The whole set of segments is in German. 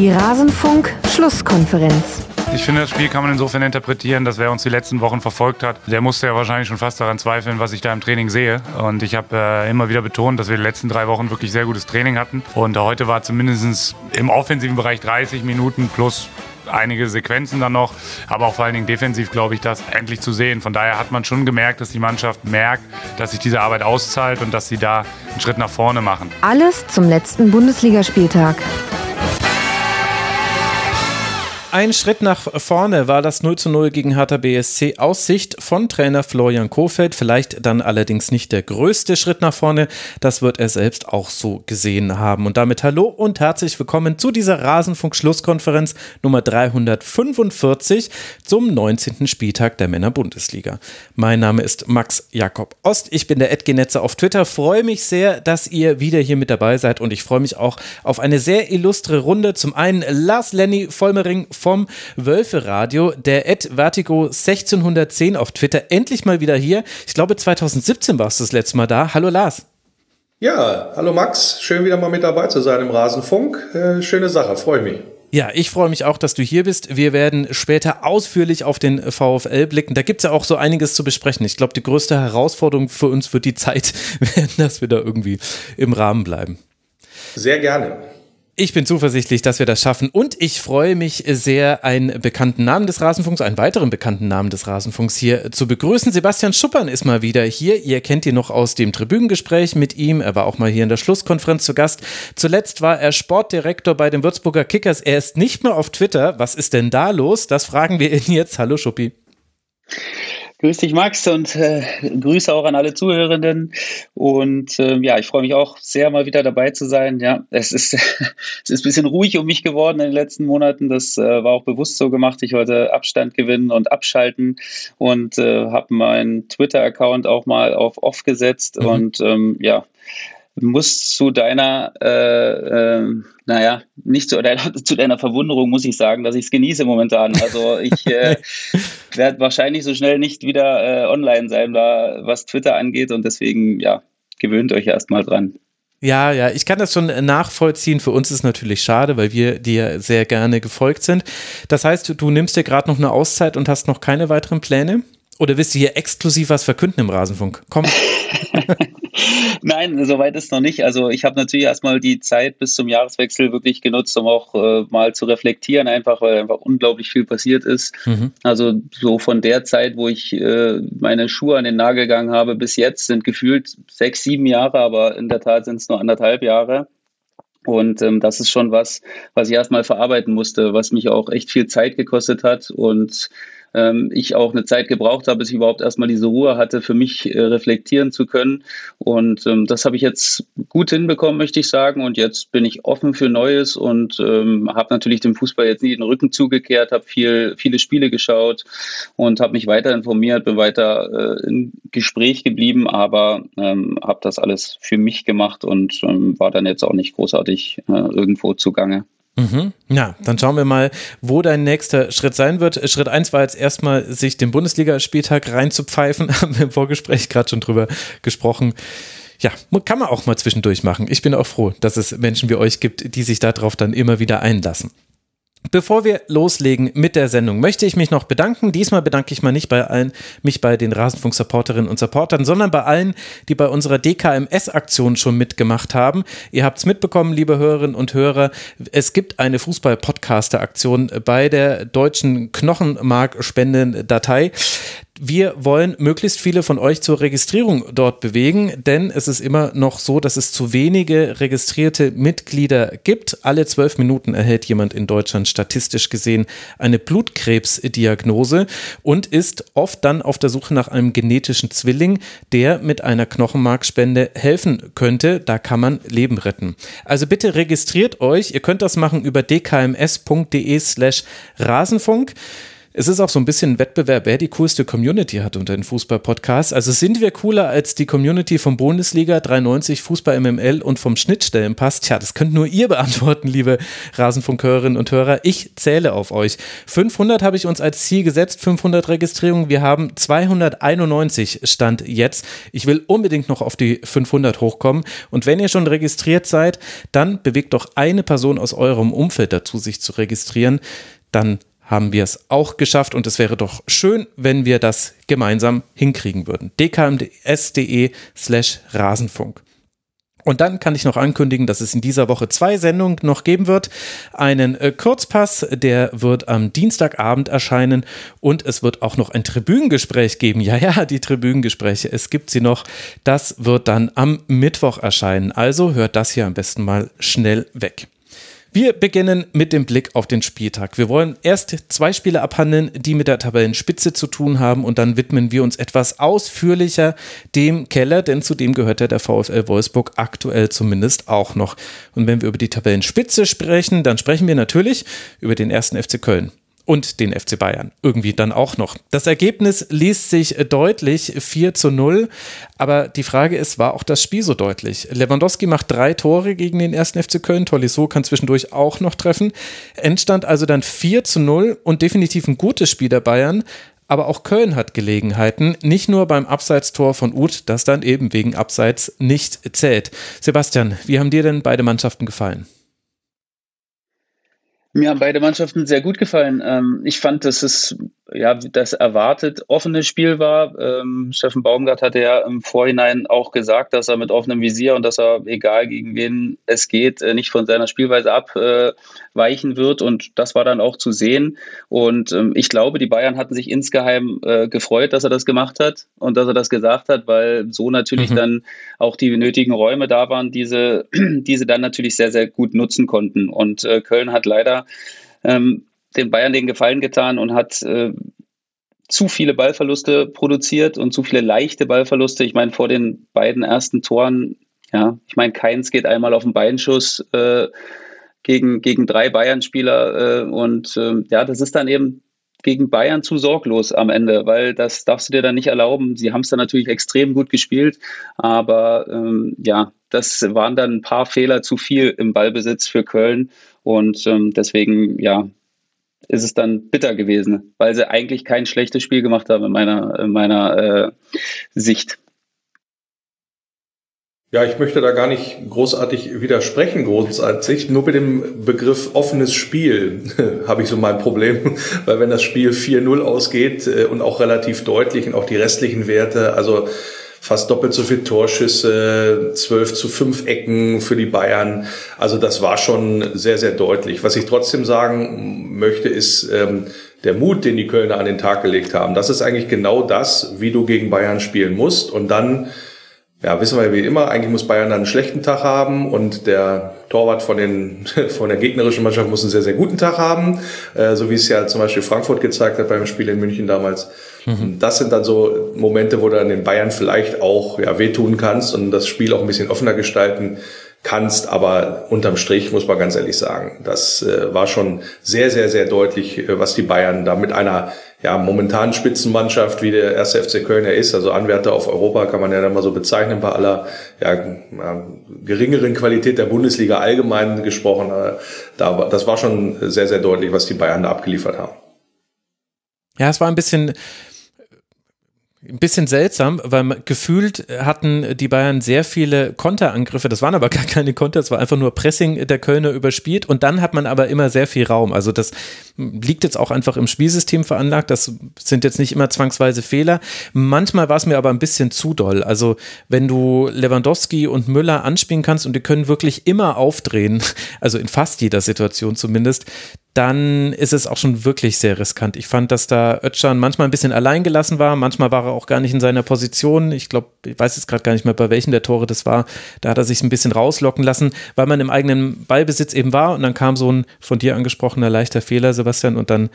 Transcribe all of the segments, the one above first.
Die Rasenfunk-Schlusskonferenz. Ich finde, das Spiel kann man insofern interpretieren, dass wer uns die letzten Wochen verfolgt hat, der musste ja wahrscheinlich schon fast daran zweifeln, was ich da im Training sehe. Und ich habe äh, immer wieder betont, dass wir die letzten drei Wochen wirklich sehr gutes Training hatten. Und heute war zumindest im offensiven Bereich 30 Minuten plus einige Sequenzen dann noch, aber auch vor allen Dingen defensiv, glaube ich, das endlich zu sehen. Von daher hat man schon gemerkt, dass die Mannschaft merkt, dass sich diese Arbeit auszahlt und dass sie da einen Schritt nach vorne machen. Alles zum letzten Bundesligaspieltag. Ein Schritt nach vorne war das 0 zu 0 gegen Hertha BSC aus Sicht von Trainer Florian Kofeld. Vielleicht dann allerdings nicht der größte Schritt nach vorne. Das wird er selbst auch so gesehen haben. Und damit hallo und herzlich willkommen zu dieser Rasenfunk-Schlusskonferenz Nummer 345 zum 19. Spieltag der Männer-Bundesliga. Mein Name ist Max Jakob Ost. Ich bin der Edgenetzer auf Twitter. Freue mich sehr, dass ihr wieder hier mit dabei seid und ich freue mich auch auf eine sehr illustre Runde. Zum einen Lars Lenny Vollmering vom Wölfe-Radio, der Ed Vertigo 1610 auf Twitter, endlich mal wieder hier. Ich glaube, 2017 warst du das letzte Mal da. Hallo Lars. Ja, hallo Max, schön wieder mal mit dabei zu sein im Rasenfunk. Äh, schöne Sache, freue mich. Ja, ich freue mich auch, dass du hier bist. Wir werden später ausführlich auf den VfL blicken. Da gibt es ja auch so einiges zu besprechen. Ich glaube, die größte Herausforderung für uns wird die Zeit werden, dass wir da irgendwie im Rahmen bleiben. Sehr gerne. Ich bin zuversichtlich, dass wir das schaffen und ich freue mich sehr, einen bekannten Namen des Rasenfunks, einen weiteren bekannten Namen des Rasenfunks hier zu begrüßen. Sebastian Schuppern ist mal wieder hier. Ihr kennt ihn noch aus dem Tribünengespräch mit ihm. Er war auch mal hier in der Schlusskonferenz zu Gast. Zuletzt war er Sportdirektor bei den Würzburger Kickers. Er ist nicht mehr auf Twitter. Was ist denn da los? Das fragen wir ihn jetzt. Hallo Schuppi. Grüß dich, Max, und äh, Grüße auch an alle Zuhörenden. Und äh, ja, ich freue mich auch sehr, mal wieder dabei zu sein. Ja, es ist, es ist ein bisschen ruhig um mich geworden in den letzten Monaten. Das äh, war auch bewusst so gemacht. Ich wollte Abstand gewinnen und abschalten und äh, habe meinen Twitter-Account auch mal auf Off gesetzt. Mhm. Und ähm, ja, muss zu deiner, äh, äh, naja, nicht zu deiner, zu deiner Verwunderung muss ich sagen, dass ich es genieße momentan. Also ich äh, werde wahrscheinlich so schnell nicht wieder äh, online sein, da, was Twitter angeht und deswegen, ja, gewöhnt euch erstmal dran. Ja, ja, ich kann das schon nachvollziehen. Für uns ist es natürlich schade, weil wir dir sehr gerne gefolgt sind. Das heißt, du nimmst dir gerade noch eine Auszeit und hast noch keine weiteren Pläne? Oder willst du hier exklusiv was verkünden im Rasenfunk? Komm. Nein, soweit ist noch nicht. Also ich habe natürlich erstmal die Zeit bis zum Jahreswechsel wirklich genutzt, um auch äh, mal zu reflektieren, einfach weil einfach unglaublich viel passiert ist. Mhm. Also so von der Zeit, wo ich äh, meine Schuhe an den Nagel gegangen habe, bis jetzt sind gefühlt sechs, sieben Jahre, aber in der Tat sind es nur anderthalb Jahre. Und ähm, das ist schon was, was ich erstmal verarbeiten musste, was mich auch echt viel Zeit gekostet hat und ähm, ich auch eine Zeit gebraucht habe, bis ich überhaupt erstmal diese Ruhe hatte, für mich äh, reflektieren zu können. Und ähm, das habe ich jetzt gut hinbekommen, möchte ich sagen. Und jetzt bin ich offen für Neues und ähm, habe natürlich dem Fußball jetzt nie den Rücken zugekehrt, habe viel, viele Spiele geschaut und habe mich weiter informiert, bin weiter äh, im Gespräch geblieben, aber ähm, habe das alles für mich gemacht und ähm, war dann jetzt auch nicht großartig äh, irgendwo zugange. Mhm. Ja, dann schauen wir mal, wo dein nächster Schritt sein wird. Schritt 1 war jetzt erstmal, sich den Bundesligaspieltag reinzupfeifen. Haben wir im Vorgespräch gerade schon drüber gesprochen. Ja, kann man auch mal zwischendurch machen. Ich bin auch froh, dass es Menschen wie euch gibt, die sich darauf dann immer wieder einlassen. Bevor wir loslegen mit der Sendung, möchte ich mich noch bedanken. Diesmal bedanke ich mal nicht bei allen, mich bei den Rasenfunk-Supporterinnen und Supportern, sondern bei allen, die bei unserer DKMS-Aktion schon mitgemacht haben. Ihr habt es mitbekommen, liebe Hörerinnen und Hörer. Es gibt eine Fußball-Podcaster-Aktion bei der deutschen Knochenmark-Spendendatei. Wir wollen möglichst viele von euch zur Registrierung dort bewegen, denn es ist immer noch so, dass es zu wenige registrierte Mitglieder gibt. Alle zwölf Minuten erhält jemand in Deutschland statistisch gesehen eine Blutkrebsdiagnose und ist oft dann auf der Suche nach einem genetischen Zwilling, der mit einer Knochenmarkspende helfen könnte. Da kann man Leben retten. Also bitte registriert euch. Ihr könnt das machen über dkms.de slash Rasenfunk. Es ist auch so ein bisschen ein Wettbewerb, wer die coolste Community hat unter den Fußball-Podcasts. Also sind wir cooler als die Community vom Bundesliga 93, Fußball MML und vom Schnittstellenpass? Tja, das könnt nur ihr beantworten, liebe Rasenfunkhörerinnen und Hörer. Ich zähle auf euch. 500 habe ich uns als Ziel gesetzt, 500 Registrierungen. Wir haben 291 Stand jetzt. Ich will unbedingt noch auf die 500 hochkommen. Und wenn ihr schon registriert seid, dann bewegt doch eine Person aus eurem Umfeld dazu, sich zu registrieren. Dann haben wir es auch geschafft und es wäre doch schön, wenn wir das gemeinsam hinkriegen würden. dkmds.de slash Rasenfunk. Und dann kann ich noch ankündigen, dass es in dieser Woche zwei Sendungen noch geben wird. Einen äh, Kurzpass, der wird am Dienstagabend erscheinen und es wird auch noch ein Tribünengespräch geben. Ja, ja, die Tribünengespräche, es gibt sie noch. Das wird dann am Mittwoch erscheinen. Also hört das hier am besten mal schnell weg. Wir beginnen mit dem Blick auf den Spieltag. Wir wollen erst zwei Spiele abhandeln, die mit der Tabellenspitze zu tun haben und dann widmen wir uns etwas ausführlicher dem Keller, denn zu dem gehört ja der VfL Wolfsburg aktuell zumindest auch noch. Und wenn wir über die Tabellenspitze sprechen, dann sprechen wir natürlich über den ersten FC Köln und den FC Bayern irgendwie dann auch noch. Das Ergebnis liest sich deutlich 4 zu 0, aber die Frage ist, war auch das Spiel so deutlich? Lewandowski macht drei Tore gegen den ersten FC Köln, Tolisso kann zwischendurch auch noch treffen. Endstand also dann 4 zu 0 und definitiv ein gutes Spiel der Bayern, aber auch Köln hat Gelegenheiten, nicht nur beim Abseitstor von Uth, das dann eben wegen Abseits nicht zählt. Sebastian, wie haben dir denn beide Mannschaften gefallen? Mir haben beide Mannschaften sehr gut gefallen. Ähm, ich fand, dass es ja das erwartet offene Spiel war. Ähm, Steffen Baumgart hatte ja im Vorhinein auch gesagt, dass er mit offenem Visier und dass er, egal gegen wen es geht, äh, nicht von seiner Spielweise abweichen wird. Und das war dann auch zu sehen. Und ähm, ich glaube, die Bayern hatten sich insgeheim äh, gefreut, dass er das gemacht hat und dass er das gesagt hat, weil so natürlich mhm. dann auch die nötigen Räume da waren, diese, diese dann natürlich sehr, sehr gut nutzen konnten. Und äh, Köln hat leider ähm, den Bayern den Gefallen getan und hat äh, zu viele Ballverluste produziert und zu viele leichte Ballverluste. Ich meine, vor den beiden ersten Toren, ja, ich meine, keins geht einmal auf den Beinschuss äh, gegen, gegen drei Bayern-Spieler äh, und äh, ja, das ist dann eben gegen Bayern zu sorglos am Ende, weil das darfst du dir dann nicht erlauben. Sie haben es dann natürlich extrem gut gespielt, aber ähm, ja, das waren dann ein paar Fehler zu viel im Ballbesitz für Köln und ähm, deswegen, ja, ist es dann bitter gewesen, weil sie eigentlich kein schlechtes Spiel gemacht haben in meiner, in meiner äh, Sicht. Ja, ich möchte da gar nicht großartig widersprechen, großartig. Nur mit dem Begriff offenes Spiel habe ich so mein Problem, weil wenn das Spiel 4-0 ausgeht äh, und auch relativ deutlich und auch die restlichen Werte, also fast doppelt so viel Torschüsse, 12 zu 5 Ecken für die Bayern. Also das war schon sehr, sehr deutlich. Was ich trotzdem sagen möchte, ist, ähm, der Mut, den die Kölner an den Tag gelegt haben, das ist eigentlich genau das, wie du gegen Bayern spielen musst und dann ja, wissen wir wie immer, eigentlich muss Bayern dann einen schlechten Tag haben und der Torwart von, den, von der gegnerischen Mannschaft muss einen sehr, sehr guten Tag haben, äh, so wie es ja zum Beispiel Frankfurt gezeigt hat beim Spiel in München damals. Mhm. Das sind dann so Momente, wo du dann den Bayern vielleicht auch ja, wehtun kannst und das Spiel auch ein bisschen offener gestalten kannst, aber unterm Strich muss man ganz ehrlich sagen, das äh, war schon sehr, sehr, sehr deutlich, äh, was die Bayern da mit einer ja, momentan Spitzenmannschaft, wie der erste FC Köln ja ist, also Anwärter auf Europa kann man ja dann mal so bezeichnen, bei aller ja, ja, geringeren Qualität der Bundesliga allgemein gesprochen. Äh, da, das war schon sehr, sehr deutlich, was die Bayern da abgeliefert haben. Ja, es war ein bisschen ein bisschen seltsam, weil gefühlt hatten die Bayern sehr viele Konterangriffe. Das waren aber gar keine Konter, es war einfach nur Pressing der Kölner überspielt und dann hat man aber immer sehr viel Raum. Also das liegt jetzt auch einfach im Spielsystem veranlagt. Das sind jetzt nicht immer zwangsweise Fehler. Manchmal war es mir aber ein bisschen zu doll. Also wenn du Lewandowski und Müller anspielen kannst und die können wirklich immer aufdrehen, also in fast jeder Situation zumindest, dann ist es auch schon wirklich sehr riskant. Ich fand, dass da Özcan manchmal ein bisschen allein gelassen war, manchmal war er auch gar nicht in seiner Position. Ich glaube, ich weiß jetzt gerade gar nicht mehr, bei welchen der Tore das war. Da hat er sich ein bisschen rauslocken lassen, weil man im eigenen Ballbesitz eben war und dann kam so ein von dir angesprochener leichter Fehler, Sebastian, und dann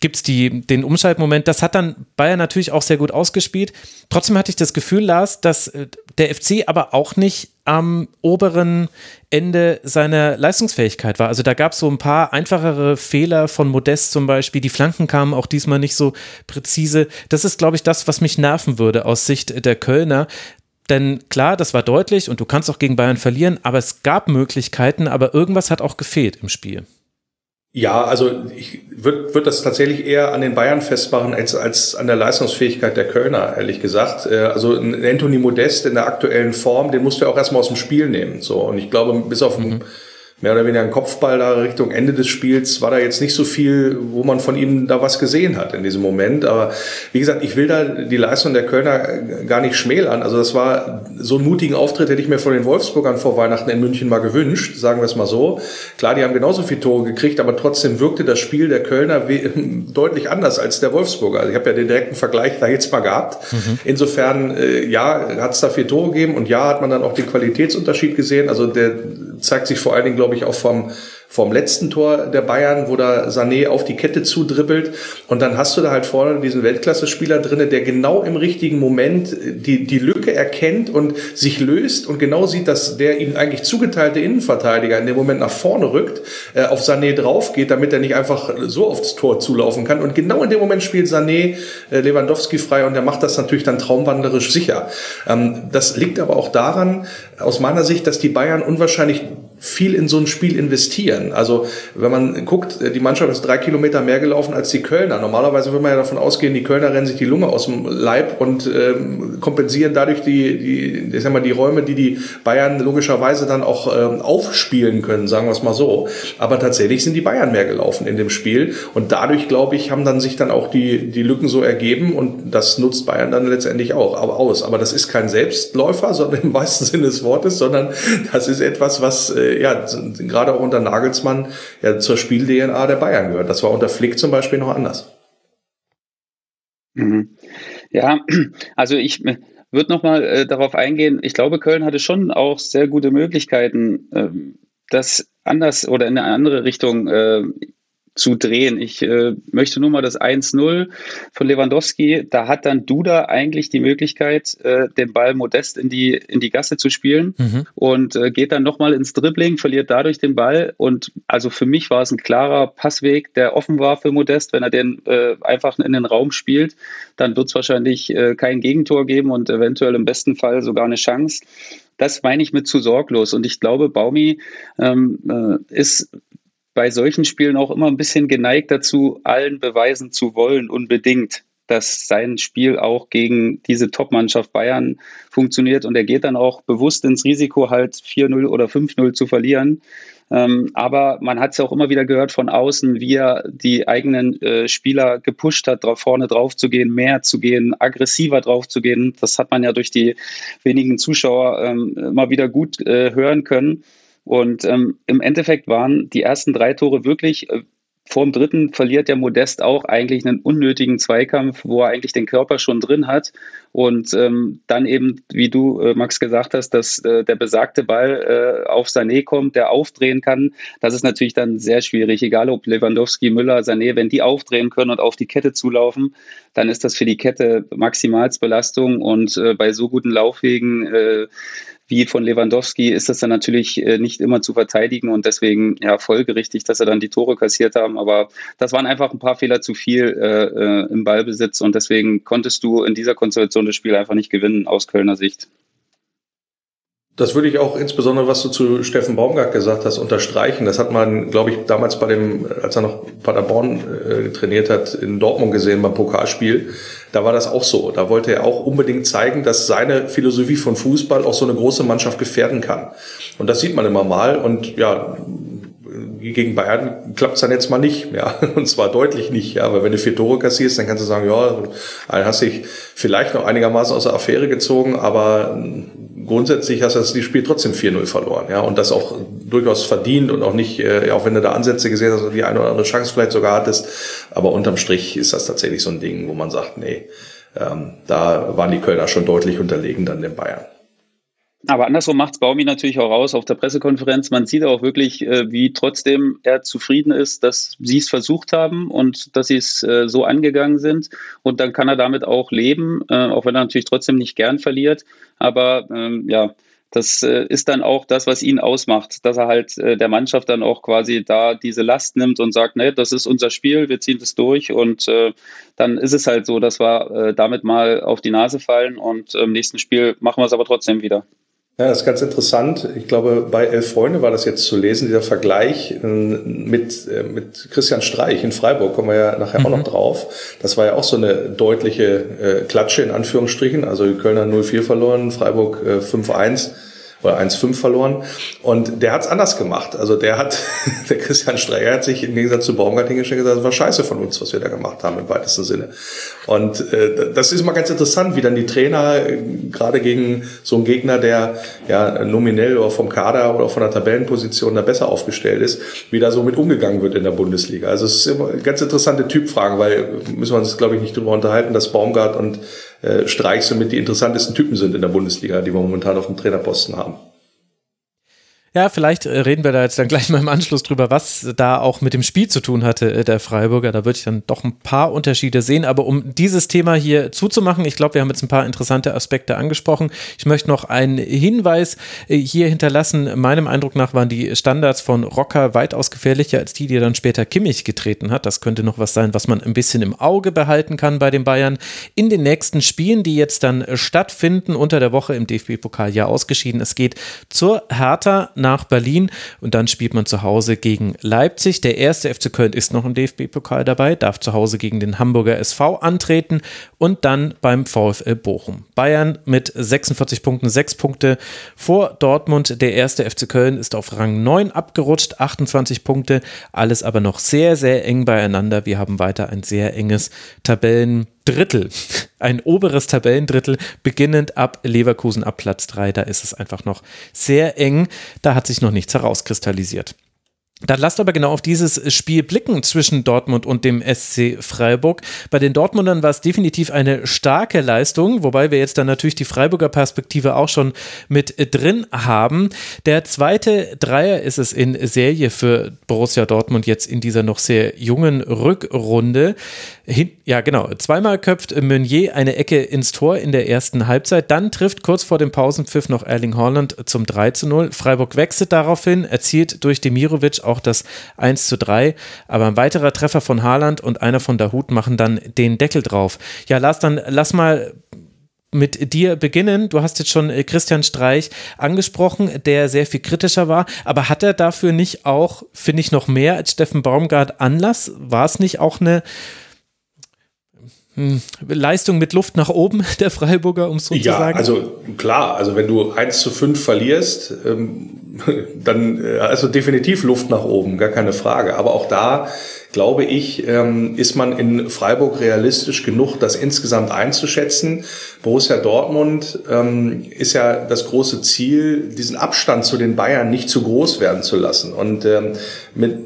gibt es den Umschaltmoment. Das hat dann Bayern natürlich auch sehr gut ausgespielt. Trotzdem hatte ich das Gefühl, Lars, dass äh, der FC aber auch nicht am oberen Ende seiner Leistungsfähigkeit war. Also da gab es so ein paar einfachere Fehler von Modest zum Beispiel. Die Flanken kamen auch diesmal nicht so präzise. Das ist, glaube ich, das, was mich nerven würde aus Sicht der Kölner. Denn klar, das war deutlich und du kannst auch gegen Bayern verlieren, aber es gab Möglichkeiten, aber irgendwas hat auch gefehlt im Spiel. Ja, also ich würde würd das tatsächlich eher an den Bayern festmachen als, als an der Leistungsfähigkeit der Kölner, ehrlich gesagt. Äh, also ein Anthony Modest in der aktuellen Form, den musst du ja auch erstmal aus dem Spiel nehmen. So, und ich glaube, bis auf mhm mehr oder weniger ein Kopfball da Richtung Ende des Spiels, war da jetzt nicht so viel, wo man von ihm da was gesehen hat in diesem Moment. Aber wie gesagt, ich will da die Leistung der Kölner gar nicht schmälern. Also das war so einen mutigen Auftritt, hätte ich mir von den Wolfsburgern vor Weihnachten in München mal gewünscht, sagen wir es mal so. Klar, die haben genauso viele Tore gekriegt, aber trotzdem wirkte das Spiel der Kölner deutlich anders als der Wolfsburger. Also ich habe ja den direkten Vergleich da jetzt mal gehabt. Mhm. Insofern, äh, ja, hat es da vier Tore gegeben und ja, hat man dann auch den Qualitätsunterschied gesehen. Also der zeigt sich vor allen Dingen, glaube ich, auch vom vom letzten Tor der Bayern, wo da Sané auf die Kette zudribbelt. Und dann hast du da halt vorne diesen Weltklasse-Spieler drinne, der genau im richtigen Moment die, die Lücke erkennt und sich löst und genau sieht, dass der ihm eigentlich zugeteilte Innenverteidiger in dem Moment nach vorne rückt, äh, auf Sané drauf geht, damit er nicht einfach so aufs Tor zulaufen kann. Und genau in dem Moment spielt Sané äh, Lewandowski frei und er macht das natürlich dann traumwanderisch sicher. Ähm, das liegt aber auch daran, aus meiner Sicht, dass die Bayern unwahrscheinlich viel in so ein Spiel investieren. Also wenn man guckt, die Mannschaft ist drei Kilometer mehr gelaufen als die Kölner. Normalerweise würde man ja davon ausgehen, die Kölner rennen sich die Lunge aus dem Leib und ähm, kompensieren dadurch die, die, ich sag mal, die Räume, die die Bayern logischerweise dann auch ähm, aufspielen können, sagen wir es mal so. Aber tatsächlich sind die Bayern mehr gelaufen in dem Spiel und dadurch, glaube ich, haben dann sich dann auch die, die Lücken so ergeben und das nutzt Bayern dann letztendlich auch aus. Aber das ist kein Selbstläufer, sondern im wahrsten Sinne des Wortes, sondern das ist etwas, was äh, äh, ja, gerade auch unter Nagelsmann ja, zur Spiel-DNA der Bayern gehört. Das war unter Flick zum Beispiel noch anders. Mhm. Ja, also ich würde nochmal äh, darauf eingehen. Ich glaube, Köln hatte schon auch sehr gute Möglichkeiten, äh, das anders oder in eine andere Richtung äh, zu drehen. Ich äh, möchte nur mal das 1-0 von Lewandowski. Da hat dann Duda eigentlich die Möglichkeit, äh, den Ball modest in die, in die Gasse zu spielen mhm. und äh, geht dann nochmal ins Dribbling, verliert dadurch den Ball. Und also für mich war es ein klarer Passweg, der offen war für Modest. Wenn er den äh, einfach in den Raum spielt, dann wird es wahrscheinlich äh, kein Gegentor geben und eventuell im besten Fall sogar eine Chance. Das meine ich mit zu sorglos. Und ich glaube, Baumi ähm, äh, ist bei solchen Spielen auch immer ein bisschen geneigt dazu, allen beweisen zu wollen, unbedingt, dass sein Spiel auch gegen diese Top-Mannschaft Bayern funktioniert. Und er geht dann auch bewusst ins Risiko, halt 4-0 oder 5-0 zu verlieren. Ähm, aber man hat es ja auch immer wieder gehört von außen, wie er die eigenen äh, Spieler gepusht hat, vorne drauf zu gehen, mehr zu gehen, aggressiver drauf zu gehen. Das hat man ja durch die wenigen Zuschauer ähm, immer wieder gut äh, hören können. Und ähm, im Endeffekt waren die ersten drei Tore wirklich äh, vor dem dritten verliert der Modest auch eigentlich einen unnötigen Zweikampf, wo er eigentlich den Körper schon drin hat. Und ähm, dann eben, wie du, äh, Max, gesagt hast, dass äh, der besagte Ball äh, auf Sané kommt, der aufdrehen kann. Das ist natürlich dann sehr schwierig. Egal ob Lewandowski, Müller, Sané, wenn die aufdrehen können und auf die Kette zulaufen, dann ist das für die Kette Maximalsbelastung. Und äh, bei so guten Laufwegen äh, wie von Lewandowski ist das dann natürlich äh, nicht immer zu verteidigen und deswegen ja folgerichtig, dass er dann die Tore kassiert haben. Aber das waren einfach ein paar Fehler zu viel äh, äh, im Ballbesitz und deswegen konntest du in dieser Konstellation das Spiel einfach nicht gewinnen aus Kölner Sicht. Das würde ich auch insbesondere, was du zu Steffen Baumgart gesagt hast, unterstreichen. Das hat man, glaube ich, damals bei dem, als er noch Paderborn äh, trainiert hat, in Dortmund gesehen beim Pokalspiel. Da war das auch so. Da wollte er auch unbedingt zeigen, dass seine Philosophie von Fußball auch so eine große Mannschaft gefährden kann. Und das sieht man immer mal. Und ja, gegen Bayern klappt es dann jetzt mal nicht, ja, und zwar deutlich nicht, ja, weil wenn du vier Tore kassierst, dann kannst du sagen, ja, dann hast dich vielleicht noch einigermaßen aus der Affäre gezogen, aber grundsätzlich hast du das Spiel trotzdem 4-0 verloren, ja, und das auch durchaus verdient und auch nicht, äh, auch wenn du da Ansätze gesehen hast, die eine oder andere Chance vielleicht sogar hattest, aber unterm Strich ist das tatsächlich so ein Ding, wo man sagt, nee, ähm, da waren die Kölner schon deutlich unterlegen dann den Bayern. Aber andersrum macht es Baumi natürlich auch raus auf der Pressekonferenz. Man sieht auch wirklich, äh, wie trotzdem er zufrieden ist, dass sie es versucht haben und dass sie es äh, so angegangen sind. Und dann kann er damit auch leben, äh, auch wenn er natürlich trotzdem nicht gern verliert. Aber ähm, ja, das ist dann auch das, was ihn ausmacht, dass er halt der Mannschaft dann auch quasi da diese Last nimmt und sagt, ne, das ist unser Spiel, wir ziehen das durch und äh, dann ist es halt so, dass wir äh, damit mal auf die Nase fallen und im nächsten Spiel machen wir es aber trotzdem wieder. Ja, das ist ganz interessant. Ich glaube, bei Elf Freunde war das jetzt zu lesen, dieser Vergleich äh, mit, äh, mit Christian Streich in Freiburg, kommen wir ja nachher mhm. auch noch drauf. Das war ja auch so eine deutliche äh, Klatsche in Anführungsstrichen. Also die Kölner 0-4 verloren, Freiburg äh, 5-1 oder 1,5 verloren. Und der hat es anders gemacht. Also der hat, der Christian Streicher hat sich im Gegensatz zu Baumgart hingestellt und gesagt, das war scheiße von uns, was wir da gemacht haben im weitesten Sinne. Und äh, das ist mal ganz interessant, wie dann die Trainer äh, gerade gegen so einen Gegner, der ja nominell oder vom Kader oder von der Tabellenposition da besser aufgestellt ist, wie da so mit umgegangen wird in der Bundesliga. Also es ist immer ganz interessante Typfragen, weil müssen wir uns, glaube ich, nicht drüber unterhalten, dass Baumgart und äh, Streich somit die interessantesten Typen sind in der Bundesliga, die wir momentan auf dem Trainerposten haben. Ja, vielleicht äh, reden wir da jetzt dann gleich mal im Anschluss drüber, was da auch mit dem Spiel zu tun hatte, äh, der Freiburger. Da würde ich dann doch ein paar Unterschiede sehen. Aber um dieses Thema hier zuzumachen, ich glaube, wir haben jetzt ein paar interessante Aspekte angesprochen. Ich möchte noch einen Hinweis äh, hier hinterlassen. Meinem Eindruck nach waren die Standards von Rocker weitaus gefährlicher als die, die dann später Kimmich getreten hat. Das könnte noch was sein, was man ein bisschen im Auge behalten kann bei den Bayern. In den nächsten Spielen, die jetzt dann stattfinden, unter der Woche im DFB-Pokal ja ausgeschieden. Es geht zur Hertha nach Berlin und dann spielt man zu Hause gegen Leipzig. Der erste FC Köln ist noch im DFB-Pokal dabei, darf zu Hause gegen den Hamburger SV antreten und dann beim VfL Bochum. Bayern mit 46 Punkten, 6 Punkte vor Dortmund. Der erste FC Köln ist auf Rang 9 abgerutscht, 28 Punkte. Alles aber noch sehr, sehr eng beieinander. Wir haben weiter ein sehr enges Tabellen Drittel, ein oberes Tabellendrittel, beginnend ab Leverkusen ab Platz 3. Da ist es einfach noch sehr eng. Da hat sich noch nichts herauskristallisiert. Dann lasst aber genau auf dieses Spiel blicken zwischen Dortmund und dem SC Freiburg. Bei den Dortmundern war es definitiv eine starke Leistung, wobei wir jetzt dann natürlich die Freiburger Perspektive auch schon mit drin haben. Der zweite Dreier ist es in Serie für Borussia Dortmund jetzt in dieser noch sehr jungen Rückrunde. Hin, ja, genau. Zweimal köpft Meunier eine Ecke ins Tor in der ersten Halbzeit. Dann trifft kurz vor dem Pausenpfiff noch Erling Haaland zum 3 zu 0. Freiburg wechselt daraufhin, erzielt durch Demirovic auch das 1 zu 3. Aber ein weiterer Treffer von Haaland und einer von Dahut machen dann den Deckel drauf. Ja, Lars, dann lass mal mit dir beginnen. Du hast jetzt schon äh, Christian Streich angesprochen, der sehr viel kritischer war. Aber hat er dafür nicht auch, finde ich, noch mehr als Steffen Baumgart Anlass? War es nicht auch eine Leistung mit Luft nach oben der Freiburger, um es so ja, zu sagen? Ja, also klar, also wenn du 1 zu 5 verlierst, ähm, dann äh, also definitiv Luft nach oben, gar keine Frage. Aber auch da glaube ich, ähm, ist man in Freiburg realistisch genug, das insgesamt einzuschätzen. Borussia Dortmund ähm, ist ja das große Ziel, diesen Abstand zu den Bayern nicht zu groß werden zu lassen. Und ähm, mit,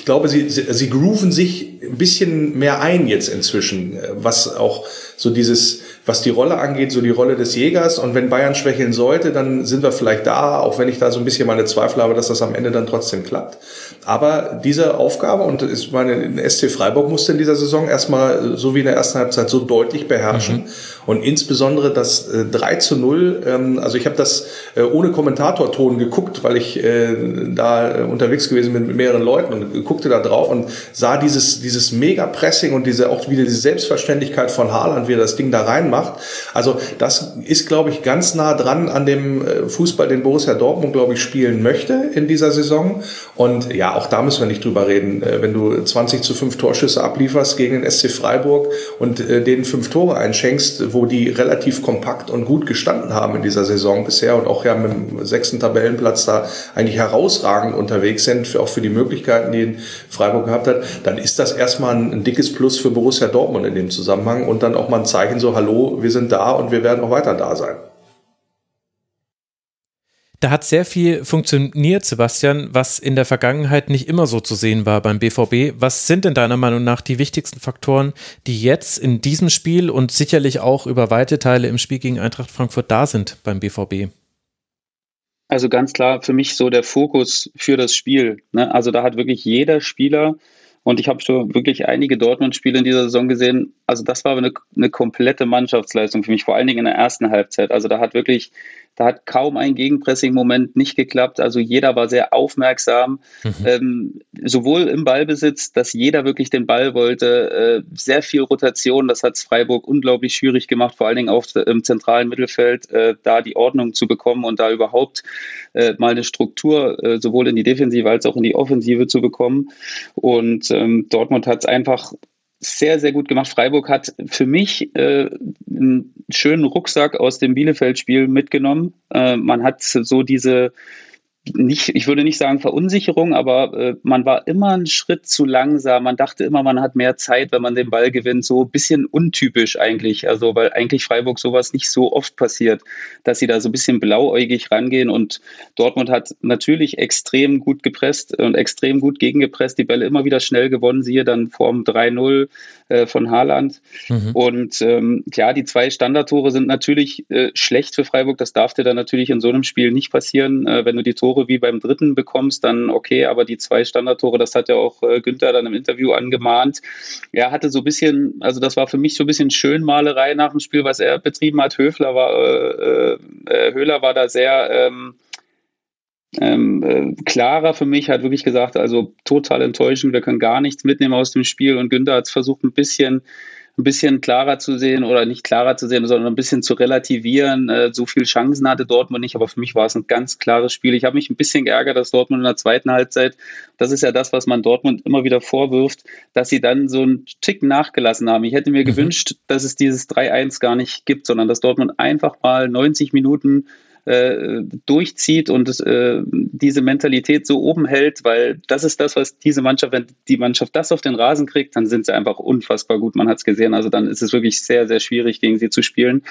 ich glaube, sie, sie, sie grooven sich ein bisschen mehr ein jetzt inzwischen, äh, was auch so dieses was die Rolle angeht, so die Rolle des Jägers. Und wenn Bayern schwächeln sollte, dann sind wir vielleicht da, auch wenn ich da so ein bisschen meine Zweifel habe, dass das am Ende dann trotzdem klappt. Aber diese Aufgabe, und ich meine, SC Freiburg musste in dieser Saison erstmal, so wie in der ersten Halbzeit, so deutlich beherrschen. Mhm. Und insbesondere das äh, 3 zu 0, ähm, also ich habe das äh, ohne Kommentatorton geguckt, weil ich äh, da äh, unterwegs gewesen bin mit mehreren Leuten und guckte da drauf und sah dieses, dieses Mega-Pressing und diese auch wieder diese Selbstverständlichkeit von Haaland, wie er das Ding da reinmacht. Also das ist, glaube ich, ganz nah dran an dem äh, Fußball, den Borussia Dortmund, glaube ich, spielen möchte in dieser Saison. Und ja, auch da müssen wir nicht drüber reden. Äh, wenn du 20 zu 5 Torschüsse ablieferst gegen den SC Freiburg und äh, denen fünf Tore einschenkst, wo die relativ kompakt und gut gestanden haben in dieser Saison bisher und auch ja mit dem sechsten Tabellenplatz da eigentlich herausragend unterwegs sind, auch für die Möglichkeiten, die Freiburg gehabt hat, dann ist das erstmal ein dickes Plus für Borussia Dortmund in dem Zusammenhang und dann auch mal ein Zeichen so, hallo, wir sind da und wir werden auch weiter da sein. Da hat sehr viel funktioniert, Sebastian, was in der Vergangenheit nicht immer so zu sehen war beim BVB. Was sind denn deiner Meinung nach die wichtigsten Faktoren, die jetzt in diesem Spiel und sicherlich auch über weite Teile im Spiel gegen Eintracht Frankfurt da sind beim BVB? Also ganz klar für mich so der Fokus für das Spiel. Ne? Also da hat wirklich jeder Spieler und ich habe schon wirklich einige Dortmund-Spiele in dieser Saison gesehen. Also das war eine, eine komplette Mannschaftsleistung für mich, vor allen Dingen in der ersten Halbzeit. Also da hat wirklich da hat kaum ein Gegenpressing-Moment nicht geklappt. Also jeder war sehr aufmerksam, mhm. ähm, sowohl im Ballbesitz, dass jeder wirklich den Ball wollte, äh, sehr viel Rotation. Das hat Freiburg unglaublich schwierig gemacht, vor allen Dingen auch im zentralen Mittelfeld, äh, da die Ordnung zu bekommen und da überhaupt äh, mal eine Struktur äh, sowohl in die Defensive als auch in die Offensive zu bekommen. Und ähm, Dortmund hat es einfach sehr, sehr gut gemacht. Freiburg hat für mich äh, einen schönen Rucksack aus dem Bielefeld-Spiel mitgenommen. Äh, man hat so diese nicht, ich würde nicht sagen Verunsicherung, aber äh, man war immer einen Schritt zu langsam. Man dachte immer, man hat mehr Zeit, wenn man den Ball gewinnt. So ein bisschen untypisch eigentlich. Also, weil eigentlich Freiburg sowas nicht so oft passiert, dass sie da so ein bisschen blauäugig rangehen. Und Dortmund hat natürlich extrem gut gepresst und extrem gut gegengepresst. Die Bälle immer wieder schnell gewonnen. Siehe dann Form 3-0 äh, von Haaland. Mhm. Und ähm, ja, die zwei Standardtore sind natürlich äh, schlecht für Freiburg. Das darf dir dann natürlich in so einem Spiel nicht passieren. Äh, wenn du die Tore wie beim dritten bekommst, dann okay, aber die zwei Standardtore, das hat ja auch äh, Günther dann im Interview angemahnt. Er hatte so ein bisschen, also das war für mich so ein bisschen Schönmalerei nach dem Spiel, was er betrieben hat. Höfler war, äh, äh, Höhler war da sehr ähm, ähm, äh, klarer für mich, hat wirklich gesagt, also total enttäuschend, wir können gar nichts mitnehmen aus dem Spiel und Günther hat es versucht, ein bisschen ein bisschen klarer zu sehen oder nicht klarer zu sehen, sondern ein bisschen zu relativieren. Äh, so viele Chancen hatte Dortmund nicht, aber für mich war es ein ganz klares Spiel. Ich habe mich ein bisschen geärgert, dass Dortmund in der zweiten Halbzeit, das ist ja das, was man Dortmund immer wieder vorwirft, dass sie dann so einen Tick nachgelassen haben. Ich hätte mir mhm. gewünscht, dass es dieses 3-1 gar nicht gibt, sondern dass Dortmund einfach mal 90 Minuten äh, durchzieht und äh, diese Mentalität so oben hält, weil das ist das, was diese Mannschaft, wenn die Mannschaft das auf den Rasen kriegt, dann sind sie einfach unfassbar gut. Man hat es gesehen. Also dann ist es wirklich sehr, sehr schwierig, gegen sie zu spielen.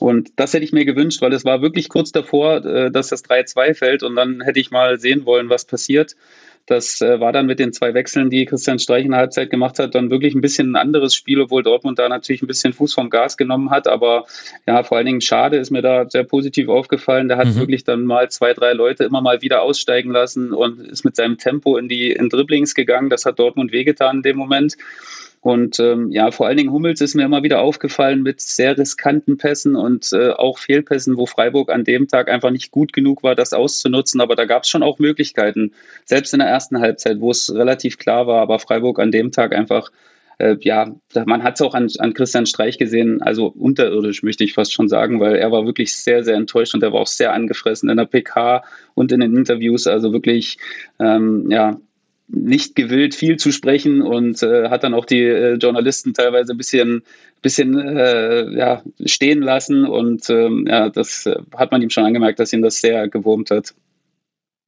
Und das hätte ich mir gewünscht, weil es war wirklich kurz davor, äh, dass das 3-2 fällt und dann hätte ich mal sehen wollen, was passiert. Das äh, war dann mit den zwei Wechseln, die Christian Streich in der Halbzeit gemacht hat, dann wirklich ein bisschen ein anderes Spiel, obwohl Dortmund da natürlich ein bisschen Fuß vom Gas genommen hat. Aber ja, vor allen Dingen schade ist mir da sehr positiv aufgefallen. Der hat mhm. wirklich dann mal zwei, drei Leute immer mal wieder aussteigen lassen und ist mit seinem Tempo in die in Dribblings gegangen. Das hat Dortmund wehgetan in dem Moment. Und ähm, ja, vor allen Dingen Hummels ist mir immer wieder aufgefallen mit sehr riskanten Pässen und äh, auch Fehlpässen, wo Freiburg an dem Tag einfach nicht gut genug war, das auszunutzen. Aber da gab es schon auch Möglichkeiten, selbst in der ersten Halbzeit, wo es relativ klar war, aber Freiburg an dem Tag einfach äh, ja, man hat es auch an, an Christian Streich gesehen, also unterirdisch möchte ich fast schon sagen, weil er war wirklich sehr, sehr enttäuscht und er war auch sehr angefressen in der PK und in den Interviews. Also wirklich, ähm, ja, nicht gewillt, viel zu sprechen und äh, hat dann auch die äh, Journalisten teilweise ein bisschen, bisschen äh, ja, stehen lassen. Und ähm, ja, das äh, hat man ihm schon angemerkt, dass ihn das sehr gewurmt hat.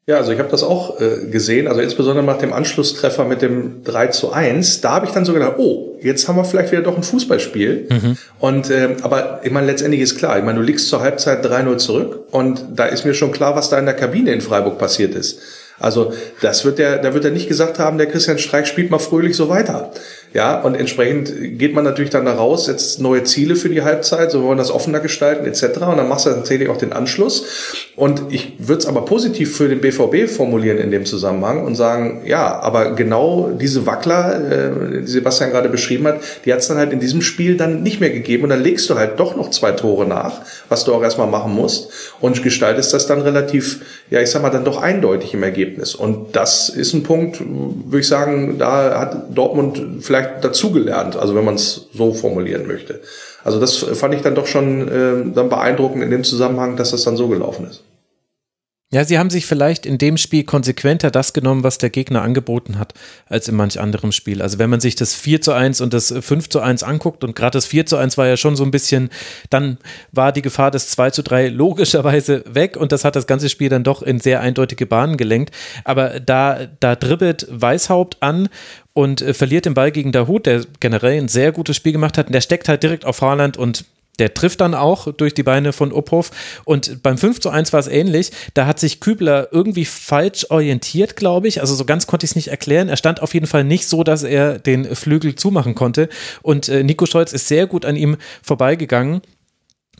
Ja, also ich habe das auch äh, gesehen, also insbesondere nach dem Anschlusstreffer mit dem 3 zu 1, da habe ich dann so gedacht, oh, jetzt haben wir vielleicht wieder doch ein Fußballspiel. Mhm. Und äh, aber ich meine, letztendlich ist klar, ich meine, du liegst zur Halbzeit 3-0 zurück und da ist mir schon klar, was da in der Kabine in Freiburg passiert ist. Also das wird der, da wird er nicht gesagt haben, der Christian Streich spielt mal fröhlich so weiter. Ja, und entsprechend geht man natürlich dann da raus, setzt neue Ziele für die Halbzeit, so wollen das offener gestalten etc. Und dann machst du tatsächlich auch den Anschluss. Und ich würde es aber positiv für den BVB formulieren in dem Zusammenhang und sagen, ja, aber genau diese Wackler, äh, die Sebastian gerade beschrieben hat, die hat es dann halt in diesem Spiel dann nicht mehr gegeben. Und dann legst du halt doch noch zwei Tore nach, was du auch erstmal machen musst und gestaltest das dann relativ, ja, ich sag mal, dann doch eindeutig im Ergebnis. Und das ist ein Punkt, würde ich sagen, da hat Dortmund vielleicht vielleicht dazugelernt, also wenn man es so formulieren möchte. Also das fand ich dann doch schon äh, dann beeindruckend in dem Zusammenhang, dass das dann so gelaufen ist. Ja, sie haben sich vielleicht in dem Spiel konsequenter das genommen, was der Gegner angeboten hat, als in manch anderem Spiel. Also wenn man sich das 4 zu 1 und das 5 zu 1 anguckt und gerade das 4 zu 1 war ja schon so ein bisschen, dann war die Gefahr des 2 zu 3 logischerweise weg und das hat das ganze Spiel dann doch in sehr eindeutige Bahnen gelenkt. Aber da, da dribbelt Weißhaupt an und äh, verliert den Ball gegen Dahut, der generell ein sehr gutes Spiel gemacht hat und der steckt halt direkt auf Haaland und der trifft dann auch durch die Beine von Uphoff. Und beim 5 zu 1 war es ähnlich. Da hat sich Kübler irgendwie falsch orientiert, glaube ich. Also so ganz konnte ich es nicht erklären. Er stand auf jeden Fall nicht so, dass er den Flügel zumachen konnte. Und äh, Nico Scholz ist sehr gut an ihm vorbeigegangen.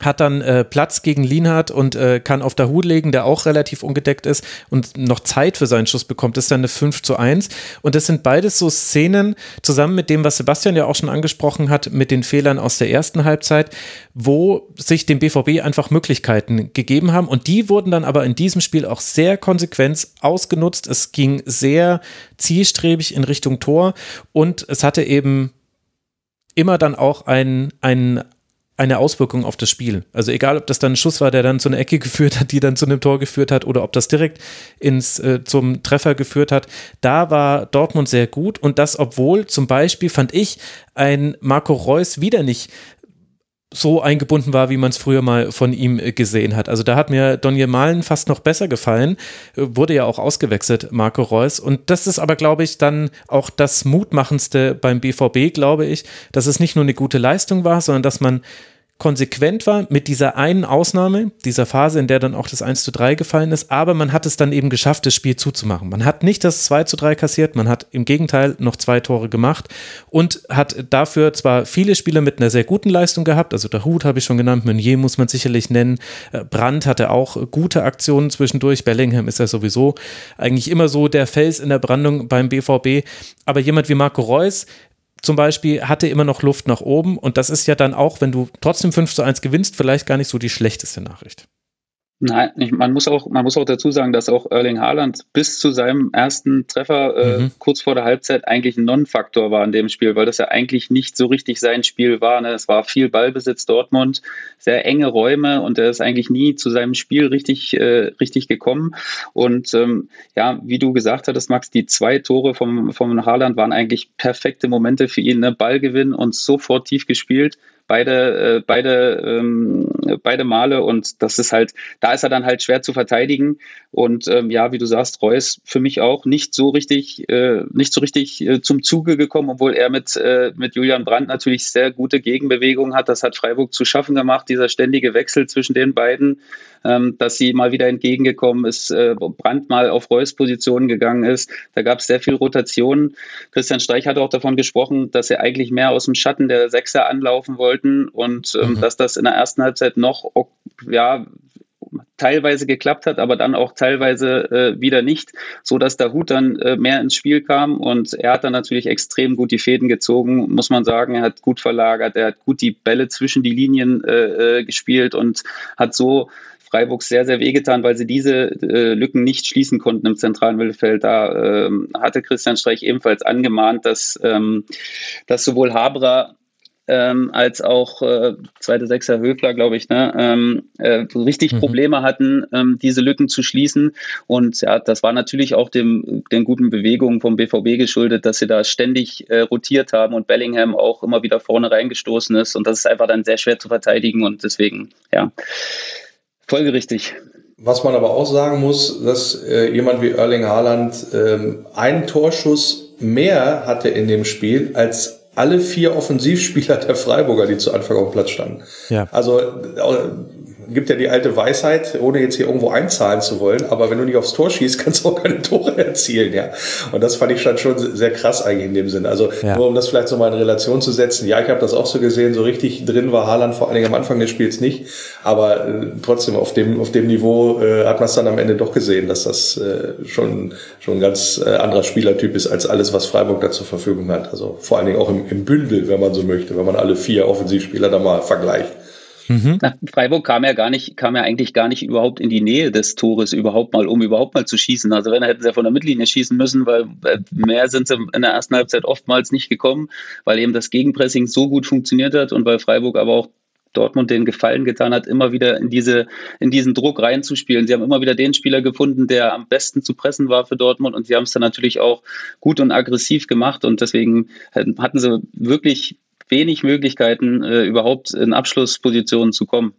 Hat dann äh, Platz gegen Lienhardt und äh, kann auf der Hut legen, der auch relativ ungedeckt ist und noch Zeit für seinen Schuss bekommt. Das ist dann eine 5 zu 1. Und das sind beides so Szenen, zusammen mit dem, was Sebastian ja auch schon angesprochen hat, mit den Fehlern aus der ersten Halbzeit, wo sich dem BVB einfach Möglichkeiten gegeben haben. Und die wurden dann aber in diesem Spiel auch sehr konsequent ausgenutzt. Es ging sehr zielstrebig in Richtung Tor und es hatte eben immer dann auch ein, ein eine Auswirkung auf das Spiel. Also egal, ob das dann ein Schuss war, der dann zu einer Ecke geführt hat, die dann zu einem Tor geführt hat, oder ob das direkt ins äh, zum Treffer geführt hat, da war Dortmund sehr gut und das, obwohl zum Beispiel fand ich ein Marco Reus wieder nicht so eingebunden war, wie man es früher mal von ihm äh, gesehen hat. Also da hat mir Donje Malen fast noch besser gefallen, äh, wurde ja auch ausgewechselt, Marco Reus. Und das ist aber, glaube ich, dann auch das Mutmachendste beim BVB, glaube ich, dass es nicht nur eine gute Leistung war, sondern dass man konsequent war mit dieser einen Ausnahme, dieser Phase, in der dann auch das 1 zu 3 gefallen ist, aber man hat es dann eben geschafft, das Spiel zuzumachen. Man hat nicht das 2 zu 3 kassiert, man hat im Gegenteil noch zwei Tore gemacht und hat dafür zwar viele Spieler mit einer sehr guten Leistung gehabt, also der Hut habe ich schon genannt, Meunier muss man sicherlich nennen, äh, Brandt hatte auch gute Aktionen zwischendurch, Bellingham ist ja sowieso eigentlich immer so der Fels in der Brandung beim BVB, aber jemand wie Marco Reus, zum Beispiel hatte immer noch Luft nach oben und das ist ja dann auch, wenn du trotzdem 5 zu 1 gewinnst, vielleicht gar nicht so die schlechteste Nachricht. Nein, man muss auch, man muss auch dazu sagen, dass auch Erling Haaland bis zu seinem ersten Treffer äh, mhm. kurz vor der Halbzeit eigentlich ein Non-Faktor war in dem Spiel, weil das ja eigentlich nicht so richtig sein Spiel war. Ne? Es war viel Ballbesitz Dortmund, sehr enge Räume und er ist eigentlich nie zu seinem Spiel richtig, äh, richtig gekommen. Und ähm, ja, wie du gesagt hattest, Max, die zwei Tore vom, vom Haaland waren eigentlich perfekte Momente für ihn. Ne? Ballgewinn und sofort tief gespielt beide, äh, beide, ähm, beide Male und das ist halt, da ist er dann halt schwer zu verteidigen und ähm, ja, wie du sagst, Reus für mich auch nicht so richtig, äh, nicht so richtig äh, zum Zuge gekommen, obwohl er mit, äh, mit Julian Brandt natürlich sehr gute Gegenbewegungen hat. Das hat Freiburg zu schaffen gemacht, dieser ständige Wechsel zwischen den beiden ähm, dass sie mal wieder entgegengekommen ist, äh, Brandt mal auf Reus Position gegangen ist. Da gab es sehr viel Rotation. Christian Streich hat auch davon gesprochen, dass sie eigentlich mehr aus dem Schatten der Sechser anlaufen wollten und ähm, mhm. dass das in der ersten Halbzeit noch ja, teilweise geklappt hat, aber dann auch teilweise äh, wieder nicht, so dass der Hut dann äh, mehr ins Spiel kam und er hat dann natürlich extrem gut die Fäden gezogen, muss man sagen. Er hat gut verlagert, er hat gut die Bälle zwischen die Linien äh, äh gespielt und hat so Freiburg sehr, sehr wehgetan, weil sie diese äh, Lücken nicht schließen konnten im zentralen Mittelfeld. Da ähm, hatte Christian Streich ebenfalls angemahnt, dass, ähm, dass sowohl Habra ähm, als auch äh, zweite Sechser Höfler, glaube ich, ne, ähm, äh, richtig mhm. Probleme hatten, ähm, diese Lücken zu schließen. Und ja, das war natürlich auch dem, den guten Bewegungen vom BVB geschuldet, dass sie da ständig äh, rotiert haben und Bellingham auch immer wieder vorne reingestoßen ist. Und das ist einfach dann sehr schwer zu verteidigen und deswegen, ja, folgerichtig. Was man aber auch sagen muss, dass äh, jemand wie Erling Haaland ähm, einen Torschuss mehr hatte in dem Spiel als alle vier Offensivspieler der Freiburger, die zu Anfang auf dem Platz standen. Ja. Also gibt ja die alte Weisheit, ohne jetzt hier irgendwo einzahlen zu wollen, aber wenn du nicht aufs Tor schießt, kannst du auch keine Tore erzielen, ja. Und das fand ich schon, schon sehr krass eigentlich in dem Sinn. Also ja. nur um das vielleicht so mal in Relation zu setzen, ja, ich habe das auch so gesehen, so richtig drin war Haaland vor allen Dingen am Anfang des Spiels nicht, aber äh, trotzdem auf dem, auf dem Niveau äh, hat man es dann am Ende doch gesehen, dass das äh, schon, schon ein ganz äh, anderer Spielertyp ist als alles, was Freiburg da zur Verfügung hat. Also vor allen Dingen auch im, im Bündel, wenn man so möchte, wenn man alle vier Offensivspieler da mal vergleicht. Mhm. Freiburg kam ja gar nicht, kam ja eigentlich gar nicht überhaupt in die Nähe des Tores überhaupt mal, um überhaupt mal zu schießen. Also wenn, hätten sie ja von der Mittellinie schießen müssen, weil mehr sind sie in der ersten Halbzeit oftmals nicht gekommen, weil eben das Gegenpressing so gut funktioniert hat und weil Freiburg aber auch Dortmund den Gefallen getan hat, immer wieder in diese, in diesen Druck reinzuspielen. Sie haben immer wieder den Spieler gefunden, der am besten zu pressen war für Dortmund und sie haben es dann natürlich auch gut und aggressiv gemacht und deswegen hatten sie wirklich wenig Möglichkeiten, äh, überhaupt in Abschlusspositionen zu kommen.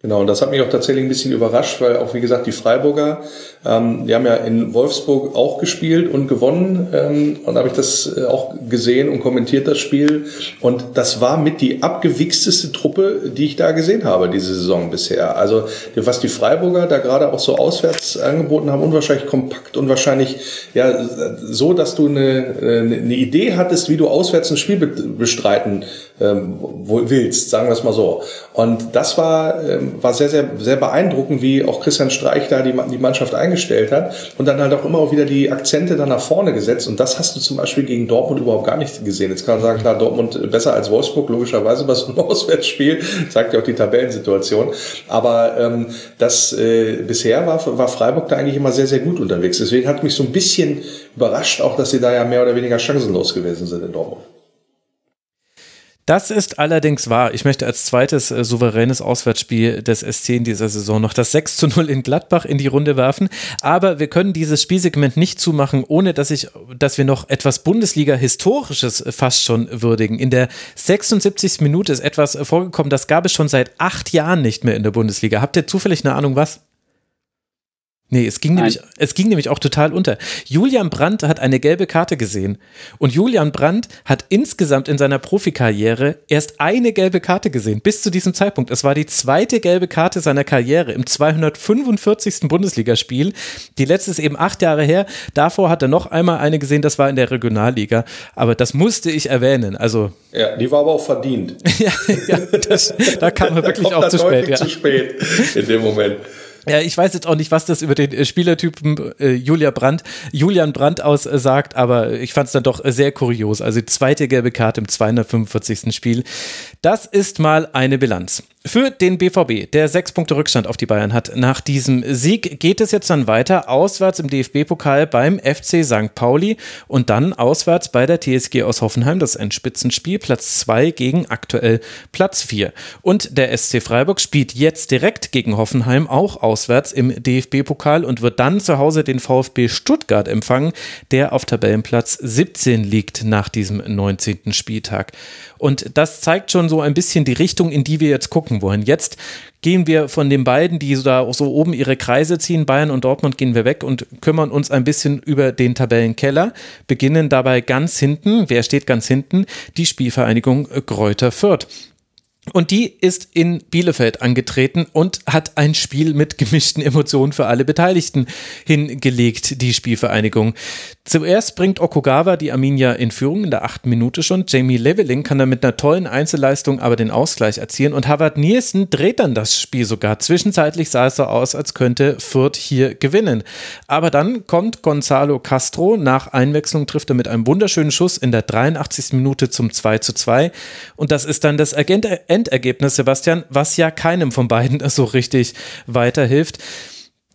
Genau, und das hat mich auch tatsächlich ein bisschen überrascht, weil auch wie gesagt die Freiburger, ähm, die haben ja in Wolfsburg auch gespielt und gewonnen ähm, und habe ich das äh, auch gesehen und kommentiert das Spiel und das war mit die abgewichsteste Truppe, die ich da gesehen habe diese Saison bisher. Also was die Freiburger da gerade auch so auswärts angeboten haben, unwahrscheinlich kompakt und wahrscheinlich ja so, dass du eine, eine Idee hattest, wie du auswärts ein Spiel bestreiten ähm, willst, sagen wir es mal so. Und das war ähm, war sehr, sehr, sehr beeindruckend, wie auch Christian Streich da die, die Mannschaft eingestellt hat und dann halt auch immer auch wieder die Akzente da nach vorne gesetzt. Und das hast du zum Beispiel gegen Dortmund überhaupt gar nicht gesehen. Jetzt kann man sagen, klar, Dortmund besser als Wolfsburg, logischerweise bei so einem Auswärtsspiel, sagt ja auch die Tabellensituation. Aber ähm, das äh, bisher war, war Freiburg da eigentlich immer sehr, sehr gut unterwegs. Deswegen hat mich so ein bisschen überrascht, auch dass sie da ja mehr oder weniger chancenlos gewesen sind in Dortmund. Das ist allerdings wahr. Ich möchte als zweites äh, souveränes Auswärtsspiel des SC in dieser Saison noch das 6 zu 0 in Gladbach in die Runde werfen. Aber wir können dieses Spielsegment nicht zumachen, ohne dass ich, dass wir noch etwas Bundesliga-Historisches äh, fast schon würdigen. In der 76. Minute ist etwas äh, vorgekommen, das gab es schon seit acht Jahren nicht mehr in der Bundesliga. Habt ihr zufällig eine Ahnung, was? Nee, es ging, nämlich, es ging nämlich auch total unter. Julian Brandt hat eine gelbe Karte gesehen. Und Julian Brandt hat insgesamt in seiner Profikarriere erst eine gelbe Karte gesehen, bis zu diesem Zeitpunkt. Es war die zweite gelbe Karte seiner Karriere im 245. Bundesligaspiel. Die letzte ist eben acht Jahre her. Davor hat er noch einmal eine gesehen, das war in der Regionalliga. Aber das musste ich erwähnen. Also. Ja, die war aber auch verdient. ja, ja das, da kam er wirklich auch zu spät. Ja. zu spät in dem Moment. Ja, ich weiß jetzt auch nicht, was das über den äh, Spielertypen äh, Julia Brandt, Julian Brandt aussagt, äh, aber ich fand es dann doch äh, sehr kurios. Also die zweite gelbe Karte im 245. Spiel. Das ist mal eine Bilanz. Für den BVB, der sechs Punkte Rückstand auf die Bayern hat, nach diesem Sieg geht es jetzt dann weiter auswärts im DFB-Pokal beim FC St. Pauli und dann auswärts bei der TSG aus Hoffenheim, das ist ein Spitzenspiel, Platz zwei gegen aktuell Platz vier. Und der SC Freiburg spielt jetzt direkt gegen Hoffenheim auch auswärts im DFB-Pokal und wird dann zu Hause den VfB Stuttgart empfangen, der auf Tabellenplatz 17 liegt nach diesem 19. Spieltag. Und das zeigt schon so ein bisschen die Richtung, in die wir jetzt gucken wollen. Jetzt gehen wir von den beiden, die da so oben ihre Kreise ziehen, Bayern und Dortmund, gehen wir weg und kümmern uns ein bisschen über den Tabellenkeller, beginnen dabei ganz hinten, wer steht ganz hinten? Die Spielvereinigung Gräuter Fürth. Und die ist in Bielefeld angetreten und hat ein Spiel mit gemischten Emotionen für alle Beteiligten hingelegt, die Spielvereinigung. Zuerst bringt Okugawa die Arminia in Führung in der achten Minute schon. Jamie Leveling kann dann mit einer tollen Einzelleistung aber den Ausgleich erzielen und Harvard Nielsen dreht dann das Spiel sogar. Zwischenzeitlich sah es so aus, als könnte Fürth hier gewinnen. Aber dann kommt Gonzalo Castro. Nach Einwechslung trifft er mit einem wunderschönen Schuss in der 83. Minute zum 2 zu 2. Und das ist dann das Endergebnis, Sebastian, was ja keinem von beiden so richtig weiterhilft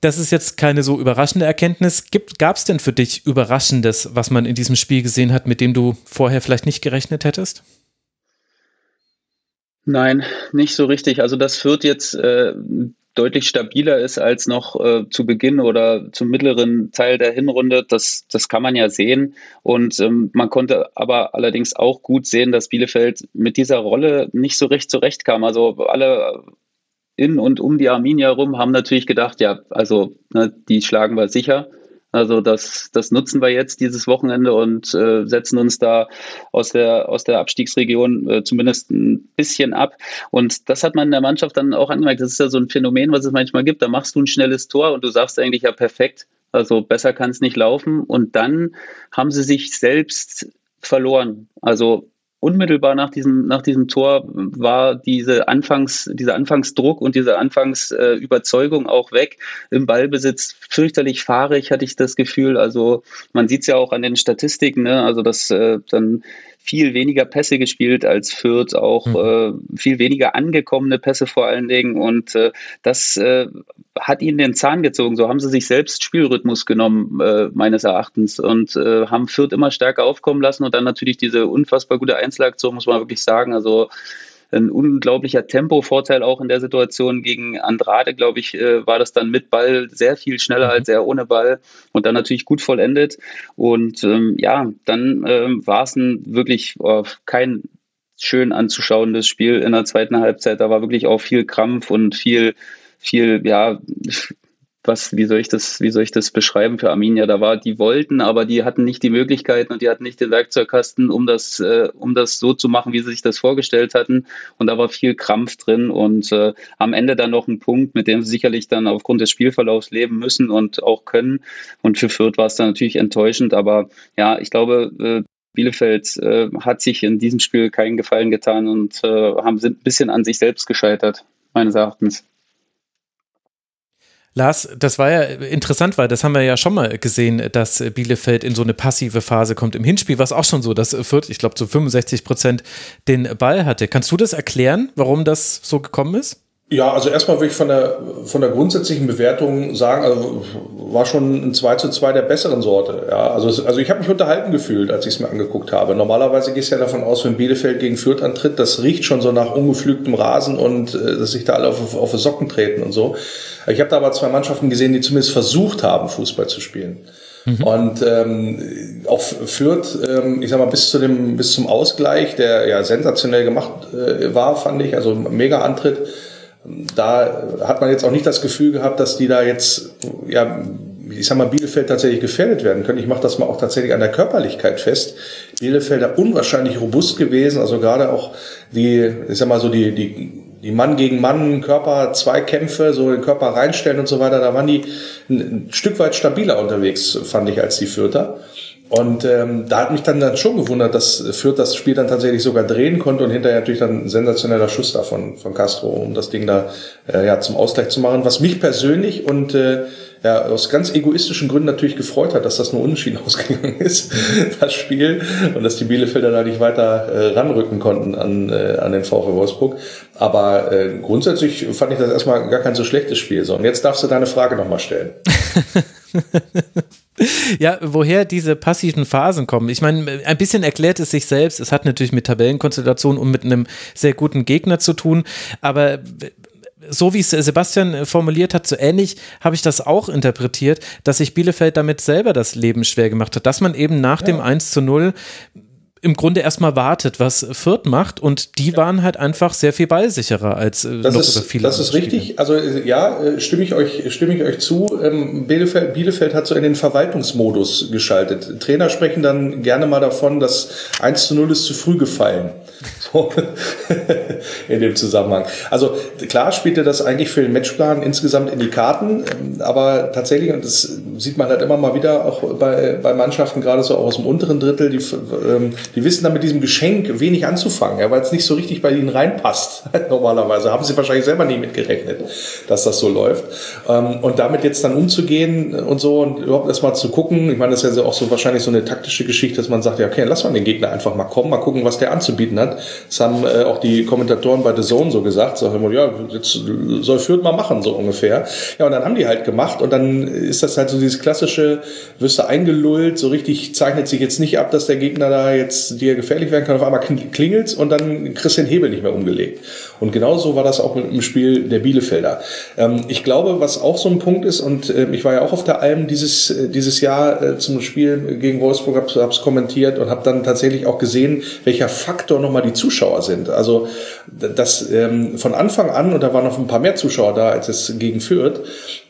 das ist jetzt keine so überraschende Erkenntnis. Gab es denn für dich Überraschendes, was man in diesem Spiel gesehen hat, mit dem du vorher vielleicht nicht gerechnet hättest? Nein, nicht so richtig. Also das führt jetzt äh, deutlich stabiler ist als noch äh, zu Beginn oder zum mittleren Teil der Hinrunde. Das, das kann man ja sehen. Und ähm, man konnte aber allerdings auch gut sehen, dass Bielefeld mit dieser Rolle nicht so recht zurechtkam. Also alle in und um die Arminia rum haben natürlich gedacht, ja, also ne, die schlagen wir sicher. Also das, das nutzen wir jetzt dieses Wochenende und äh, setzen uns da aus der, aus der Abstiegsregion äh, zumindest ein bisschen ab. Und das hat man in der Mannschaft dann auch angemerkt. Das ist ja so ein Phänomen, was es manchmal gibt. Da machst du ein schnelles Tor und du sagst eigentlich ja perfekt. Also besser kann es nicht laufen. Und dann haben sie sich selbst verloren. Also unmittelbar nach diesem, nach diesem Tor war diese Anfangs, dieser Anfangsdruck und diese Anfangsüberzeugung äh, auch weg. Im Ballbesitz fürchterlich fahrig, hatte ich das Gefühl. Also man sieht es ja auch an den Statistiken, ne? also dass äh, dann viel weniger Pässe gespielt als Fürth, auch mhm. äh, viel weniger angekommene Pässe vor allen Dingen. Und äh, das äh, hat ihnen den Zahn gezogen. So haben sie sich selbst Spielrhythmus genommen, äh, meines Erachtens, und äh, haben Fürth immer stärker aufkommen lassen. Und dann natürlich diese unfassbar gute Einzelaktion, muss man wirklich sagen. Also ein unglaublicher Tempovorteil auch in der Situation gegen Andrade, glaube ich, äh, war das dann mit Ball sehr viel schneller mhm. als er ohne Ball und dann natürlich gut vollendet. Und ähm, ja, dann ähm, war es ein wirklich oh, kein schön anzuschauen, das Spiel in der zweiten Halbzeit. Da war wirklich auch viel Krampf und viel, viel, ja, was, wie soll ich das, wie soll ich das beschreiben für Arminia? Da war, die wollten, aber die hatten nicht die Möglichkeiten und die hatten nicht den Werkzeugkasten, um das, äh, um das so zu machen, wie sie sich das vorgestellt hatten. Und da war viel Krampf drin und äh, am Ende dann noch ein Punkt, mit dem sie sicherlich dann aufgrund des Spielverlaufs leben müssen und auch können. Und für Fürth war es dann natürlich enttäuschend, aber ja, ich glaube, äh, Bielefeld äh, hat sich in diesem Spiel keinen Gefallen getan und äh, haben sind ein bisschen an sich selbst gescheitert, meines Erachtens. Lars, das war ja interessant, weil das haben wir ja schon mal gesehen, dass Bielefeld in so eine passive Phase kommt. Im Hinspiel war es auch schon so, dass Fürth, ich glaube, zu 65 Prozent den Ball hatte. Kannst du das erklären, warum das so gekommen ist? Ja, also erstmal würde ich von der, von der grundsätzlichen Bewertung sagen, also war schon ein 2 zu 2 der besseren Sorte. Ja, also, also ich habe mich unterhalten gefühlt, als ich es mir angeguckt habe. Normalerweise gehst du ja davon aus, wenn Bielefeld gegen Fürth antritt, das riecht schon so nach ungepflügtem Rasen und äh, dass sich da alle auf, auf die Socken treten und so. Ich habe da aber zwei Mannschaften gesehen, die zumindest versucht haben, Fußball zu spielen. Mhm. Und ähm, auch Fürth, ähm, ich sag mal, bis zu dem, bis zum Ausgleich, der ja sensationell gemacht äh, war, fand ich, also mega Antritt da hat man jetzt auch nicht das Gefühl gehabt, dass die da jetzt, ja, ich sag mal, Bielefeld tatsächlich gefährdet werden können. Ich mache das mal auch tatsächlich an der Körperlichkeit fest. Bielefelder unwahrscheinlich robust gewesen, also gerade auch die, ich sag mal so die, die, die Mann gegen Mann Körper, Zweikämpfe, so den Körper reinstellen und so weiter, da waren die ein, ein Stück weit stabiler unterwegs, fand ich, als die Fürther. Und ähm, da hat mich dann, dann schon gewundert, dass Fürth das Spiel dann tatsächlich sogar drehen konnte und hinterher natürlich dann ein sensationeller Schuss da von, von Castro, um das Ding da äh, ja, zum Ausgleich zu machen. Was mich persönlich und äh, ja, aus ganz egoistischen Gründen natürlich gefreut hat, dass das nur unentschieden ausgegangen ist, das Spiel, und dass die Bielefelder da nicht weiter äh, ranrücken konnten an, äh, an den VfW Wolfsburg. Aber äh, grundsätzlich fand ich das erstmal gar kein so schlechtes Spiel. So, und jetzt darfst du deine Frage nochmal stellen. ja, woher diese passiven Phasen kommen. Ich meine, ein bisschen erklärt es sich selbst. Es hat natürlich mit Tabellenkonstellation und mit einem sehr guten Gegner zu tun. Aber so wie es Sebastian formuliert hat, so ähnlich habe ich das auch interpretiert, dass sich Bielefeld damit selber das Leben schwer gemacht hat, dass man eben nach ja. dem 1 zu 0 im Grunde erstmal wartet, was Fürth macht und die waren halt einfach sehr viel ballsicherer als äh, das noch ist, viele Das ist richtig. Also äh, ja, äh, stimme ich euch, stimme ich euch zu. Ähm, Bielefeld, Bielefeld hat so in den Verwaltungsmodus geschaltet. Trainer sprechen dann gerne mal davon, dass 1 zu 0 ist zu früh gefallen. In dem Zusammenhang. Also klar spielte das eigentlich für den Matchplan insgesamt in die Karten, aber tatsächlich, und das sieht man halt immer mal wieder auch bei, bei Mannschaften, gerade so aus dem unteren Drittel, die, ähm, die wissen dann mit diesem Geschenk wenig anzufangen, ja, weil es nicht so richtig bei ihnen reinpasst. Normalerweise haben sie wahrscheinlich selber nie mitgerechnet, dass das so läuft. Ähm, und damit jetzt dann umzugehen und so und überhaupt erstmal zu gucken, ich meine, das ist ja auch so wahrscheinlich so eine taktische Geschichte, dass man sagt, ja, okay, lass mal den Gegner einfach mal kommen, mal gucken, was der anzubieten hat. Das haben äh, auch die Kommentatoren bei The Zone so gesagt, so, ja, jetzt soll Fürth mal machen, so ungefähr. Ja, und dann haben die halt gemacht und dann ist das halt so dieses klassische, wirst du eingelullt, so richtig zeichnet sich jetzt nicht ab, dass der Gegner da jetzt dir gefährlich werden kann, auf einmal klingelt und dann kriegst du den Hebel nicht mehr umgelegt. Und genauso war das auch mit dem Spiel der Bielefelder. Ähm, ich glaube, was auch so ein Punkt ist, und äh, ich war ja auch auf der Alm dieses, äh, dieses Jahr äh, zum Spiel gegen Wolfsburg, habe es kommentiert und habe dann tatsächlich auch gesehen, welcher Faktor nochmal die Zuschauer sind. Also das ähm, von Anfang an, und da waren noch ein paar mehr Zuschauer da, als es gegen Fürth,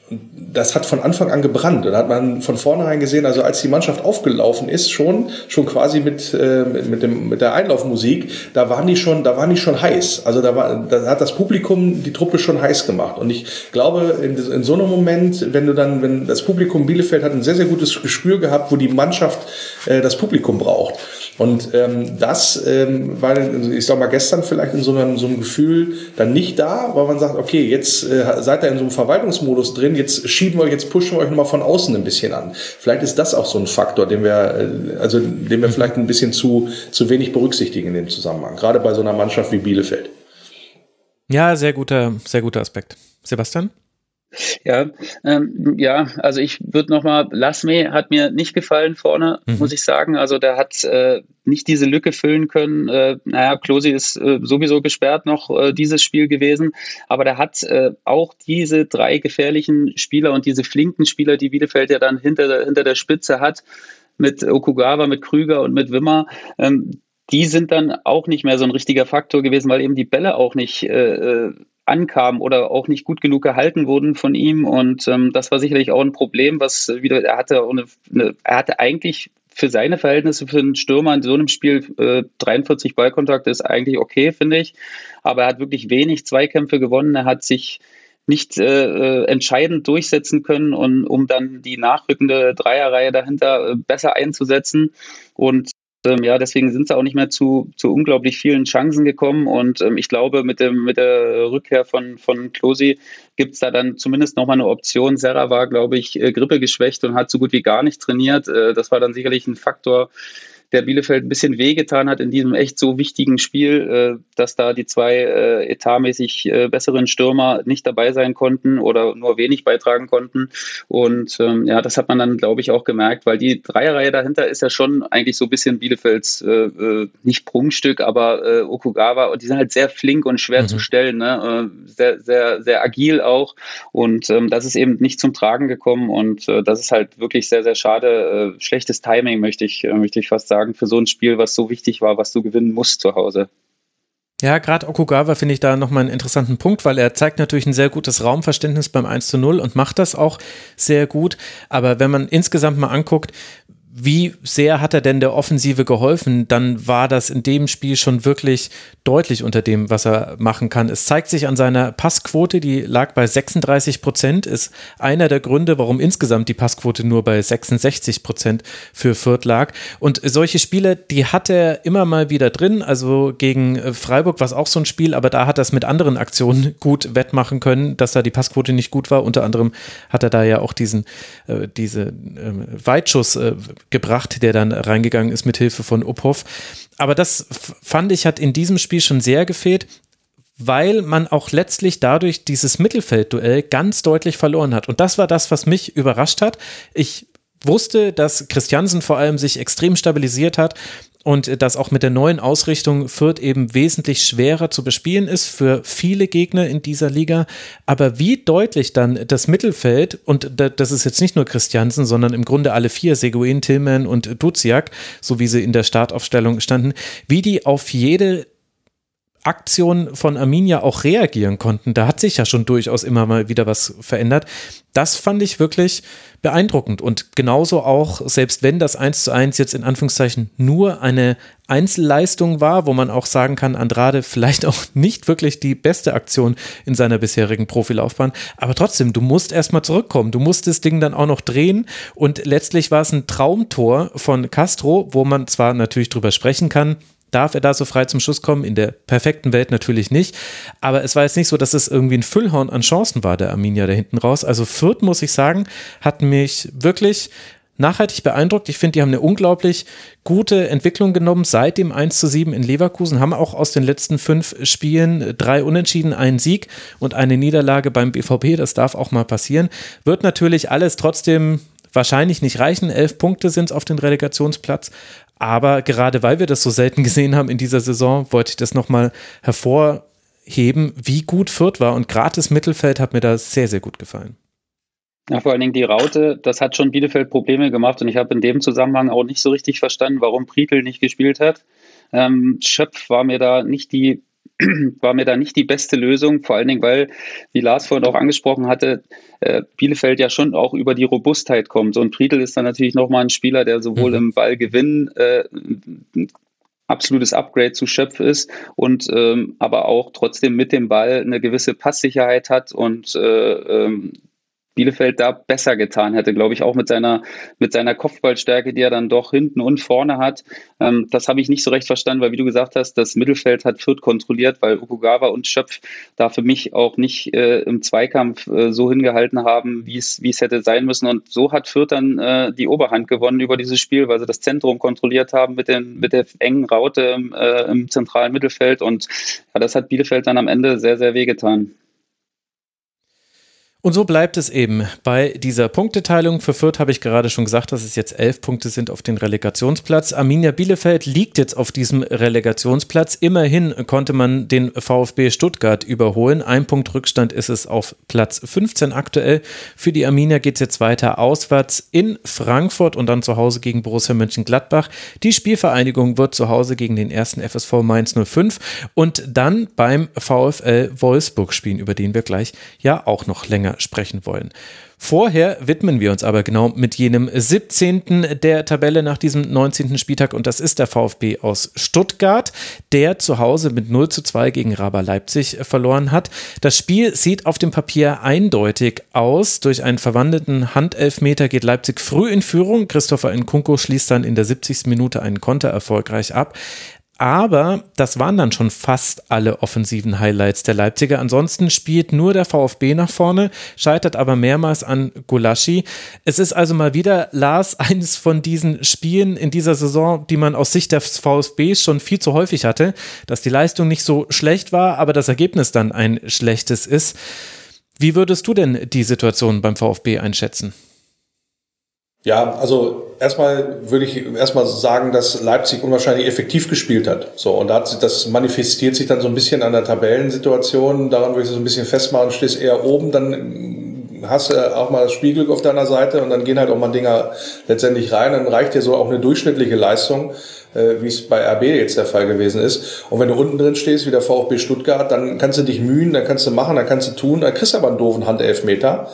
das hat von Anfang an gebrannt. Und da hat man von vornherein gesehen, also als die Mannschaft aufgelaufen ist, schon, schon quasi mit, äh, mit, dem, mit der Einlaufmusik, da waren die schon, da waren die schon heiß. Also da war, da hat das Publikum die Truppe schon heiß gemacht. Und ich glaube, in, in so einem Moment, wenn du dann, wenn das Publikum Bielefeld hat ein sehr, sehr gutes Gespür gehabt, wo die Mannschaft äh, das Publikum braucht. Und ähm, das ähm, war, ich sag mal, gestern vielleicht in so einem, so einem Gefühl dann nicht da, weil man sagt, okay, jetzt äh, seid ihr in so einem Verwaltungsmodus drin, jetzt schieben wir, jetzt pushen wir euch nochmal von außen ein bisschen an. Vielleicht ist das auch so ein Faktor, den wir, äh, also den wir vielleicht ein bisschen zu, zu wenig berücksichtigen in dem Zusammenhang, gerade bei so einer Mannschaft wie Bielefeld. Ja, sehr guter, sehr guter Aspekt. Sebastian? Ja, ähm, ja, also ich würde nochmal, Lasme hat mir nicht gefallen vorne, mhm. muss ich sagen. Also der hat äh, nicht diese Lücke füllen können. Äh, naja, Klosi ist äh, sowieso gesperrt noch äh, dieses Spiel gewesen, aber der hat äh, auch diese drei gefährlichen Spieler und diese flinken Spieler, die Bielefeld ja dann hinter der, hinter der Spitze hat, mit Okugawa, mit Krüger und mit Wimmer, ähm, die sind dann auch nicht mehr so ein richtiger Faktor gewesen, weil eben die Bälle auch nicht äh, äh, ankamen oder auch nicht gut genug gehalten wurden von ihm. Und ähm, das war sicherlich auch ein Problem, was wieder, er hatte eine, eine, er hatte eigentlich für seine Verhältnisse für einen Stürmer in so einem Spiel äh, 43 Ballkontakte ist eigentlich okay, finde ich. Aber er hat wirklich wenig Zweikämpfe gewonnen. Er hat sich nicht äh, äh entscheidend durchsetzen können, und, um dann die nachrückende Dreierreihe dahinter äh, besser einzusetzen. Und ähm, ja, deswegen sind sie auch nicht mehr zu, zu unglaublich vielen Chancen gekommen. Und ähm, ich glaube, mit, dem, mit der Rückkehr von, von Klosi gibt es da dann zumindest nochmal eine Option. Serra war, glaube ich, äh, grippegeschwächt und hat so gut wie gar nicht trainiert. Äh, das war dann sicherlich ein Faktor, der Bielefeld ein bisschen wehgetan hat in diesem echt so wichtigen Spiel, äh, dass da die zwei äh, etatmäßig äh, besseren Stürmer nicht dabei sein konnten oder nur wenig beitragen konnten. Und ähm, ja, das hat man dann, glaube ich, auch gemerkt, weil die Dreierreihe dahinter ist ja schon eigentlich so ein bisschen Bielefelds nicht Prunkstück, aber Okugawa, und die sind halt sehr flink und schwer mhm. zu stellen, ne? sehr, sehr, sehr agil auch. Und ähm, das ist eben nicht zum Tragen gekommen und äh, das ist halt wirklich sehr, sehr schade. Äh, schlechtes Timing, möchte ich, äh, möchte ich fast sagen sagen, für so ein Spiel, was so wichtig war, was du gewinnen musst zu Hause. Ja, gerade Okugawa finde ich da nochmal einen interessanten Punkt, weil er zeigt natürlich ein sehr gutes Raumverständnis beim 1 zu 0 und macht das auch sehr gut. Aber wenn man insgesamt mal anguckt, wie sehr hat er denn der Offensive geholfen, dann war das in dem Spiel schon wirklich deutlich unter dem, was er machen kann. Es zeigt sich an seiner Passquote, die lag bei 36 Prozent, ist einer der Gründe, warum insgesamt die Passquote nur bei 66 Prozent für Fürth lag. Und solche Spiele, die hat er immer mal wieder drin. Also gegen äh, Freiburg war es auch so ein Spiel, aber da hat er es mit anderen Aktionen gut wettmachen können, dass da die Passquote nicht gut war. Unter anderem hat er da ja auch diesen, äh, diese äh, Weitschuss äh, gebracht, der dann reingegangen ist mit Hilfe von Uphoff. Aber das fand ich hat in diesem Spiel schon sehr gefehlt weil man auch letztlich dadurch dieses Mittelfeldduell ganz deutlich verloren hat. Und das war das, was mich überrascht hat. Ich wusste, dass Christiansen vor allem sich extrem stabilisiert hat und dass auch mit der neuen Ausrichtung Fürth eben wesentlich schwerer zu bespielen ist für viele Gegner in dieser Liga. Aber wie deutlich dann das Mittelfeld, und das ist jetzt nicht nur Christiansen, sondern im Grunde alle vier, Seguin, Tillman und Duziak, so wie sie in der Startaufstellung standen, wie die auf jede Aktion von Arminia auch reagieren konnten. Da hat sich ja schon durchaus immer mal wieder was verändert. Das fand ich wirklich beeindruckend und genauso auch, selbst wenn das 1 zu 1 jetzt in Anführungszeichen nur eine Einzelleistung war, wo man auch sagen kann, Andrade vielleicht auch nicht wirklich die beste Aktion in seiner bisherigen Profilaufbahn, aber trotzdem, du musst erstmal zurückkommen, du musst das Ding dann auch noch drehen und letztlich war es ein Traumtor von Castro, wo man zwar natürlich drüber sprechen kann, Darf er da so frei zum Schuss kommen? In der perfekten Welt natürlich nicht. Aber es war jetzt nicht so, dass es irgendwie ein Füllhorn an Chancen war, der Arminia da hinten raus. Also Fürth, muss ich sagen, hat mich wirklich nachhaltig beeindruckt. Ich finde, die haben eine unglaublich gute Entwicklung genommen seit dem 1 zu 7 in Leverkusen, haben auch aus den letzten fünf Spielen drei Unentschieden, einen Sieg und eine Niederlage beim BVB. Das darf auch mal passieren. Wird natürlich alles trotzdem wahrscheinlich nicht reichen. Elf Punkte sind es auf den Relegationsplatz. Aber gerade weil wir das so selten gesehen haben in dieser Saison, wollte ich das nochmal hervorheben, wie gut Fürth war. Und gerade das Mittelfeld hat mir da sehr, sehr gut gefallen. Ja, vor allen Dingen die Raute, das hat schon Bielefeld Probleme gemacht und ich habe in dem Zusammenhang auch nicht so richtig verstanden, warum Prietl nicht gespielt hat. Ähm, Schöpf war mir da nicht die war mir da nicht die beste Lösung, vor allen Dingen, weil, wie Lars vorhin auch angesprochen hatte, äh, Bielefeld ja schon auch über die Robustheit kommt. Und Friedel ist dann natürlich nochmal ein Spieler, der sowohl mhm. im Ballgewinn äh, absolutes Upgrade zu Schöpf ist und ähm, aber auch trotzdem mit dem Ball eine gewisse Passsicherheit hat und äh, ähm, Bielefeld da besser getan hätte, glaube ich, auch mit seiner, mit seiner Kopfballstärke, die er dann doch hinten und vorne hat. Ähm, das habe ich nicht so recht verstanden, weil wie du gesagt hast, das Mittelfeld hat Fürth kontrolliert, weil Okugawa und Schöpf da für mich auch nicht äh, im Zweikampf äh, so hingehalten haben, wie es, hätte sein müssen. Und so hat Fürth dann äh, die Oberhand gewonnen über dieses Spiel, weil sie das Zentrum kontrolliert haben mit, den, mit der engen Raute im, äh, im zentralen Mittelfeld. Und ja, das hat Bielefeld dann am Ende sehr, sehr wehgetan. Und so bleibt es eben bei dieser Punkteteilung. Für Fürth habe ich gerade schon gesagt, dass es jetzt elf Punkte sind auf den Relegationsplatz. Arminia Bielefeld liegt jetzt auf diesem Relegationsplatz. Immerhin konnte man den VfB Stuttgart überholen. Ein Punkt Rückstand ist es auf Platz 15 aktuell. Für die Arminia geht es jetzt weiter auswärts in Frankfurt und dann zu Hause gegen Borussia Mönchengladbach. Die Spielvereinigung wird zu Hause gegen den ersten FSV Mainz 05 und dann beim VfL Wolfsburg spielen, über den wir gleich ja auch noch länger sprechen wollen. Vorher widmen wir uns aber genau mit jenem 17. der Tabelle nach diesem 19. Spieltag und das ist der VfB aus Stuttgart, der zu Hause mit 0 zu 2 gegen Raber Leipzig verloren hat. Das Spiel sieht auf dem Papier eindeutig aus. Durch einen verwandelten Handelfmeter geht Leipzig früh in Führung. Christopher Nkunku schließt dann in der 70. Minute einen Konter erfolgreich ab. Aber das waren dann schon fast alle offensiven Highlights der Leipziger. Ansonsten spielt nur der VfB nach vorne, scheitert aber mehrmals an Gulaschi. Es ist also mal wieder, Lars, eines von diesen Spielen in dieser Saison, die man aus Sicht des VfBs schon viel zu häufig hatte, dass die Leistung nicht so schlecht war, aber das Ergebnis dann ein schlechtes ist. Wie würdest du denn die Situation beim VfB einschätzen? Ja, also erstmal würde ich erstmal sagen, dass Leipzig unwahrscheinlich effektiv gespielt hat. So, und das, das manifestiert sich dann so ein bisschen an der Tabellensituation. Daran würde ich so ein bisschen festmachen, stehst eher oben, dann hast du auch mal das Spielglück auf deiner Seite und dann gehen halt auch mal Dinger letztendlich rein. Dann reicht dir so auch eine durchschnittliche Leistung, äh, wie es bei RB jetzt der Fall gewesen ist. Und wenn du unten drin stehst, wie der VfB Stuttgart, dann kannst du dich mühen, dann kannst du machen, dann kannst du tun, dann kriegst du aber einen doofen Handelfmeter.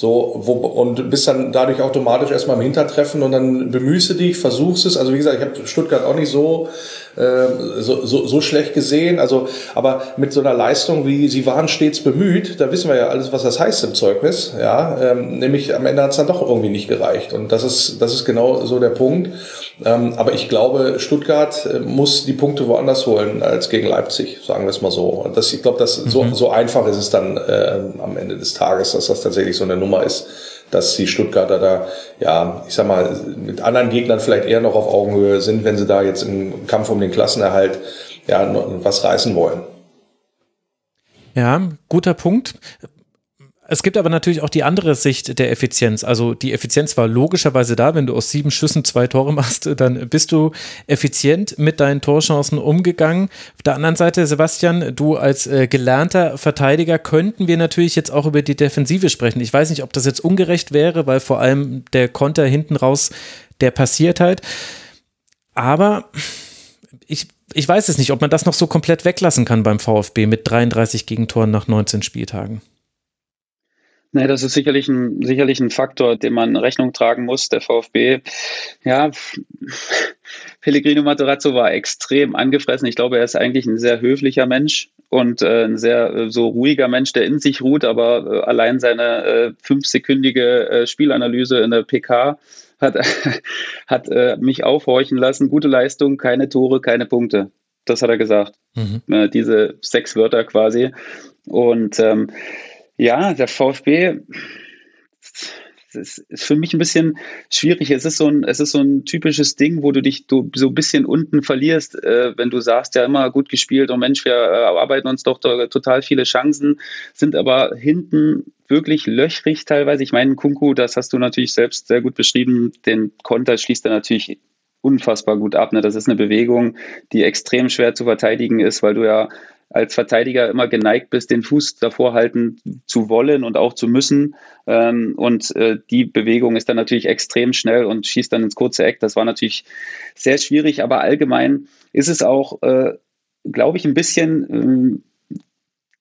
So, wo, und bist dann dadurch automatisch erstmal im Hintertreffen und dann bemühst du dich, versuchst es. Also wie gesagt, ich habe Stuttgart auch nicht so, äh, so, so, so schlecht gesehen. Also, aber mit so einer Leistung wie sie waren stets bemüht, da wissen wir ja alles, was das heißt im Zeugnis. Ja, ähm, nämlich am Ende hat es dann doch irgendwie nicht gereicht. Und das ist, das ist genau so der Punkt. Ähm, aber ich glaube, Stuttgart äh, muss die Punkte woanders holen als gegen Leipzig, sagen wir es mal so. Und das, ich glaube, das mhm. so, so einfach ist es dann äh, am Ende des Tages, dass das tatsächlich so eine Nummer ist, dass die Stuttgarter da, ja, ich sag mal, mit anderen Gegnern vielleicht eher noch auf Augenhöhe sind, wenn sie da jetzt im Kampf um den Klassenerhalt ja was reißen wollen. Ja, guter Punkt. Es gibt aber natürlich auch die andere Sicht der Effizienz. Also die Effizienz war logischerweise da, wenn du aus sieben Schüssen zwei Tore machst, dann bist du effizient mit deinen Torchancen umgegangen. Auf der anderen Seite, Sebastian, du als äh, gelernter Verteidiger könnten wir natürlich jetzt auch über die Defensive sprechen. Ich weiß nicht, ob das jetzt ungerecht wäre, weil vor allem der Konter hinten raus, der passiert halt. Aber ich, ich weiß es nicht, ob man das noch so komplett weglassen kann beim VfB mit 33 Gegentoren nach 19 Spieltagen. Nee, das ist sicherlich ein, sicherlich ein Faktor, dem man Rechnung tragen muss. Der VfB, ja, Pellegrino Materazzo war extrem angefressen. Ich glaube, er ist eigentlich ein sehr höflicher Mensch und äh, ein sehr äh, so ruhiger Mensch, der in sich ruht, aber äh, allein seine äh, fünfsekündige äh, Spielanalyse in der PK hat, hat äh, mich aufhorchen lassen. Gute Leistung, keine Tore, keine Punkte. Das hat er gesagt. Mhm. Diese sechs Wörter quasi. Und ähm, ja, der VfB das ist für mich ein bisschen schwierig. Es ist so ein, es ist so ein typisches Ding, wo du dich du, so ein bisschen unten verlierst, äh, wenn du sagst, ja immer gut gespielt und Mensch, wir äh, arbeiten uns doch total viele Chancen, sind aber hinten wirklich löchrig teilweise. Ich meine, Kunku, das hast du natürlich selbst sehr gut beschrieben, den Konter schließt er natürlich unfassbar gut ab. Ne? Das ist eine Bewegung, die extrem schwer zu verteidigen ist, weil du ja als Verteidiger immer geneigt bist, den Fuß davor halten zu wollen und auch zu müssen. Ähm, und äh, die Bewegung ist dann natürlich extrem schnell und schießt dann ins kurze Eck. Das war natürlich sehr schwierig, aber allgemein ist es auch, äh, glaube ich, ein bisschen äh,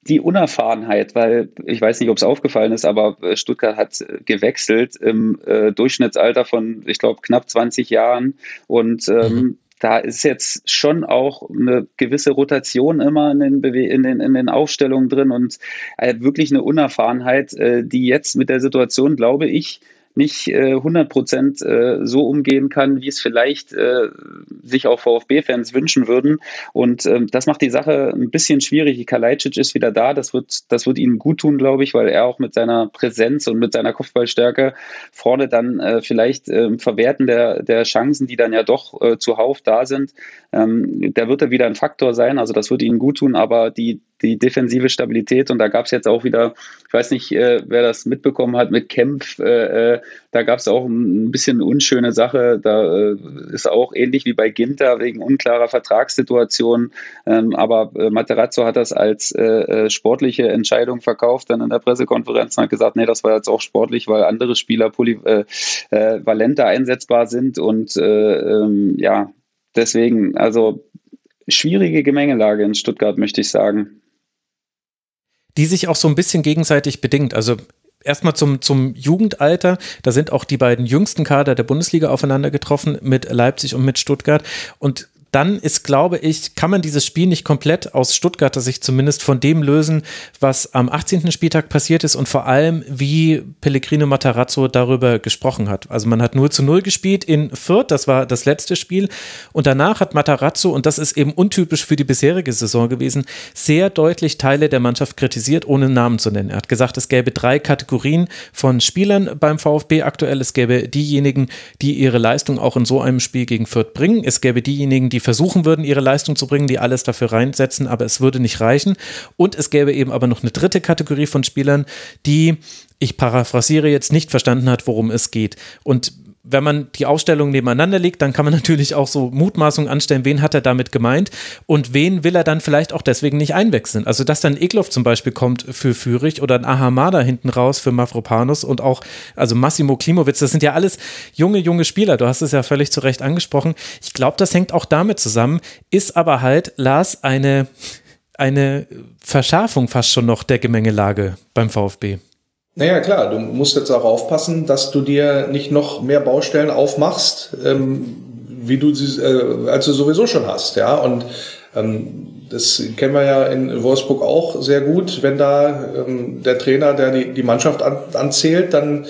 die Unerfahrenheit, weil ich weiß nicht, ob es aufgefallen ist, aber Stuttgart hat gewechselt im äh, Durchschnittsalter von, ich glaube, knapp 20 Jahren und ähm, mhm da ist jetzt schon auch eine gewisse Rotation immer in den, Bewe in den, in den Aufstellungen drin und äh, wirklich eine Unerfahrenheit, äh, die jetzt mit der Situation, glaube ich, nicht äh, 100 Prozent äh, so umgehen kann, wie es vielleicht äh, sich auch VfB-Fans wünschen würden. Und ähm, das macht die Sache ein bisschen schwierig. Kalajdzic ist wieder da. Das wird, das wird ihm gut tun, glaube ich, weil er auch mit seiner Präsenz und mit seiner Kopfballstärke vorne dann äh, vielleicht äh, Verwerten der, der Chancen, die dann ja doch äh, zuhauf da sind, ähm, da wird er wieder ein Faktor sein. Also das wird ihm gut tun. Aber die die defensive Stabilität. Und da gab es jetzt auch wieder, ich weiß nicht, äh, wer das mitbekommen hat mit Kempf, äh, äh da gab es auch ein bisschen unschöne Sache. Da äh, ist auch ähnlich wie bei Ginter wegen unklarer Vertragssituation. Ähm, aber äh, Materazzo hat das als äh, sportliche Entscheidung verkauft, dann in der Pressekonferenz und hat gesagt, nee, das war jetzt auch sportlich, weil andere Spieler polyvalenter einsetzbar sind. Und ähm, ja, deswegen, also schwierige Gemengelage in Stuttgart, möchte ich sagen. Die sich auch so ein bisschen gegenseitig bedingt. Also erstmal zum, zum Jugendalter. Da sind auch die beiden jüngsten Kader der Bundesliga aufeinander getroffen mit Leipzig und mit Stuttgart. Und dann ist, glaube ich, kann man dieses Spiel nicht komplett aus Stuttgarter Sicht zumindest von dem lösen, was am 18. Spieltag passiert ist und vor allem, wie Pellegrino Matarazzo darüber gesprochen hat. Also man hat 0 zu 0 gespielt in Fürth, das war das letzte Spiel und danach hat Matarazzo, und das ist eben untypisch für die bisherige Saison gewesen, sehr deutlich Teile der Mannschaft kritisiert, ohne Namen zu nennen. Er hat gesagt, es gäbe drei Kategorien von Spielern beim VfB aktuell. Es gäbe diejenigen, die ihre Leistung auch in so einem Spiel gegen Fürth bringen. Es gäbe diejenigen, die die versuchen würden, ihre Leistung zu bringen, die alles dafür reinsetzen, aber es würde nicht reichen. Und es gäbe eben aber noch eine dritte Kategorie von Spielern, die, ich paraphrasiere jetzt, nicht verstanden hat, worum es geht. Und wenn man die Ausstellungen nebeneinander legt, dann kann man natürlich auch so Mutmaßungen anstellen, wen hat er damit gemeint und wen will er dann vielleicht auch deswegen nicht einwechseln. Also, dass dann Egloff zum Beispiel kommt für Fürich oder ein Ahamada hinten raus für Mavropanos und auch, also Massimo Klimowitz, das sind ja alles junge, junge Spieler. Du hast es ja völlig zu Recht angesprochen. Ich glaube, das hängt auch damit zusammen, ist aber halt, Lars, eine, eine Verschärfung fast schon noch der Gemengelage beim VfB. Naja, klar, du musst jetzt auch aufpassen, dass du dir nicht noch mehr Baustellen aufmachst, ähm, wie du sie, äh, als du sowieso schon hast, ja. Und ähm, das kennen wir ja in Wolfsburg auch sehr gut. Wenn da ähm, der Trainer, der die, die Mannschaft an, anzählt, dann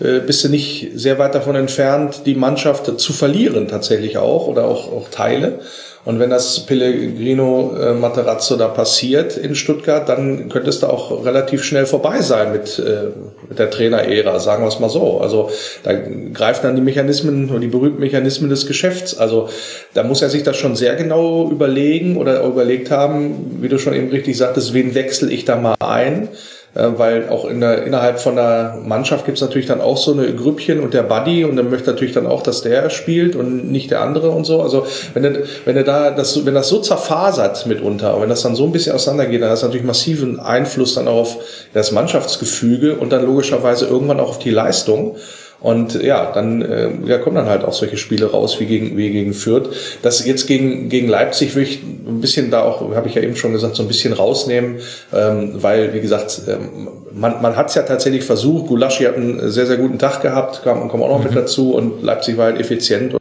äh, bist du nicht sehr weit davon entfernt, die Mannschaft zu verlieren tatsächlich auch oder auch, auch Teile. Und wenn das Pellegrino äh, Materazzo da passiert in Stuttgart, dann könnte es da auch relativ schnell vorbei sein mit, äh, mit der Trainerära, sagen wir es mal so. Also da greifen dann die Mechanismen und die berühmten Mechanismen des Geschäfts. Also da muss er sich das schon sehr genau überlegen oder überlegt haben, wie du schon eben richtig sagtest, wen wechsle ich da mal ein? Äh, weil auch in der, innerhalb von der Mannschaft gibt es natürlich dann auch so eine Grüppchen und der Buddy und dann möchte natürlich dann auch, dass der spielt und nicht der andere und so. Also wenn du, wenn du da das, wenn das so zerfasert mitunter, wenn das dann so ein bisschen auseinandergeht, dann hast du natürlich massiven Einfluss dann auf das Mannschaftsgefüge und dann logischerweise irgendwann auch auf die Leistung. Und ja, dann äh, ja, kommen dann halt auch solche Spiele raus wie gegen, wie gegen Fürth. Das jetzt gegen, gegen Leipzig würde ich ein bisschen da auch, habe ich ja eben schon gesagt, so ein bisschen rausnehmen, ähm, weil, wie gesagt, ähm, man, man hat es ja tatsächlich versucht. Gulaschi hat einen sehr, sehr guten Tag gehabt, kam, kam auch noch mhm. mit dazu und Leipzig war halt effizient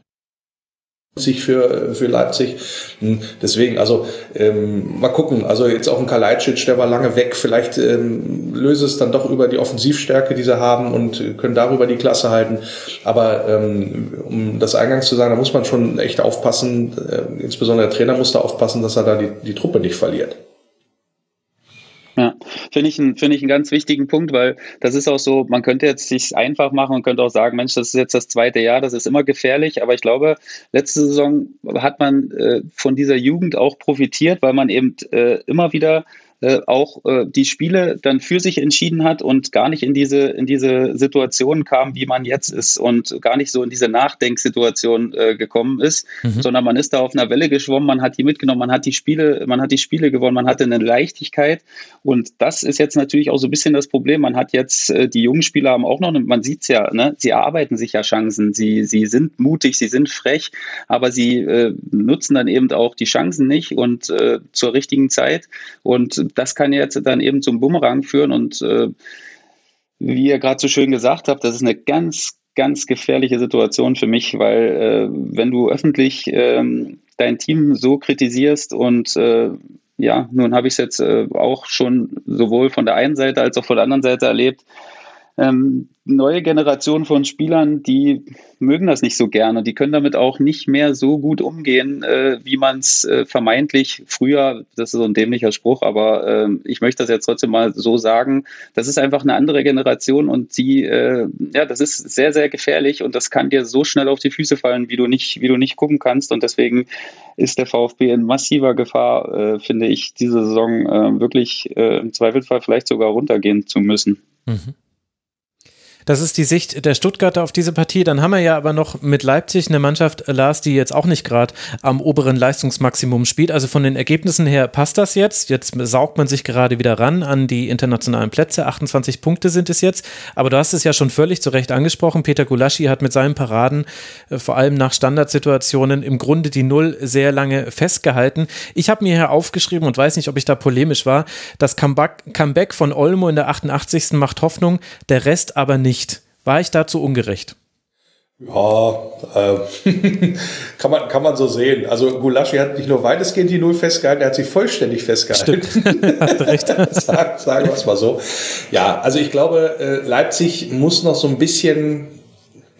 sich für, für Leipzig. Hm, deswegen, also ähm, mal gucken. Also jetzt auch ein Kalajdzic, der war lange weg. Vielleicht ähm, löse es dann doch über die Offensivstärke, die sie haben und können darüber die Klasse halten. Aber ähm, um das eingangs zu sagen, da muss man schon echt aufpassen. Äh, insbesondere der Trainer muss da aufpassen, dass er da die, die Truppe nicht verliert. Ja, finde ich, ein, finde ich einen ganz wichtigen Punkt, weil das ist auch so, man könnte jetzt sich einfach machen und könnte auch sagen, Mensch, das ist jetzt das zweite Jahr, das ist immer gefährlich, aber ich glaube, letzte Saison hat man äh, von dieser Jugend auch profitiert, weil man eben äh, immer wieder äh, auch äh, die Spiele dann für sich entschieden hat und gar nicht in diese, in diese Situation kam, wie man jetzt ist und gar nicht so in diese Nachdenksituation äh, gekommen ist, mhm. sondern man ist da auf einer Welle geschwommen, man hat die mitgenommen, man hat die Spiele, man hat die Spiele gewonnen, man hatte eine Leichtigkeit und das ist jetzt natürlich auch so ein bisschen das Problem. Man hat jetzt, äh, die jungen Spieler haben auch noch, man sieht es ja, ne, sie arbeiten sich ja Chancen, sie, sie sind mutig, sie sind frech, aber sie äh, nutzen dann eben auch die Chancen nicht und äh, zur richtigen Zeit und das kann jetzt dann eben zum Bumerang führen. Und äh, wie ihr gerade so schön gesagt habt, das ist eine ganz, ganz gefährliche Situation für mich, weil äh, wenn du öffentlich ähm, dein Team so kritisierst und äh, ja, nun habe ich es jetzt äh, auch schon sowohl von der einen Seite als auch von der anderen Seite erlebt, ähm, neue Generation von Spielern, die mögen das nicht so gerne. Die können damit auch nicht mehr so gut umgehen, äh, wie man es äh, vermeintlich früher, das ist so ein dämlicher Spruch, aber äh, ich möchte das jetzt trotzdem mal so sagen. Das ist einfach eine andere Generation und die, äh, ja, das ist sehr, sehr gefährlich und das kann dir so schnell auf die Füße fallen, wie du nicht, wie du nicht gucken kannst. Und deswegen ist der VfB in massiver Gefahr, äh, finde ich, diese Saison äh, wirklich im Zweifelsfall vielleicht sogar runtergehen zu müssen. Mhm. Das ist die Sicht der Stuttgarter auf diese Partie. Dann haben wir ja aber noch mit Leipzig eine Mannschaft, äh, Lars, die jetzt auch nicht gerade am oberen Leistungsmaximum spielt. Also von den Ergebnissen her passt das jetzt. Jetzt saugt man sich gerade wieder ran an die internationalen Plätze. 28 Punkte sind es jetzt. Aber du hast es ja schon völlig zu Recht angesprochen. Peter Gulaschi hat mit seinen Paraden äh, vor allem nach Standardsituationen im Grunde die Null sehr lange festgehalten. Ich habe mir hier aufgeschrieben und weiß nicht, ob ich da polemisch war. Das Comeback von Olmo in der 88. macht Hoffnung, der Rest aber nicht nicht. War ich dazu ungerecht? Ja, äh, kann, man, kann man so sehen. Also Gulaschi hat nicht nur weitestgehend die Null festgehalten, er hat sie vollständig festgehalten. Stimmt. hat recht. sagen, sagen wir es mal so. Ja, also ich glaube, äh, Leipzig muss noch so ein bisschen,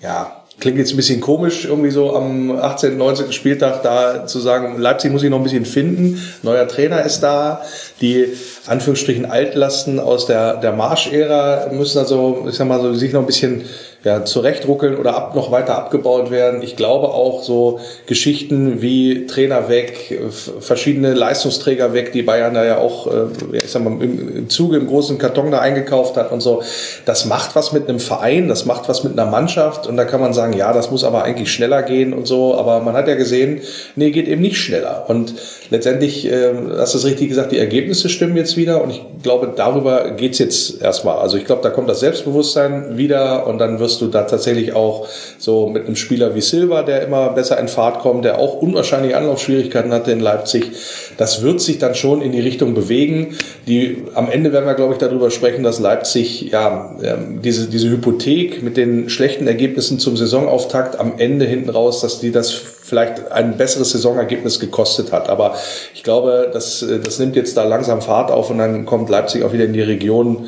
ja, klingt jetzt ein bisschen komisch, irgendwie so am 18., 19. Spieltag da zu sagen, Leipzig muss ich noch ein bisschen finden. Neuer Trainer ist da. Die Anführungsstrichen Altlasten aus der, der Marsch-Ära müssen also, ich sag mal so, sich noch ein bisschen ja, zurechtruckeln oder ab, noch weiter abgebaut werden. Ich glaube auch so Geschichten wie Trainer weg, verschiedene Leistungsträger weg, die Bayern da ja auch, äh, ich sag mal, im, im Zuge im großen Karton da eingekauft hat und so. Das macht was mit einem Verein, das macht was mit einer Mannschaft und da kann man sagen, ja, das muss aber eigentlich schneller gehen und so. Aber man hat ja gesehen, nee, geht eben nicht schneller. Und letztendlich, äh, hast du es richtig gesagt, die Ergebnisse stimmen jetzt wieder und ich glaube, darüber geht's jetzt erstmal. Also ich glaube, da kommt das Selbstbewusstsein wieder und dann wirst wirst du da tatsächlich auch so mit einem Spieler wie Silva, der immer besser in Fahrt kommt, der auch unwahrscheinliche Anlaufschwierigkeiten hatte in Leipzig. Das wird sich dann schon in die Richtung bewegen. Die, am Ende werden wir, glaube ich, darüber sprechen, dass Leipzig ja ähm, diese, diese Hypothek mit den schlechten Ergebnissen zum Saisonauftakt am Ende hinten raus, dass die das vielleicht ein besseres Saisonergebnis gekostet hat. Aber ich glaube, das, das nimmt jetzt da langsam Fahrt auf und dann kommt Leipzig auch wieder in die Region,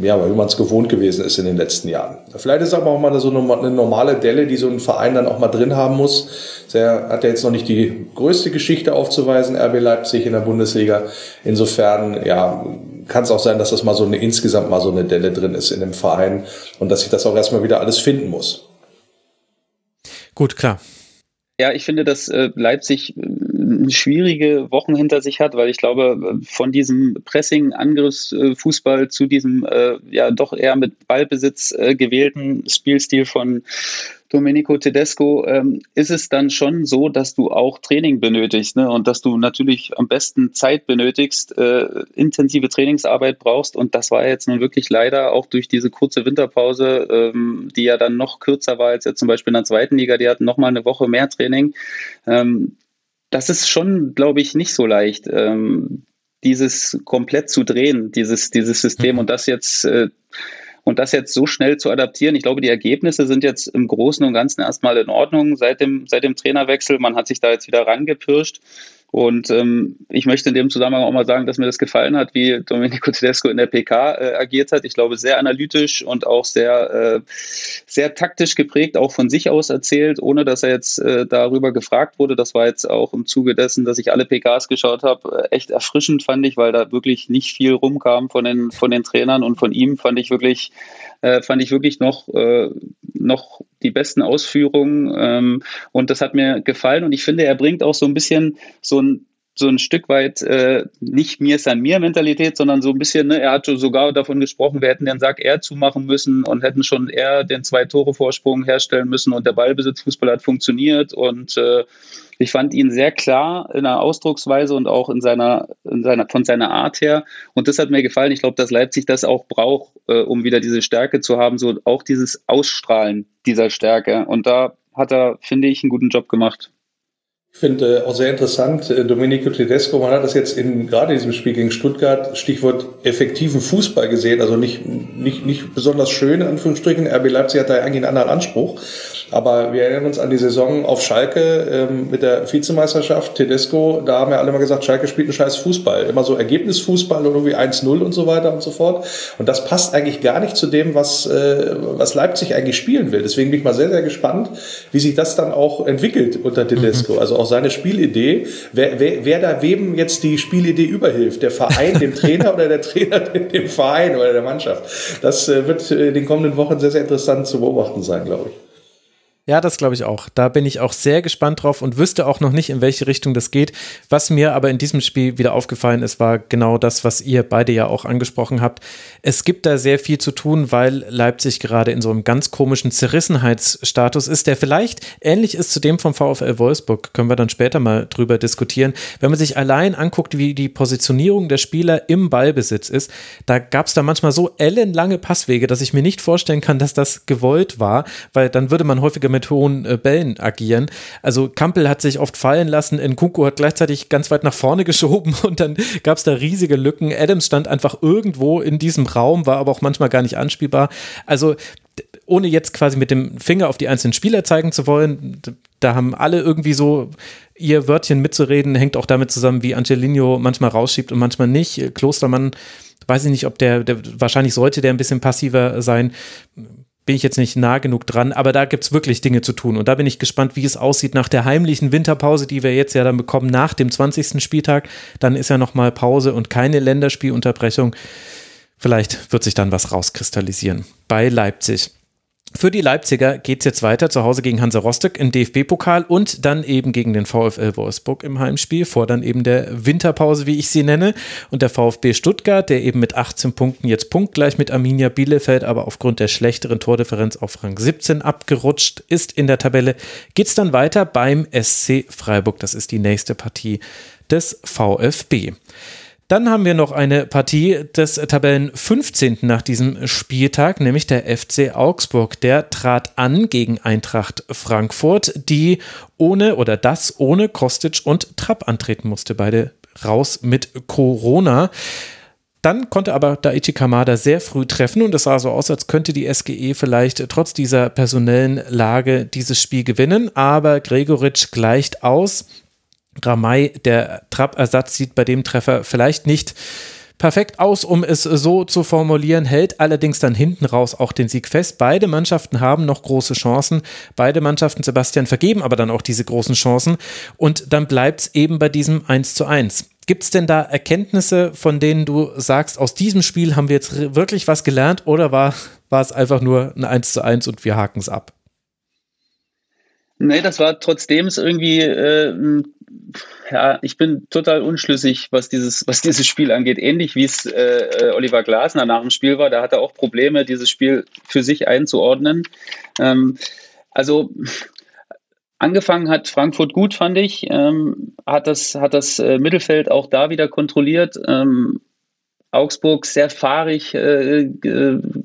ja, wie man es gewohnt gewesen ist in den letzten Jahren. Vielleicht ist aber auch mal so eine normale Delle, die so ein Verein dann auch mal drin haben muss. Er hat ja jetzt noch nicht die größte Geschichte aufzuweisen, RB Leipzig in der Bundesliga. Insofern, ja, kann es auch sein, dass das mal so eine, insgesamt mal so eine Delle drin ist in dem Verein und dass sich das auch erstmal wieder alles finden muss. Gut, klar. Ja, ich finde, dass äh, Leipzig äh, schwierige Wochen hinter sich hat, weil ich glaube, von diesem Pressing-Angriffsfußball zu diesem äh, ja doch eher mit Ballbesitz äh, gewählten Spielstil von Domenico Tedesco, ähm, ist es dann schon so, dass du auch Training benötigst ne? und dass du natürlich am besten Zeit benötigst, äh, intensive Trainingsarbeit brauchst. Und das war jetzt nun wirklich leider auch durch diese kurze Winterpause, ähm, die ja dann noch kürzer war als jetzt zum Beispiel in der zweiten Liga, die hatten noch mal eine Woche mehr Training. Ähm, das ist schon, glaube ich, nicht so leicht. Ähm, dieses komplett zu drehen, dieses, dieses System mhm. und das jetzt äh, und das jetzt so schnell zu adaptieren, ich glaube, die Ergebnisse sind jetzt im Großen und Ganzen erstmal in Ordnung seit dem, seit dem Trainerwechsel. Man hat sich da jetzt wieder rangepirscht. Und ähm, ich möchte in dem Zusammenhang auch mal sagen, dass mir das gefallen hat, wie Domenico Tedesco in der PK äh, agiert hat. Ich glaube, sehr analytisch und auch sehr, äh, sehr taktisch geprägt, auch von sich aus erzählt, ohne dass er jetzt äh, darüber gefragt wurde. Das war jetzt auch im Zuge dessen, dass ich alle PKs geschaut habe, äh, echt erfrischend fand ich, weil da wirklich nicht viel rumkam von den, von den Trainern und von ihm fand ich wirklich äh, fand ich wirklich noch, äh, noch die besten Ausführungen. Ähm, und das hat mir gefallen. Und ich finde, er bringt auch so ein bisschen so ein so ein Stück weit äh, nicht mir ist an mir Mentalität, sondern so ein bisschen, ne, er hat sogar davon gesprochen, wir hätten den Sack eher zumachen müssen und hätten schon eher den zwei Tore Vorsprung herstellen müssen und der Ballbesitzfußball hat funktioniert und äh, ich fand ihn sehr klar in der Ausdrucksweise und auch in seiner, in seiner, von seiner Art her. Und das hat mir gefallen. Ich glaube, dass Leipzig das auch braucht, äh, um wieder diese Stärke zu haben, so auch dieses Ausstrahlen dieser Stärke. Und da hat er, finde ich, einen guten Job gemacht. Ich finde auch sehr interessant, äh, Domenico Tedesco, man hat das jetzt in gerade in diesem Spiel gegen Stuttgart, Stichwort effektiven Fußball gesehen, also nicht, nicht, nicht besonders schön, in Anführungsstrichen. RB Leipzig hat da eigentlich einen anderen Anspruch. Aber wir erinnern uns an die Saison auf Schalke ähm, mit der Vizemeisterschaft, Tedesco, da haben ja alle mal gesagt, Schalke spielt einen scheiß Fußball. Immer so Ergebnisfußball und irgendwie 1-0 und so weiter und so fort. Und das passt eigentlich gar nicht zu dem, was, äh, was Leipzig eigentlich spielen will. Deswegen bin ich mal sehr, sehr gespannt, wie sich das dann auch entwickelt unter Tedesco. Mhm. Also auch seine Spielidee. Wer, wer, wer da wem jetzt die Spielidee überhilft? Der Verein dem Trainer oder der Trainer dem Verein oder der Mannschaft? Das äh, wird in den kommenden Wochen sehr, sehr interessant zu beobachten sein, glaube ich. Ja, das glaube ich auch. Da bin ich auch sehr gespannt drauf und wüsste auch noch nicht, in welche Richtung das geht. Was mir aber in diesem Spiel wieder aufgefallen ist, war genau das, was ihr beide ja auch angesprochen habt. Es gibt da sehr viel zu tun, weil Leipzig gerade in so einem ganz komischen Zerrissenheitsstatus ist, der vielleicht ähnlich ist zu dem vom VfL Wolfsburg. Können wir dann später mal drüber diskutieren. Wenn man sich allein anguckt, wie die Positionierung der Spieler im Ballbesitz ist, da gab es da manchmal so ellenlange Passwege, dass ich mir nicht vorstellen kann, dass das gewollt war, weil dann würde man häufiger mit hohen äh, Bällen agieren. Also Kampel hat sich oft fallen lassen, Nkunku hat gleichzeitig ganz weit nach vorne geschoben und dann gab es da riesige Lücken. Adams stand einfach irgendwo in diesem Raum, war aber auch manchmal gar nicht anspielbar. Also ohne jetzt quasi mit dem Finger auf die einzelnen Spieler zeigen zu wollen, da haben alle irgendwie so ihr Wörtchen mitzureden, hängt auch damit zusammen, wie Angelino manchmal rausschiebt und manchmal nicht. Klostermann, weiß ich nicht, ob der, der wahrscheinlich sollte der ein bisschen passiver sein bin ich jetzt nicht nah genug dran, aber da gibt es wirklich Dinge zu tun. Und da bin ich gespannt, wie es aussieht nach der heimlichen Winterpause, die wir jetzt ja dann bekommen nach dem 20. Spieltag. Dann ist ja nochmal Pause und keine Länderspielunterbrechung. Vielleicht wird sich dann was rauskristallisieren bei Leipzig. Für die Leipziger geht es jetzt weiter zu Hause gegen Hansa Rostock im DFB-Pokal und dann eben gegen den VfL Wolfsburg im Heimspiel, vor dann eben der Winterpause, wie ich sie nenne. Und der VfB Stuttgart, der eben mit 18 Punkten jetzt punktgleich mit Arminia Bielefeld, aber aufgrund der schlechteren Tordifferenz auf Rang 17 abgerutscht ist in der Tabelle, geht es dann weiter beim SC Freiburg. Das ist die nächste Partie des VfB. Dann haben wir noch eine Partie des Tabellen 15. nach diesem Spieltag, nämlich der FC Augsburg. Der trat an gegen Eintracht Frankfurt, die ohne oder das ohne Kostic und Trapp antreten musste. Beide raus mit Corona. Dann konnte aber Daichi Kamada sehr früh treffen und es sah so aus, als könnte die SGE vielleicht trotz dieser personellen Lage dieses Spiel gewinnen. Aber Gregoritsch gleicht aus. Ramay, der Trappersatz, sieht bei dem Treffer vielleicht nicht perfekt aus, um es so zu formulieren, hält allerdings dann hinten raus auch den Sieg fest. Beide Mannschaften haben noch große Chancen. Beide Mannschaften, Sebastian, vergeben aber dann auch diese großen Chancen. Und dann bleibt es eben bei diesem 1 zu 1. Gibt es denn da Erkenntnisse, von denen du sagst, aus diesem Spiel haben wir jetzt wirklich was gelernt oder war, war es einfach nur ein 1 zu 1 und wir haken es ab? Nee, das war trotzdem irgendwie, äh, ja, ich bin total unschlüssig, was dieses, was dieses Spiel angeht. Ähnlich wie es äh, Oliver Glasner nach dem Spiel war, da hat er auch Probleme, dieses Spiel für sich einzuordnen. Ähm, also angefangen hat Frankfurt gut, fand ich, ähm, hat das, hat das äh, Mittelfeld auch da wieder kontrolliert. Ähm, Augsburg sehr fahrig äh,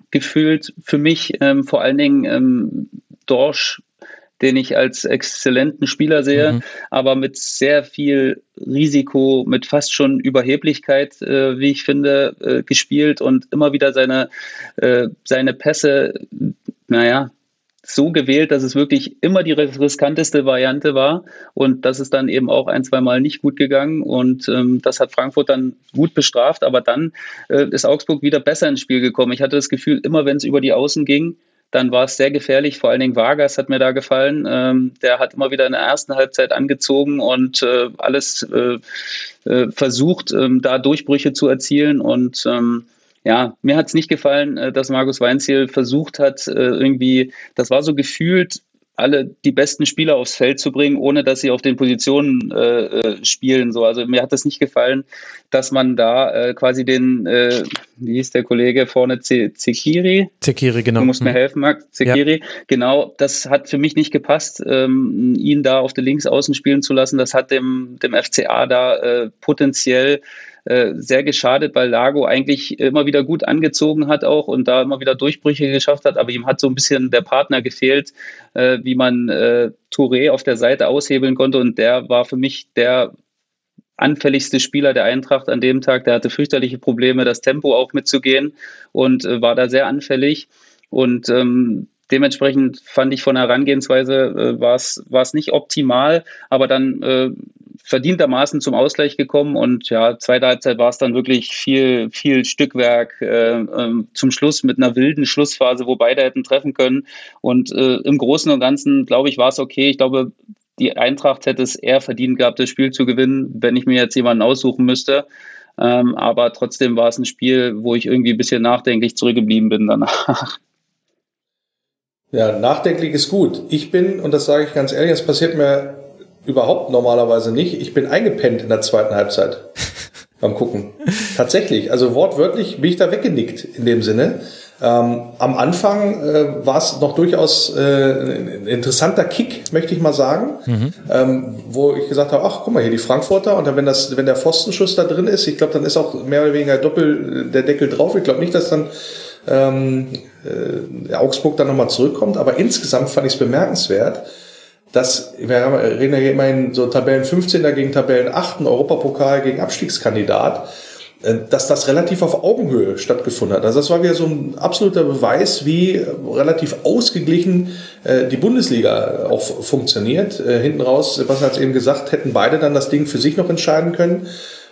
gefühlt für mich, ähm, vor allen Dingen ähm, Dorsch den ich als exzellenten Spieler sehe, mhm. aber mit sehr viel Risiko, mit fast schon Überheblichkeit, äh, wie ich finde, äh, gespielt und immer wieder seine, äh, seine Pässe, naja, so gewählt, dass es wirklich immer die riskanteste Variante war und das ist dann eben auch ein, zwei Mal nicht gut gegangen und ähm, das hat Frankfurt dann gut bestraft, aber dann äh, ist Augsburg wieder besser ins Spiel gekommen. Ich hatte das Gefühl, immer wenn es über die Außen ging, dann war es sehr gefährlich. Vor allen Dingen Vargas hat mir da gefallen. Ähm, der hat immer wieder in der ersten Halbzeit angezogen und äh, alles äh, äh, versucht, ähm, da Durchbrüche zu erzielen. Und ähm, ja, mir hat es nicht gefallen, äh, dass Markus Weinziel versucht hat, äh, irgendwie, das war so gefühlt alle die besten Spieler aufs Feld zu bringen, ohne dass sie auf den Positionen äh, äh, spielen. So, also mir hat das nicht gefallen, dass man da äh, quasi den, äh, wie hieß der Kollege vorne, Zekiri? Zekiri, genau. Du musst mir mhm. helfen, Marc. Zekiri, ja. genau. Das hat für mich nicht gepasst, ähm, ihn da auf der Linksaußen spielen zu lassen. Das hat dem, dem FCA da äh, potenziell äh, sehr geschadet, weil Lago eigentlich immer wieder gut angezogen hat auch und da immer wieder Durchbrüche geschafft hat, aber ihm hat so ein bisschen der Partner gefehlt, äh, wie man äh, Touré auf der Seite aushebeln konnte und der war für mich der anfälligste Spieler der Eintracht an dem Tag. Der hatte fürchterliche Probleme, das Tempo auch mitzugehen und äh, war da sehr anfällig. Und ähm, dementsprechend fand ich von der Herangehensweise äh, war es nicht optimal, aber dann äh, verdientermaßen zum Ausgleich gekommen und ja, zweite Halbzeit war es dann wirklich viel, viel Stückwerk äh, äh, zum Schluss mit einer wilden Schlussphase, wo beide hätten treffen können. Und äh, im Großen und Ganzen, glaube ich, war es okay. Ich glaube, die Eintracht hätte es eher verdient gehabt, das Spiel zu gewinnen, wenn ich mir jetzt jemanden aussuchen müsste. Ähm, aber trotzdem war es ein Spiel, wo ich irgendwie ein bisschen nachdenklich zurückgeblieben bin danach. Ja, nachdenklich ist gut. Ich bin, und das sage ich ganz ehrlich, das passiert mir überhaupt normalerweise nicht. Ich bin eingepennt in der zweiten Halbzeit beim Gucken. Tatsächlich. Also wortwörtlich bin ich da weggenickt in dem Sinne. Ähm, am Anfang äh, war es noch durchaus äh, ein interessanter Kick, möchte ich mal sagen, mhm. ähm, wo ich gesagt habe, ach guck mal hier die Frankfurter und dann wenn das, wenn der Pfostenschuss da drin ist, ich glaube, dann ist auch mehr oder weniger doppel der Deckel drauf. Ich glaube nicht, dass dann ähm, äh, Augsburg dann nochmal zurückkommt, aber insgesamt fand ich es bemerkenswert, dass wir reden ja immerhin so Tabellen 15er gegen Tabellen 8, Europapokal gegen Abstiegskandidat äh, dass das relativ auf Augenhöhe stattgefunden hat. Also das war wieder so ein absoluter Beweis, wie relativ ausgeglichen äh, die Bundesliga auch funktioniert. Äh, hinten raus, Sebastian hat es eben gesagt, hätten beide dann das Ding für sich noch entscheiden können.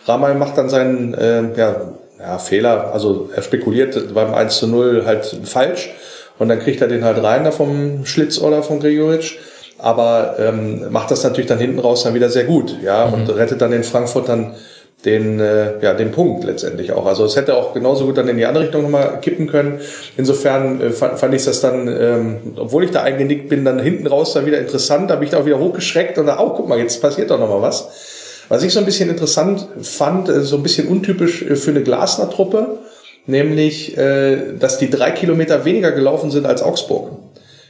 Ramay macht dann seinen ja, ja, Fehler, also er spekuliert beim 1 zu 0 halt falsch und dann kriegt er den halt rein da vom Schlitz oder von Gregoritsch aber ähm, macht das natürlich dann hinten raus dann wieder sehr gut, ja, mhm. und rettet dann in Frankfurt dann den, äh, ja, den Punkt letztendlich auch. Also es hätte auch genauso gut dann in die andere Richtung nochmal kippen können. Insofern äh, fand, fand ich das dann, ähm, obwohl ich da eingenickt bin, dann hinten raus dann wieder interessant. Da bin ich da auch wieder hochgeschreckt und da, oh, guck mal, jetzt passiert doch nochmal was. Was ich so ein bisschen interessant fand, äh, so ein bisschen untypisch äh, für eine Glasner-Truppe, nämlich, äh, dass die drei Kilometer weniger gelaufen sind als Augsburg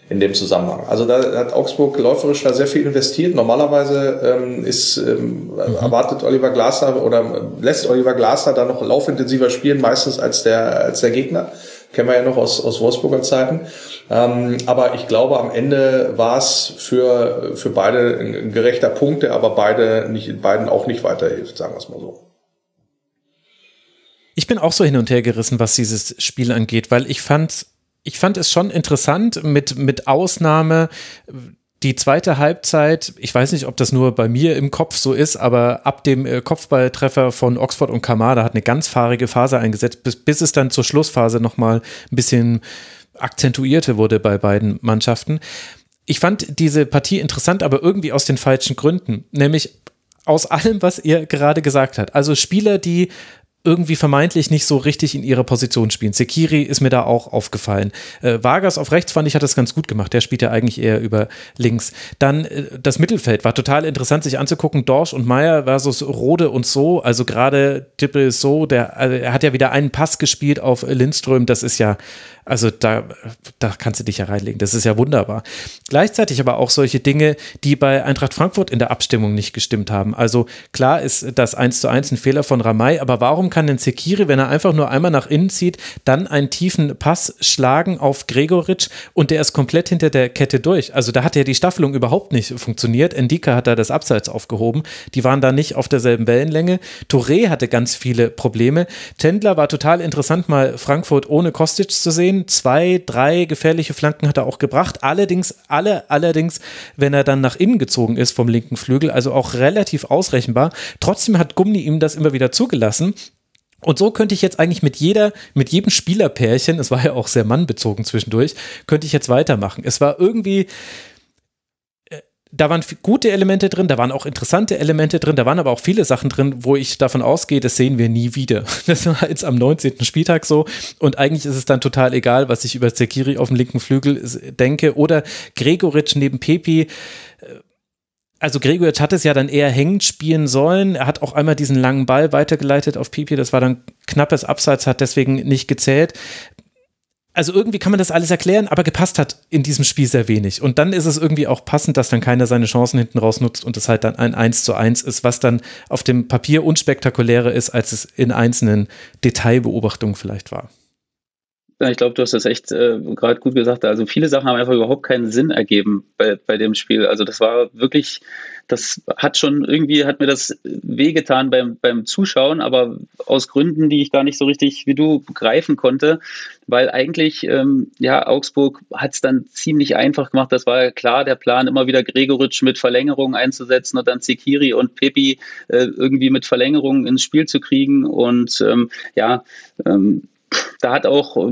in dem Zusammenhang. Also da hat Augsburg läuferisch da sehr viel investiert. Normalerweise ähm, ist ähm, mhm. erwartet Oliver Glasner oder lässt Oliver Glasner da noch laufintensiver spielen, meistens als der als der Gegner. Kennen wir ja noch aus, aus Wolfsburger Zeiten. Ähm, aber ich glaube, am Ende war es für, für beide ein gerechter Punkt, der aber beide nicht, beiden auch nicht weiterhilft, sagen wir es mal so. Ich bin auch so hin und her gerissen, was dieses Spiel angeht, weil ich fand ich fand es schon interessant, mit, mit Ausnahme die zweite Halbzeit, ich weiß nicht, ob das nur bei mir im Kopf so ist, aber ab dem äh, Kopfballtreffer von Oxford und Kamada hat eine ganz fahrige Phase eingesetzt, bis, bis es dann zur Schlussphase nochmal ein bisschen akzentuierte wurde bei beiden Mannschaften. Ich fand diese Partie interessant, aber irgendwie aus den falschen Gründen, nämlich aus allem, was ihr gerade gesagt habt. Also Spieler, die irgendwie vermeintlich nicht so richtig in ihrer Position spielen. Sekiri ist mir da auch aufgefallen. Äh, Vargas auf rechts fand ich hat das ganz gut gemacht. Der spielt ja eigentlich eher über links. Dann äh, das Mittelfeld war total interessant sich anzugucken. Dorsch und Meier versus Rode und so. Also gerade Dippel ist so, der also er hat ja wieder einen Pass gespielt auf Lindström. Das ist ja also da, da kannst du dich ja reinlegen. Das ist ja wunderbar. Gleichzeitig aber auch solche Dinge, die bei Eintracht Frankfurt in der Abstimmung nicht gestimmt haben. Also klar ist das 1 zu 1 ein Fehler von Ramay, aber warum kann denn Sekiri, wenn er einfach nur einmal nach innen zieht, dann einen tiefen Pass schlagen auf Gregoritsch und der ist komplett hinter der Kette durch? Also da hat ja die Staffelung überhaupt nicht funktioniert. Endika hat da das Abseits aufgehoben. Die waren da nicht auf derselben Wellenlänge. Touré hatte ganz viele Probleme. Tendler war total interessant, mal Frankfurt ohne Kostic zu sehen Zwei, drei gefährliche Flanken hat er auch gebracht. Allerdings, alle, allerdings, wenn er dann nach innen gezogen ist vom linken Flügel, also auch relativ ausrechenbar. Trotzdem hat Gummi ihm das immer wieder zugelassen. Und so könnte ich jetzt eigentlich mit jeder, mit jedem Spielerpärchen, es war ja auch sehr mannbezogen zwischendurch, könnte ich jetzt weitermachen. Es war irgendwie, da waren gute Elemente drin, da waren auch interessante Elemente drin, da waren aber auch viele Sachen drin, wo ich davon ausgehe, das sehen wir nie wieder. Das war jetzt am 19. Spieltag so und eigentlich ist es dann total egal, was ich über Zekiri auf dem linken Flügel denke oder Gregoritsch neben Pepi. Also Gregoritsch hat es ja dann eher hängend spielen sollen. Er hat auch einmal diesen langen Ball weitergeleitet auf Pepi, das war dann knappes Abseits, hat deswegen nicht gezählt also irgendwie kann man das alles erklären, aber gepasst hat in diesem Spiel sehr wenig. Und dann ist es irgendwie auch passend, dass dann keiner seine Chancen hinten raus nutzt und es halt dann ein 1 zu 1 ist, was dann auf dem Papier unspektakulärer ist, als es in einzelnen Detailbeobachtungen vielleicht war. Ich glaube, du hast das echt äh, gerade gut gesagt. Also viele Sachen haben einfach überhaupt keinen Sinn ergeben bei, bei dem Spiel. Also das war wirklich, das hat schon irgendwie, hat mir das wehgetan beim, beim Zuschauen, aber aus Gründen, die ich gar nicht so richtig wie du greifen konnte, weil eigentlich, ähm, ja, Augsburg hat es dann ziemlich einfach gemacht. Das war ja klar der Plan, immer wieder Gregoritsch mit Verlängerungen einzusetzen und dann Zikiri und Pepi äh, irgendwie mit Verlängerungen ins Spiel zu kriegen und ähm, ja, ähm, da hat auch,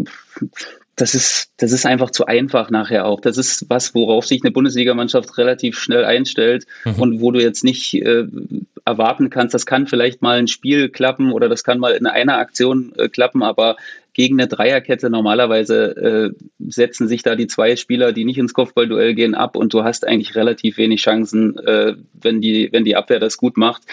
das ist, das ist einfach zu einfach nachher auch. Das ist was, worauf sich eine Bundesligamannschaft relativ schnell einstellt mhm. und wo du jetzt nicht äh, erwarten kannst, das kann vielleicht mal ein Spiel klappen oder das kann mal in einer Aktion äh, klappen, aber gegen eine Dreierkette normalerweise äh, setzen sich da die zwei Spieler, die nicht ins Kopfballduell gehen, ab und du hast eigentlich relativ wenig Chancen, äh, wenn, die, wenn die Abwehr das gut macht,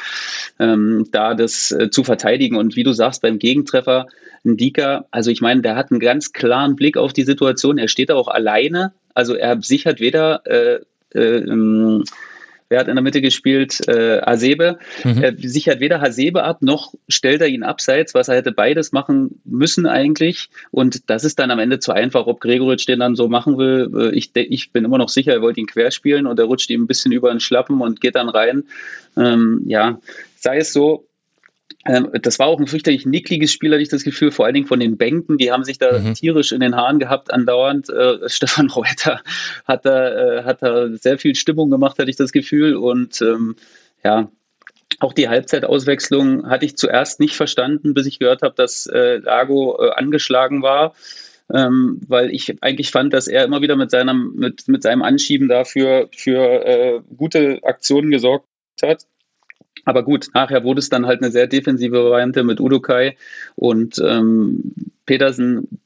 ähm, da das äh, zu verteidigen. Und wie du sagst, beim Gegentreffer, ein Dika, also ich meine, der hat einen ganz klaren Blick auf die Situation. Er steht da auch alleine, also er sichert weder äh, äh, ähm, Wer hat in der Mitte gespielt? Äh, Hasebe. Mhm. Er sichert weder Hasebe ab, noch stellt er ihn abseits, was er hätte beides machen müssen eigentlich. Und das ist dann am Ende zu einfach, ob Gregoritsch den dann so machen will. Äh, ich, ich bin immer noch sicher, er wollte ihn querspielen und er rutscht ihm ein bisschen über den Schlappen und geht dann rein. Ähm, ja, sei es so, das war auch ein fürchterlich nickliges Spiel, hatte ich das Gefühl, vor allen Dingen von den Bänken. Die haben sich da mhm. tierisch in den Haaren gehabt, andauernd. Äh, Stefan Reuter hat da, äh, hat da sehr viel Stimmung gemacht, hatte ich das Gefühl. Und ähm, ja, auch die Halbzeitauswechslung hatte ich zuerst nicht verstanden, bis ich gehört habe, dass äh, Lago äh, angeschlagen war. Ähm, weil ich eigentlich fand, dass er immer wieder mit seinem, mit, mit seinem Anschieben dafür für äh, gute Aktionen gesorgt hat. Aber gut, nachher wurde es dann halt eine sehr defensive Variante mit Udokai und ähm, Petersen,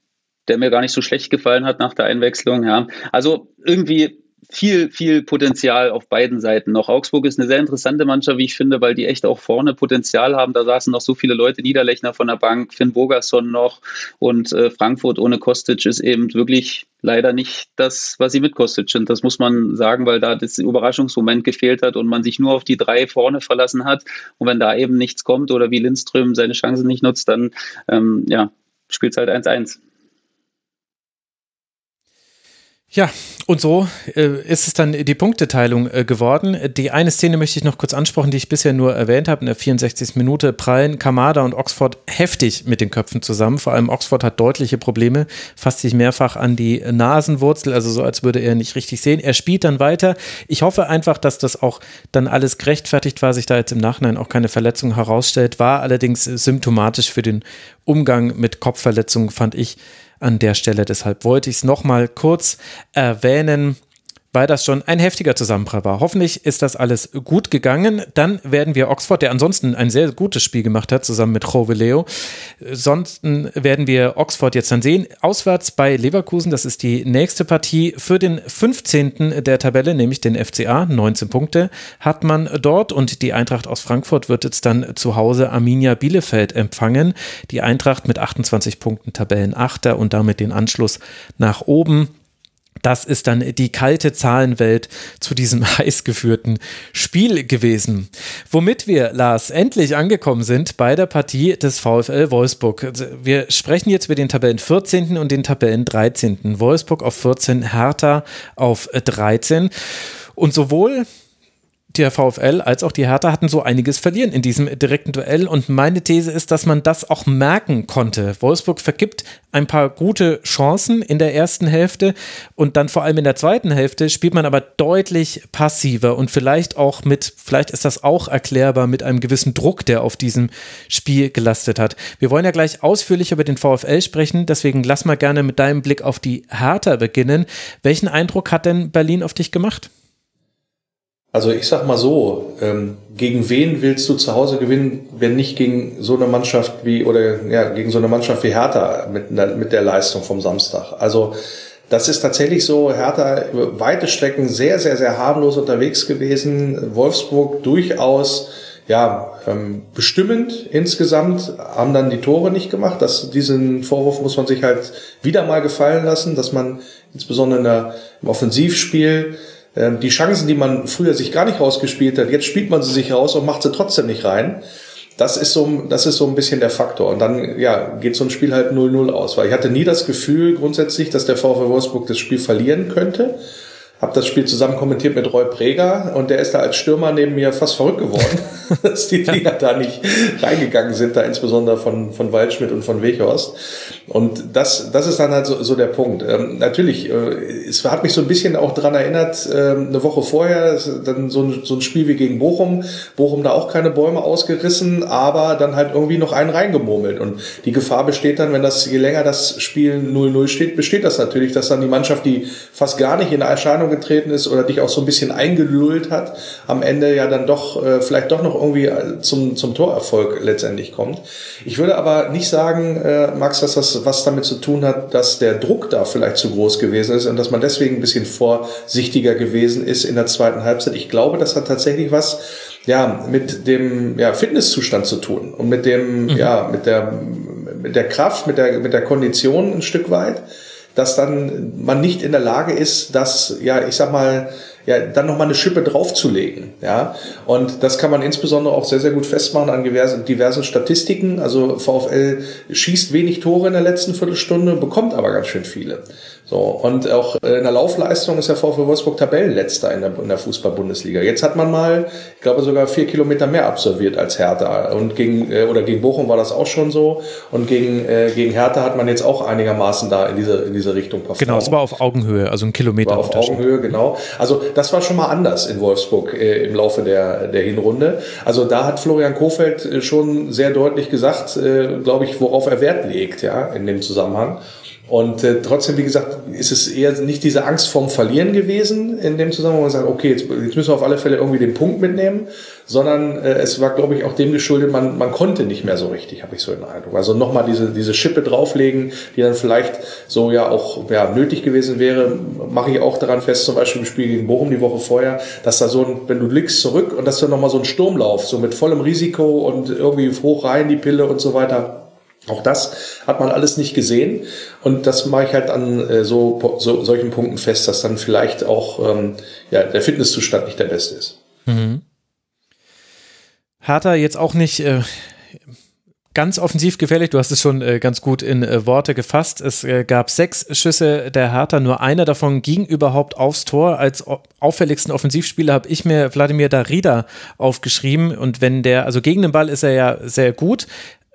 der mir gar nicht so schlecht gefallen hat nach der Einwechslung. Ja. Also irgendwie viel, viel Potenzial auf beiden Seiten noch. Augsburg ist eine sehr interessante Mannschaft, wie ich finde, weil die echt auch vorne Potenzial haben. Da saßen noch so viele Leute, Niederlechner von der Bank, Finn Bogerson noch und äh, Frankfurt ohne Kostic ist eben wirklich leider nicht das, was sie mit Kostic sind. Das muss man sagen, weil da das Überraschungsmoment gefehlt hat und man sich nur auf die drei vorne verlassen hat. Und wenn da eben nichts kommt oder wie Lindström seine Chancen nicht nutzt, dann ähm, ja, spielt es halt 1-1. Ja, und so äh, ist es dann die Punkteteilung äh, geworden. Die eine Szene möchte ich noch kurz ansprechen, die ich bisher nur erwähnt habe. In der 64. Minute prallen Kamada und Oxford heftig mit den Köpfen zusammen. Vor allem Oxford hat deutliche Probleme, fasst sich mehrfach an die Nasenwurzel, also so, als würde er nicht richtig sehen. Er spielt dann weiter. Ich hoffe einfach, dass das auch dann alles gerechtfertigt war, sich da jetzt im Nachhinein auch keine Verletzung herausstellt. War allerdings symptomatisch für den Umgang mit Kopfverletzungen, fand ich an der Stelle. Deshalb wollte ich es nochmal kurz erwähnen weil das schon ein heftiger Zusammenprall war. Hoffentlich ist das alles gut gegangen. Dann werden wir Oxford, der ansonsten ein sehr gutes Spiel gemacht hat, zusammen mit Leo. Sonst werden wir Oxford jetzt dann sehen. Auswärts bei Leverkusen, das ist die nächste Partie für den 15. der Tabelle, nämlich den FCA. 19 Punkte hat man dort und die Eintracht aus Frankfurt wird jetzt dann zu Hause Arminia Bielefeld empfangen. Die Eintracht mit 28 Punkten Tabellenachter und damit den Anschluss nach oben. Das ist dann die kalte Zahlenwelt zu diesem heiß geführten Spiel gewesen. Womit wir, Lars, endlich angekommen sind bei der Partie des VfL Wolfsburg. Also, wir sprechen jetzt über den Tabellen 14. und den Tabellen 13. Wolfsburg auf 14, Hertha auf 13. Und sowohl der VfL als auch die Hertha hatten so einiges verlieren in diesem direkten Duell. Und meine These ist, dass man das auch merken konnte. Wolfsburg vergibt ein paar gute Chancen in der ersten Hälfte und dann vor allem in der zweiten Hälfte spielt man aber deutlich passiver und vielleicht auch mit, vielleicht ist das auch erklärbar mit einem gewissen Druck, der auf diesem Spiel gelastet hat. Wir wollen ja gleich ausführlich über den VfL sprechen, deswegen lass mal gerne mit deinem Blick auf die Hertha beginnen. Welchen Eindruck hat denn Berlin auf dich gemacht? Also ich sag mal so, ähm, gegen wen willst du zu Hause gewinnen, wenn nicht gegen so eine Mannschaft wie oder ja gegen so eine Mannschaft wie Hertha mit, mit der Leistung vom Samstag. Also das ist tatsächlich so, Hertha weite Strecken sehr, sehr, sehr harmlos unterwegs gewesen. Wolfsburg durchaus ja, ähm, bestimmend insgesamt, haben dann die Tore nicht gemacht. Das, diesen Vorwurf muss man sich halt wieder mal gefallen lassen, dass man insbesondere in der, im Offensivspiel die Chancen, die man früher sich gar nicht rausgespielt hat, jetzt spielt man sie sich raus und macht sie trotzdem nicht rein. Das ist so, das ist so ein bisschen der Faktor. Und dann, ja, geht so ein Spiel halt 0-0 aus. Weil ich hatte nie das Gefühl grundsätzlich, dass der VfW Wolfsburg das Spiel verlieren könnte habe das Spiel zusammen kommentiert mit Roy Preger und der ist da als Stürmer neben mir fast verrückt geworden, dass die Dinger da nicht reingegangen sind, da insbesondere von, von Waldschmidt und von Weghorst. Und das, das ist dann halt so, so der Punkt. Ähm, natürlich, äh, es hat mich so ein bisschen auch dran erinnert, äh, eine Woche vorher, dann so ein, so ein Spiel wie gegen Bochum, Bochum da auch keine Bäume ausgerissen, aber dann halt irgendwie noch einen reingemurmelt. Und die Gefahr besteht dann, wenn das, je länger das Spiel 0-0 steht, besteht das natürlich, dass dann die Mannschaft, die fast gar nicht in Erscheinung Erscheinung getreten ist oder dich auch so ein bisschen eingelullt hat, am Ende ja dann doch äh, vielleicht doch noch irgendwie äh, zum, zum Torerfolg letztendlich kommt. Ich würde aber nicht sagen, äh, Max, dass das was damit zu tun hat, dass der Druck da vielleicht zu groß gewesen ist und dass man deswegen ein bisschen vorsichtiger gewesen ist in der zweiten Halbzeit. Ich glaube, das hat tatsächlich was ja, mit dem ja, Fitnesszustand zu tun und mit dem, mhm. ja, mit der, mit der Kraft, mit der, mit der Kondition ein Stück weit dass dann man nicht in der Lage ist, das, ja, ich sag mal, ja, dann nochmal eine Schippe draufzulegen. Ja? Und das kann man insbesondere auch sehr, sehr gut festmachen an diversen, diversen Statistiken. Also VfL schießt wenig Tore in der letzten Viertelstunde, bekommt aber ganz schön viele. So, und auch äh, in der Laufleistung ist der VfL Wolfsburg Tabellenletzter in der, in der Fußball-Bundesliga. Jetzt hat man mal, ich glaube, sogar vier Kilometer mehr absolviert als Hertha. Und gegen, äh, oder gegen Bochum war das auch schon so. Und gegen, äh, gegen Hertha hat man jetzt auch einigermaßen da in diese, in diese Richtung performt. Genau, es war auf Augenhöhe, also ein Kilometer. War auf Augenhöhe, genau. Also das war schon mal anders in Wolfsburg äh, im Laufe der, der Hinrunde. Also da hat Florian Kofeld schon sehr deutlich gesagt, äh, glaube ich, worauf er Wert legt, ja, in dem Zusammenhang. Und äh, trotzdem, wie gesagt, ist es eher nicht diese Angst vorm Verlieren gewesen in dem Zusammenhang, wo man sagt, okay, jetzt, jetzt müssen wir auf alle Fälle irgendwie den Punkt mitnehmen, sondern äh, es war, glaube ich, auch dem geschuldet, man, man konnte nicht mehr so richtig, habe ich so den Eindruck. Also nochmal diese, diese Schippe drauflegen, die dann vielleicht so ja auch ja, nötig gewesen wäre, mache ich auch daran fest, zum Beispiel im Spiel gegen Bochum die Woche vorher, dass da so ein, wenn du liegst zurück und dass du nochmal so ein Sturmlauf, so mit vollem Risiko und irgendwie hoch rein die Pille und so weiter, auch das hat man alles nicht gesehen. Und das mache ich halt an äh, so, so solchen Punkten fest, dass dann vielleicht auch ähm, ja, der Fitnesszustand nicht der beste ist. Mhm. Hertha jetzt auch nicht äh, ganz offensiv gefährlich. Du hast es schon äh, ganz gut in äh, Worte gefasst. Es äh, gab sechs Schüsse der Hertha, nur einer davon ging überhaupt aufs Tor. Als auffälligsten Offensivspieler habe ich mir Wladimir Darida aufgeschrieben. Und wenn der, also gegen den Ball ist er ja sehr gut,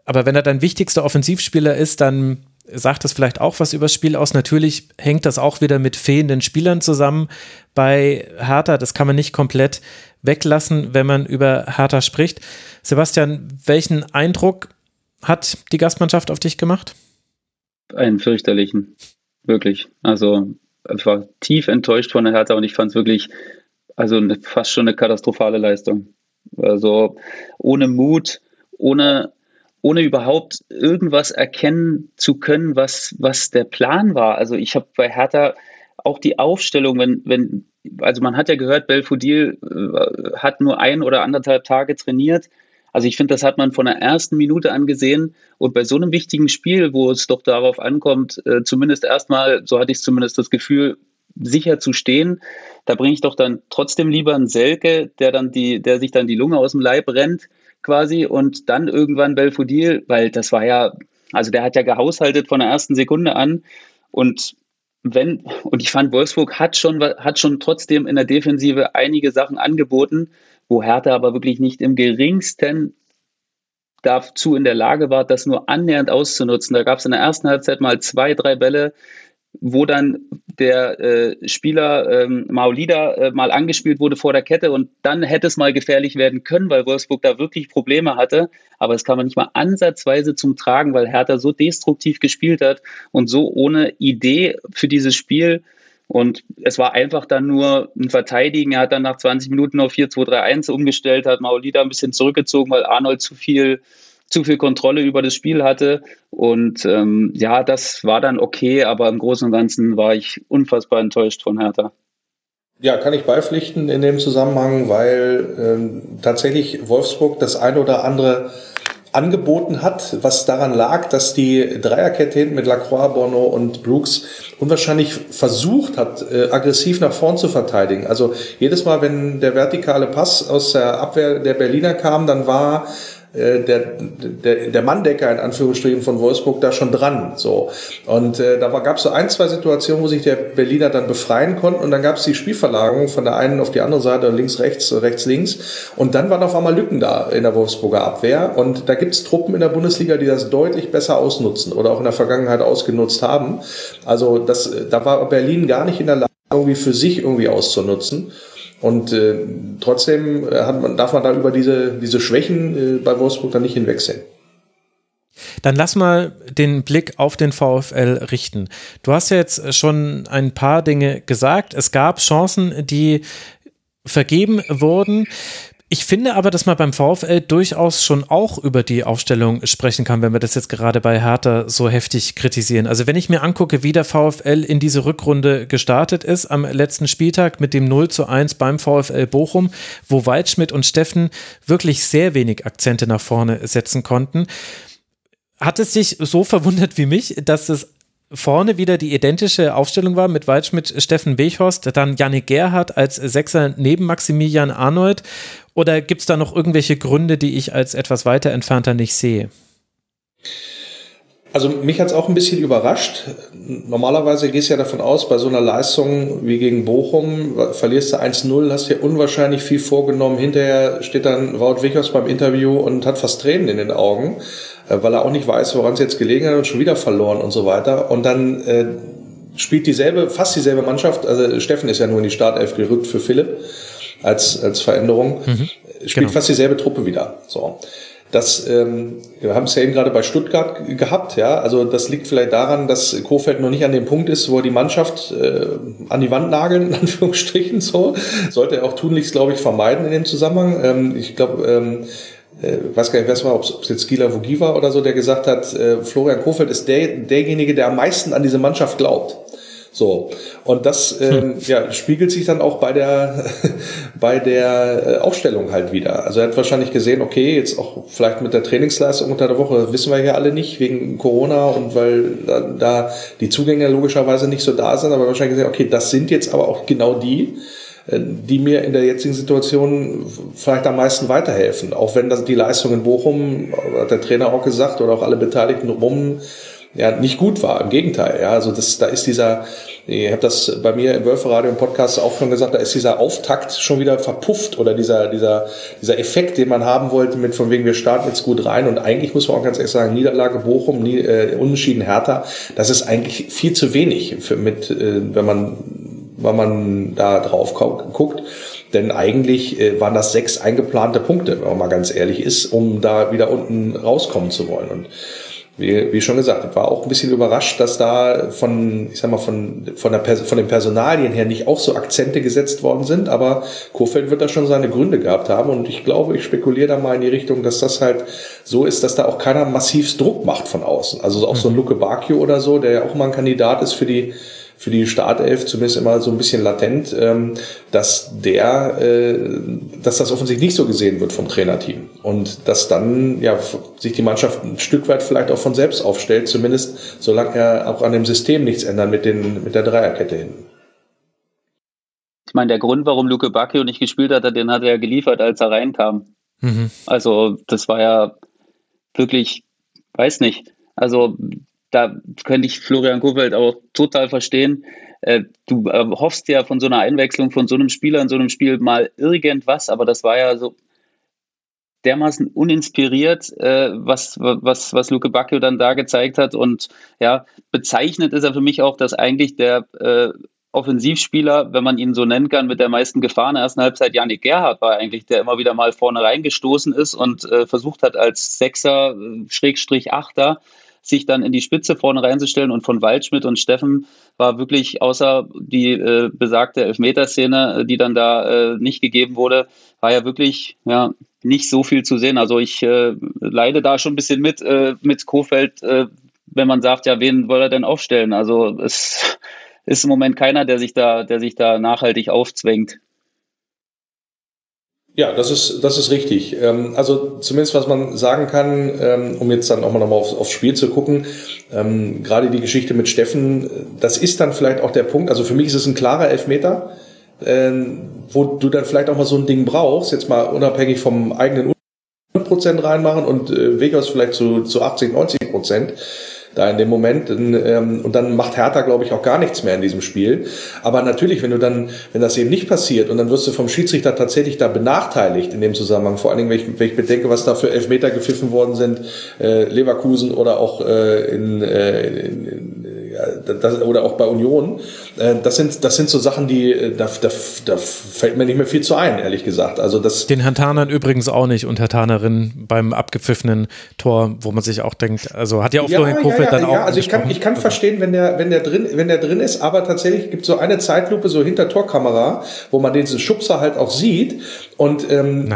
aber wenn er dein wichtigster Offensivspieler ist, dann sagt das vielleicht auch was über das Spiel aus. Natürlich hängt das auch wieder mit fehlenden Spielern zusammen bei Hertha. Das kann man nicht komplett weglassen, wenn man über Hertha spricht. Sebastian, welchen Eindruck hat die Gastmannschaft auf dich gemacht? Einen fürchterlichen, wirklich. Also ich war tief enttäuscht von der Hertha und ich fand es wirklich, also fast schon eine katastrophale Leistung. Also ohne Mut, ohne ohne überhaupt irgendwas erkennen zu können, was, was der Plan war. Also ich habe bei Hertha auch die Aufstellung, wenn, wenn, also man hat ja gehört, Belfodil äh, hat nur ein oder anderthalb Tage trainiert. Also ich finde, das hat man von der ersten Minute angesehen. Und bei so einem wichtigen Spiel, wo es doch darauf ankommt, äh, zumindest erstmal, so hatte ich zumindest das Gefühl, sicher zu stehen, da bringe ich doch dann trotzdem lieber einen Selke, der dann die, der sich dann die Lunge aus dem Leib rennt, quasi und dann irgendwann Belfodil, weil das war ja, also der hat ja gehaushaltet von der ersten Sekunde an und wenn, und ich fand, Wolfsburg hat schon, hat schon trotzdem in der Defensive einige Sachen angeboten, wo Hertha aber wirklich nicht im geringsten dazu in der Lage war, das nur annähernd auszunutzen. Da gab es in der ersten Halbzeit mal zwei, drei Bälle, wo dann der äh, Spieler ähm, Maulida äh, mal angespielt wurde vor der Kette und dann hätte es mal gefährlich werden können, weil Wolfsburg da wirklich Probleme hatte. Aber es kam nicht mal ansatzweise zum Tragen, weil Hertha so destruktiv gespielt hat und so ohne Idee für dieses Spiel. Und es war einfach dann nur ein Verteidigen. Er hat dann nach 20 Minuten auf 4-2-3-1 umgestellt, hat Maulida ein bisschen zurückgezogen, weil Arnold zu viel zu viel Kontrolle über das Spiel hatte. Und ähm, ja, das war dann okay, aber im Großen und Ganzen war ich unfassbar enttäuscht von Hertha. Ja, kann ich beipflichten in dem Zusammenhang, weil ähm, tatsächlich Wolfsburg das eine oder andere angeboten hat, was daran lag, dass die Dreierkette hinten mit Lacroix, Bono und Brooks unwahrscheinlich versucht hat, äh, aggressiv nach vorn zu verteidigen. Also jedes Mal, wenn der vertikale Pass aus der Abwehr der Berliner kam, dann war äh, der, der, der Manndecker in Anführungsstrichen von Wolfsburg da schon dran. So. Und äh, da gab es so ein, zwei Situationen, wo sich der Berliner dann befreien konnten und dann gab es die Spielverlagerung von der einen auf die andere Seite, links, rechts, rechts, links. Und dann waren auf einmal Lücken da in der Wolfsburger Abwehr. Und da gibt es Truppen in der Bundesliga, die das deutlich besser ausnutzen oder auch in der Vergangenheit ausgenutzt haben. Also das, da war Berlin gar nicht in der Lage, irgendwie für sich irgendwie auszunutzen. Und äh, trotzdem äh, hat man, darf man da über diese, diese Schwächen äh, bei Wolfsburg dann nicht hinwegsehen. Dann lass mal den Blick auf den VfL richten. Du hast ja jetzt schon ein paar Dinge gesagt. Es gab Chancen, die vergeben wurden. Ich finde aber, dass man beim VfL durchaus schon auch über die Aufstellung sprechen kann, wenn wir das jetzt gerade bei Hertha so heftig kritisieren. Also wenn ich mir angucke, wie der VfL in diese Rückrunde gestartet ist am letzten Spieltag mit dem 0 zu 1 beim VfL Bochum, wo Waldschmidt und Steffen wirklich sehr wenig Akzente nach vorne setzen konnten. Hat es dich so verwundert wie mich, dass es vorne wieder die identische Aufstellung war mit Waldschmidt, Steffen Bechhorst, dann Janik Gerhardt als Sechser neben Maximilian Arnold oder gibt es da noch irgendwelche Gründe, die ich als etwas weiter entfernter nicht sehe? Also mich hat es auch ein bisschen überrascht. Normalerweise gehst du ja davon aus, bei so einer Leistung wie gegen Bochum, verlierst du 1-0, hast dir unwahrscheinlich viel vorgenommen. Hinterher steht dann Wout Wichers beim Interview und hat fast Tränen in den Augen, weil er auch nicht weiß, woran es jetzt gelegen hat und schon wieder verloren und so weiter. Und dann äh, spielt dieselbe, fast dieselbe Mannschaft, also Steffen ist ja nur in die Startelf gerückt für Philipp als, als Veränderung, mhm, spielt genau. fast dieselbe Truppe wieder. So. Das, ähm, wir haben es ja eben gerade bei Stuttgart gehabt, ja. Also das liegt vielleicht daran, dass Kofeld noch nicht an dem Punkt ist, wo er die Mannschaft äh, an die Wand nageln, in Anführungsstrichen so. Sollte er auch tunlichst, glaube ich, vermeiden in dem Zusammenhang. Ähm, ich glaube, ähm, äh, weiß gar nicht, wer es war, ob es jetzt Gila Vogie war oder so, der gesagt hat, äh, Florian Kofeld ist der, derjenige, der am meisten an diese Mannschaft glaubt. So. Und das ähm, ja, spiegelt sich dann auch bei der, bei der äh, Aufstellung halt wieder. Also er hat wahrscheinlich gesehen, okay, jetzt auch vielleicht mit der Trainingsleistung unter der Woche, wissen wir ja alle nicht, wegen Corona und weil da, da die Zugänge logischerweise nicht so da sind, aber wahrscheinlich gesehen, okay, das sind jetzt aber auch genau die, die mir in der jetzigen Situation vielleicht am meisten weiterhelfen. Auch wenn das die Leistung in Bochum, hat der Trainer auch gesagt, oder auch alle Beteiligten rum, ja nicht gut war. Im Gegenteil, ja, also das, da ist dieser, ich habe das bei mir im Wölferadio im Podcast auch schon gesagt, da ist dieser Auftakt schon wieder verpufft oder dieser dieser dieser Effekt, den man haben wollte mit von wegen wir starten jetzt gut rein und eigentlich muss man auch ganz ehrlich sagen, Niederlage Bochum, nie, äh, Unentschieden Hertha, das ist eigentlich viel zu wenig für mit, äh, wenn man wenn man da drauf guckt. Denn eigentlich äh, waren das sechs eingeplante Punkte, wenn man mal ganz ehrlich ist, um da wieder unten rauskommen zu wollen. Und wie, wie schon gesagt, ich war auch ein bisschen überrascht, dass da von, ich sag mal, von, von, der, von den Personalien her nicht auch so Akzente gesetzt worden sind, aber Kofeld wird da schon seine Gründe gehabt haben und ich glaube, ich spekuliere da mal in die Richtung, dass das halt so ist, dass da auch keiner massiv Druck macht von außen. Also auch so ein. Luke Bakio oder so, der ja auch mal ein Kandidat ist für die für die Startelf zumindest immer so ein bisschen latent, ähm, dass der, äh, dass das offensichtlich nicht so gesehen wird vom Trainerteam und dass dann ja sich die Mannschaft ein Stück weit vielleicht auch von selbst aufstellt, zumindest solange er auch an dem System nichts ändert mit den mit der Dreierkette hinten. Ich meine, der Grund, warum Luke Bacchio nicht gespielt hat, den hat er ja geliefert, als er reinkam. Mhm. Also das war ja wirklich, weiß nicht. Also da könnte ich Florian Kofeld auch total verstehen. Äh, du äh, hoffst ja von so einer Einwechslung von so einem Spieler in so einem Spiel mal irgendwas, aber das war ja so dermaßen uninspiriert, äh, was, was, was Luke Bacchio dann da gezeigt hat. Und ja, bezeichnet ist er für mich auch, dass eigentlich der Offensivspieler, wenn man ihn so nennen kann, mit der meisten Gefahr in der ersten Halbzeit, Janik Gerhardt war eigentlich, der immer wieder mal vorne reingestoßen ist und äh, versucht hat, als Sechser, Schrägstrich Achter, sich dann in die Spitze vorne reinzustellen. Und von Waldschmidt und Steffen war wirklich außer die äh, besagte Elfmeterszene, äh, die dann da äh, nicht gegeben wurde, war ja wirklich ja, nicht so viel zu sehen. Also ich äh, leide da schon ein bisschen mit, äh, mit Kofeld, äh, wenn man sagt, ja, wen soll er denn aufstellen? Also es ist im Moment keiner, der sich da, der sich da nachhaltig aufzwängt. Ja, das ist, das ist richtig. Ähm, also zumindest was man sagen kann, ähm, um jetzt dann auch mal nochmal aufs, Spiel zu gucken, ähm, gerade die Geschichte mit Steffen, das ist dann vielleicht auch der Punkt, also für mich ist es ein klarer Elfmeter, wo du dann vielleicht auch mal so ein Ding brauchst, jetzt mal unabhängig vom eigenen Prozent reinmachen und äh, Vegas vielleicht zu, zu 80, 90 Prozent da in dem Moment. Ähm, und dann macht Hertha, glaube ich, auch gar nichts mehr in diesem Spiel. Aber natürlich, wenn du dann, wenn das eben nicht passiert und dann wirst du vom Schiedsrichter tatsächlich da benachteiligt in dem Zusammenhang, vor allen Dingen, wenn ich, wenn ich bedenke, was da für Elfmeter gepfiffen worden sind, äh, Leverkusen oder auch äh, in, äh, in, in oder auch bei Union, das sind, das sind so Sachen, die, äh, da, da, da fällt mir nicht mehr viel zu ein, ehrlich gesagt. Also das Den Herrn Tanern übrigens auch nicht und Herr Tanerin beim abgepfiffenen Tor, wo man sich auch denkt, also hat ja auch ja, Florian Kofeld ja, ja, dann auch. Ja, also ich kann, ich kann verstehen, wenn der, wenn der drin, wenn der drin ist, aber tatsächlich gibt es so eine Zeitlupe so hinter Torkamera, wo man diesen Schubser halt auch sieht und ähm,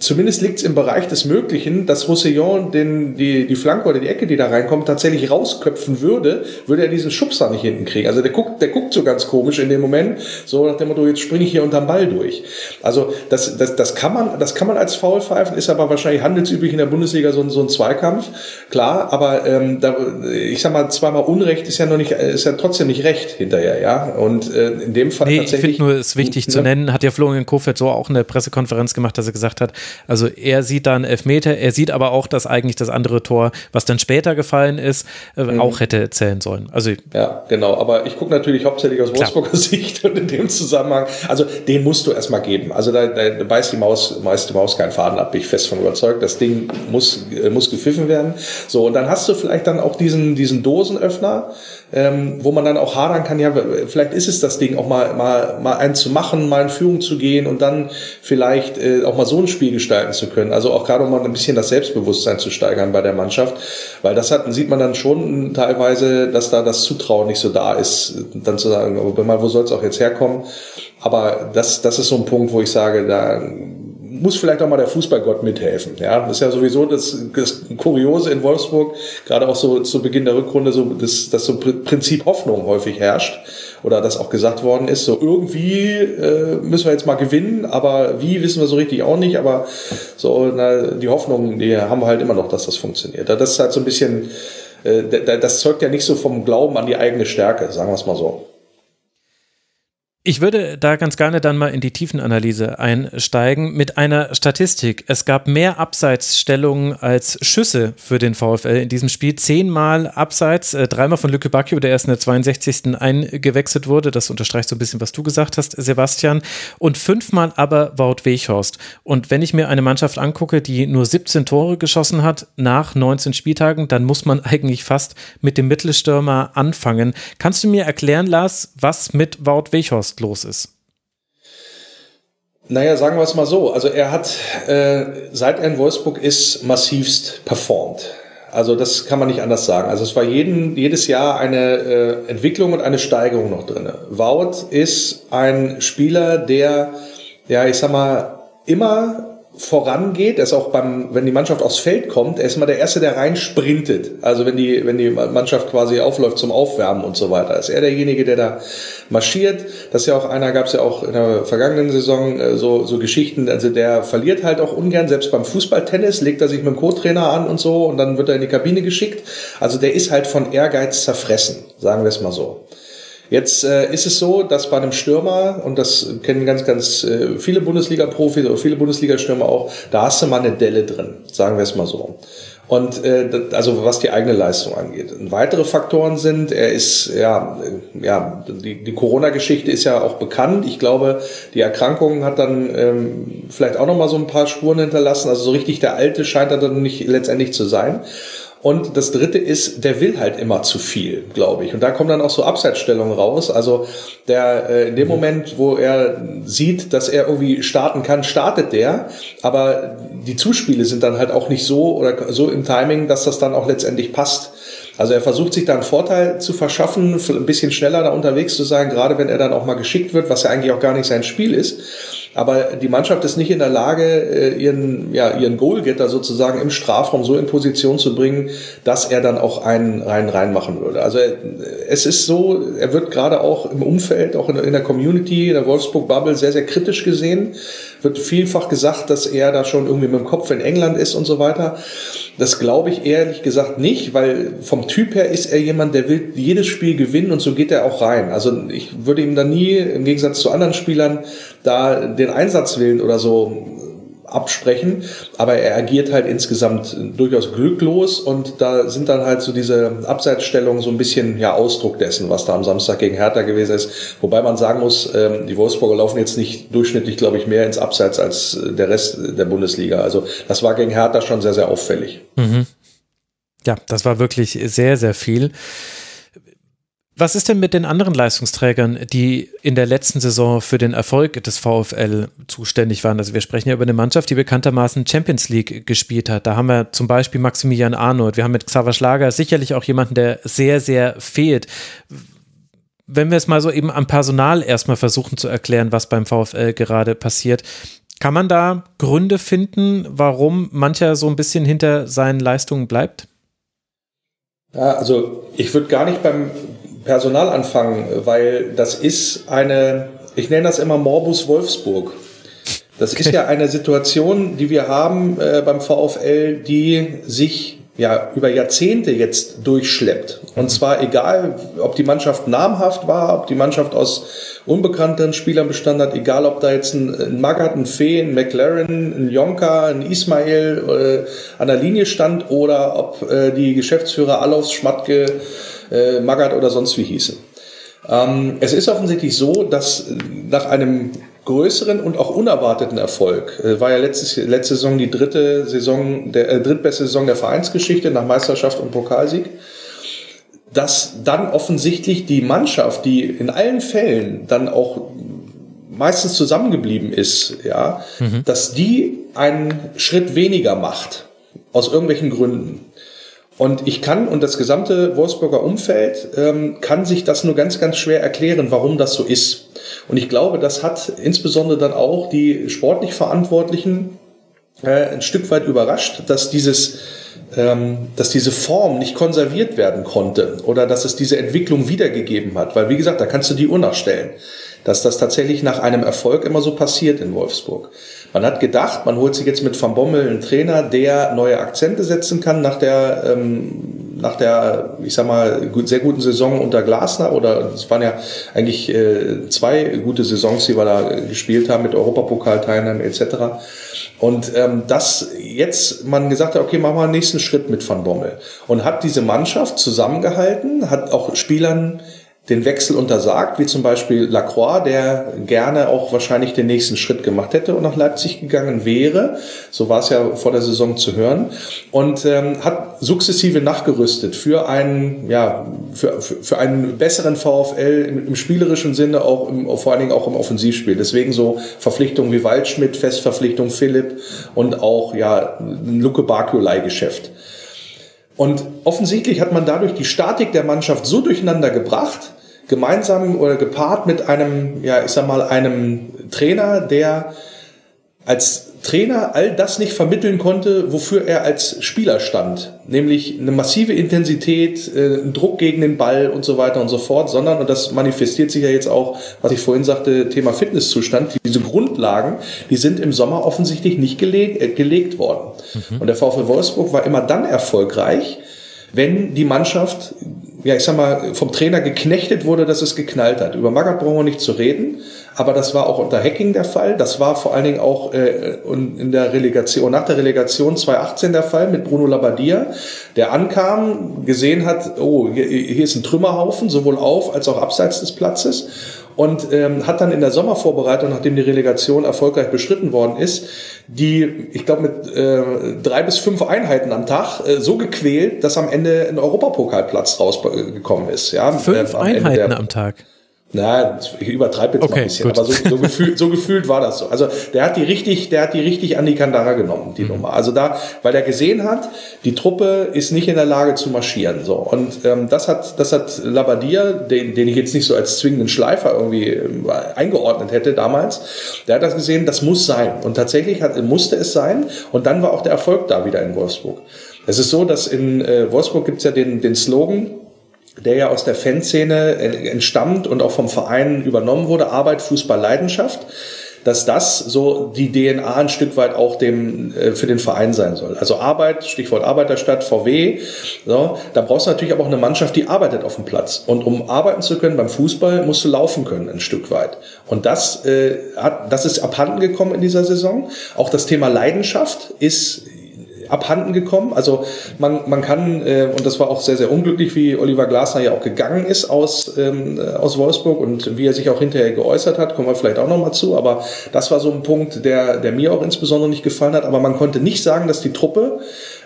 zumindest liegt es im Bereich des Möglichen, dass Roussillon den, die, die Flanke oder die Ecke, die da reinkommt, tatsächlich rausköpfen würde, würde er diesen Schubser nicht hinten kriegen. Also der guckt, der guckt so ganz komisch in dem Moment, so nach dem Motto, jetzt springe ich hier unterm Ball durch. Also das, das, das kann man, das kann man als Foul pfeifen, ist aber wahrscheinlich handelsüblich in der Bundesliga so ein, so ein Zweikampf, klar, aber ähm, da, ich sag mal, zweimal Unrecht ist ja noch nicht, ist ja trotzdem nicht Recht hinterher, ja. Und äh, in dem Fall nee, tatsächlich. Ich finde nur, es ist wichtig ne? zu nennen, hat ja Florian Kofeld so auch in der Pressekonferenz gemacht, dass er gesagt hat, also er sieht da einen Elfmeter, er sieht aber auch, dass eigentlich das andere Tor, was dann später gefallen ist, äh, mhm. auch hätte zählen sollen. Also ja, genau. Aber ich gucke natürlich hauptsächlich aus Wolfsburger Klar. Sicht und in dem Zusammenhang, also den musst du erstmal geben. Also da, da beißt die Maus, beißt die Maus keinen Faden ab, bin ich fest von überzeugt. Das Ding muss, äh, muss gepfiffen werden. So, und dann hast du vielleicht dann auch diesen, diesen Dosenöffner, ähm, wo man dann auch hadern kann, ja, vielleicht ist es das Ding, auch mal, mal, mal einen zu machen, mal in Führung zu gehen und dann vielleicht äh, auch mal so ein Spiel gestalten zu können. Also auch gerade um mal ein bisschen das Selbstbewusstsein zu steigern bei der Mannschaft, weil das hat, sieht man dann schon teilweise, dass da das Zutrauen nicht so da ist, dann zu sagen, mal, wo soll es auch jetzt herkommen? Aber das, das ist so ein Punkt, wo ich sage, da muss vielleicht auch mal der Fußballgott mithelfen. Ja, das ist ja sowieso das, das Kuriose in Wolfsburg, gerade auch so zu Beginn der Rückrunde, so dass, dass so Prinzip Hoffnung häufig herrscht oder das auch gesagt worden ist. So irgendwie äh, müssen wir jetzt mal gewinnen, aber wie wissen wir so richtig auch nicht. Aber so na, die Hoffnung, die haben wir halt immer noch, dass das funktioniert. Das ist halt so ein bisschen, äh, das zeugt ja nicht so vom Glauben an die eigene Stärke, sagen wir es mal so. Ich würde da ganz gerne dann mal in die Tiefenanalyse einsteigen mit einer Statistik. Es gab mehr Abseitsstellungen als Schüsse für den VfL in diesem Spiel. Zehnmal Abseits, äh, dreimal von Lücke Bacchio, der erst in der 62. eingewechselt wurde. Das unterstreicht so ein bisschen, was du gesagt hast, Sebastian. Und fünfmal aber Wout Weghorst. Und wenn ich mir eine Mannschaft angucke, die nur 17 Tore geschossen hat nach 19 Spieltagen, dann muss man eigentlich fast mit dem Mittelstürmer anfangen. Kannst du mir erklären, Lars, was mit Wout Weghorst Los ist? Naja, sagen wir es mal so. Also er hat, äh, seit er in Wolfsburg ist, massivst performt. Also das kann man nicht anders sagen. Also es war jeden, jedes Jahr eine äh, Entwicklung und eine Steigerung noch drin. Wout ist ein Spieler, der, ja, ich sag mal, immer vorangeht. Er ist auch beim, wenn die Mannschaft aufs Feld kommt, er ist immer der Erste, der rein sprintet. Also wenn die, wenn die Mannschaft quasi aufläuft zum Aufwärmen und so weiter, ist er derjenige, der da marschiert. Das ist ja auch einer, gab es ja auch in der vergangenen Saison äh, so, so Geschichten. Also der verliert halt auch ungern, selbst beim Fußballtennis legt er sich mit dem Co-Trainer an und so und dann wird er in die Kabine geschickt. Also der ist halt von Ehrgeiz zerfressen, sagen wir es mal so. Jetzt äh, ist es so, dass bei einem Stürmer, und das kennen ganz, ganz äh, viele Bundesliga-Profis oder viele Bundesliga-Stürmer auch, da hast du mal eine Delle drin, sagen wir es mal so. Und äh, also was die eigene Leistung angeht. Und weitere Faktoren sind, er ist, ja, äh, ja, die, die Corona-Geschichte ist ja auch bekannt. Ich glaube, die Erkrankung hat dann ähm, vielleicht auch nochmal so ein paar Spuren hinterlassen. Also so richtig der Alte scheint er dann nicht letztendlich zu sein. Und das dritte ist, der will halt immer zu viel, glaube ich. Und da kommen dann auch so Abseitsstellungen raus. Also der äh, in dem mhm. Moment, wo er sieht, dass er irgendwie starten kann, startet der. Aber die Zuspiele sind dann halt auch nicht so oder so im Timing, dass das dann auch letztendlich passt. Also er versucht sich da einen Vorteil zu verschaffen, ein bisschen schneller da unterwegs zu sein, gerade wenn er dann auch mal geschickt wird, was ja eigentlich auch gar nicht sein Spiel ist. Aber die Mannschaft ist nicht in der Lage, äh, ihren, ja, ihren Goalgetter sozusagen im Strafraum so in Position zu bringen, dass er dann auch einen rein reinmachen würde. Also es ist so, er wird gerade auch im Umfeld, auch in, der Community, in der Wolfsburg Bubble sehr, sehr kritisch gesehen wird vielfach gesagt, dass er da schon irgendwie mit dem Kopf in England ist und so weiter. Das glaube ich ehrlich gesagt nicht, weil vom Typ her ist er jemand, der will jedes Spiel gewinnen und so geht er auch rein. Also ich würde ihm da nie, im Gegensatz zu anderen Spielern, da den Einsatz wählen oder so absprechen, aber er agiert halt insgesamt durchaus glücklos und da sind dann halt so diese Abseitsstellungen so ein bisschen ja Ausdruck dessen, was da am Samstag gegen Hertha gewesen ist. Wobei man sagen muss, ähm, die Wolfsburger laufen jetzt nicht durchschnittlich, glaube ich, mehr ins Abseits als der Rest der Bundesliga. Also das war gegen Hertha schon sehr, sehr auffällig. Mhm. Ja, das war wirklich sehr, sehr viel. Was ist denn mit den anderen Leistungsträgern, die in der letzten Saison für den Erfolg des VfL zuständig waren? Also wir sprechen ja über eine Mannschaft, die bekanntermaßen Champions League gespielt hat. Da haben wir zum Beispiel Maximilian Arnold, wir haben mit Xaver Schlager sicherlich auch jemanden, der sehr, sehr fehlt. Wenn wir es mal so eben am Personal erstmal versuchen zu erklären, was beim VfL gerade passiert, kann man da Gründe finden, warum mancher so ein bisschen hinter seinen Leistungen bleibt? Ja, also ich würde gar nicht beim Personal anfangen, weil das ist eine, ich nenne das immer Morbus Wolfsburg. Das okay. ist ja eine Situation, die wir haben äh, beim VfL, die sich ja über Jahrzehnte jetzt durchschleppt. Und zwar egal, ob die Mannschaft namhaft war, ob die Mannschaft aus unbekannten Spielern bestand hat, egal ob da jetzt ein, ein Magath, ein Fee, ein McLaren, ein Jonka, ein Ismail äh, an der Linie stand oder ob äh, die Geschäftsführer Alofs, Schmatke, äh, Magath oder sonst wie hießen. Ähm, es ist offensichtlich so, dass nach einem größeren und auch unerwarteten Erfolg, äh, war ja letztes, letzte Saison die dritte Saison, der äh, drittbeste Saison der Vereinsgeschichte nach Meisterschaft und Pokalsieg, dass dann offensichtlich die Mannschaft, die in allen Fällen dann auch meistens zusammengeblieben ist, ja, mhm. dass die einen Schritt weniger macht aus irgendwelchen Gründen. Und ich kann, und das gesamte Wolfsburger Umfeld ähm, kann sich das nur ganz, ganz schwer erklären, warum das so ist. Und ich glaube, das hat insbesondere dann auch die sportlich Verantwortlichen äh, ein Stück weit überrascht, dass dieses ähm, dass diese Form nicht konserviert werden konnte oder dass es diese Entwicklung wiedergegeben hat. Weil, wie gesagt, da kannst du die Uhr nachstellen, dass das tatsächlich nach einem Erfolg immer so passiert in Wolfsburg. Man hat gedacht, man holt sich jetzt mit Van Bommel einen Trainer, der neue Akzente setzen kann nach der, ähm, nach der, ich sag mal, sehr guten Saison unter Glasner oder es waren ja eigentlich äh, zwei gute Saisons, die wir da gespielt haben mit Europapokalteilnahmen etc. Und ähm, dass jetzt man gesagt hat, okay, machen wir einen nächsten Schritt mit Van Bommel und hat diese Mannschaft zusammengehalten, hat auch Spielern den Wechsel untersagt, wie zum Beispiel Lacroix, der gerne auch wahrscheinlich den nächsten Schritt gemacht hätte und nach Leipzig gegangen wäre. So war es ja vor der Saison zu hören. Und ähm, hat sukzessive nachgerüstet für einen, ja, für, für, für einen besseren VfL im, im spielerischen Sinne, auch im, vor allen Dingen auch im Offensivspiel. Deswegen so Verpflichtungen wie Waldschmidt, Festverpflichtung Philipp und auch ja ein Luke Bakio-Leihgeschäft. Und offensichtlich hat man dadurch die Statik der Mannschaft so durcheinander gebracht, gemeinsam oder gepaart mit einem, ja, ich sag mal, einem Trainer, der als Trainer all das nicht vermitteln konnte, wofür er als Spieler stand. Nämlich eine massive Intensität, äh, ein Druck gegen den Ball und so weiter und so fort, sondern, und das manifestiert sich ja jetzt auch, was ich vorhin sagte, Thema Fitnesszustand, diese Grundlagen, die sind im Sommer offensichtlich nicht gelegt, äh, gelegt worden. Mhm. Und der VfL Wolfsburg war immer dann erfolgreich, wenn die Mannschaft, ja, ich sag mal, vom Trainer geknechtet wurde, dass es geknallt hat. Über Magath brauchen wir nicht zu reden, aber das war auch unter Hacking der Fall. Das war vor allen Dingen auch äh, in der Relegation, nach der Relegation 2018 der Fall mit Bruno Labbadia, der ankam, gesehen hat, oh, hier, hier ist ein Trümmerhaufen, sowohl auf als auch abseits des Platzes und ähm, hat dann in der Sommervorbereitung, nachdem die Relegation erfolgreich beschritten worden ist, die, ich glaube, mit äh, drei bis fünf Einheiten am Tag äh, so gequält, dass am Ende ein Europapokalplatz rausgekommen ist. Ja, fünf äh, Einheiten der, am Tag. Na, ich übertreibe jetzt okay, mal ein bisschen, gut. aber so, so, gefühlt, so gefühlt war das so. Also der hat die richtig, der hat die richtig an die Kandara genommen, die mhm. Nummer. Also da, weil er gesehen hat, die Truppe ist nicht in der Lage zu marschieren. So und ähm, das hat, das hat Labadia, den, den ich jetzt nicht so als zwingenden Schleifer irgendwie äh, eingeordnet hätte damals, der hat das gesehen, das muss sein. Und tatsächlich hat, musste es sein. Und dann war auch der Erfolg da wieder in Wolfsburg. Es ist so, dass in äh, Wolfsburg gibt's ja den, den Slogan, der ja aus der Fanszene entstammt und auch vom Verein übernommen wurde, Arbeit, Fußball, Leidenschaft, dass das so die DNA ein Stück weit auch dem äh, für den Verein sein soll. Also Arbeit, Stichwort Arbeiterstadt, VW, so, da brauchst du natürlich aber auch eine Mannschaft, die arbeitet auf dem Platz. Und um arbeiten zu können beim Fußball, musst du laufen können ein Stück weit. Und das, äh, hat, das ist abhanden gekommen in dieser Saison. Auch das Thema Leidenschaft ist abhanden gekommen. Also man, man kann, äh, und das war auch sehr, sehr unglücklich, wie Oliver Glasner ja auch gegangen ist aus, ähm, aus Wolfsburg und wie er sich auch hinterher geäußert hat, kommen wir vielleicht auch nochmal zu. Aber das war so ein Punkt, der, der mir auch insbesondere nicht gefallen hat. Aber man konnte nicht sagen, dass die Truppe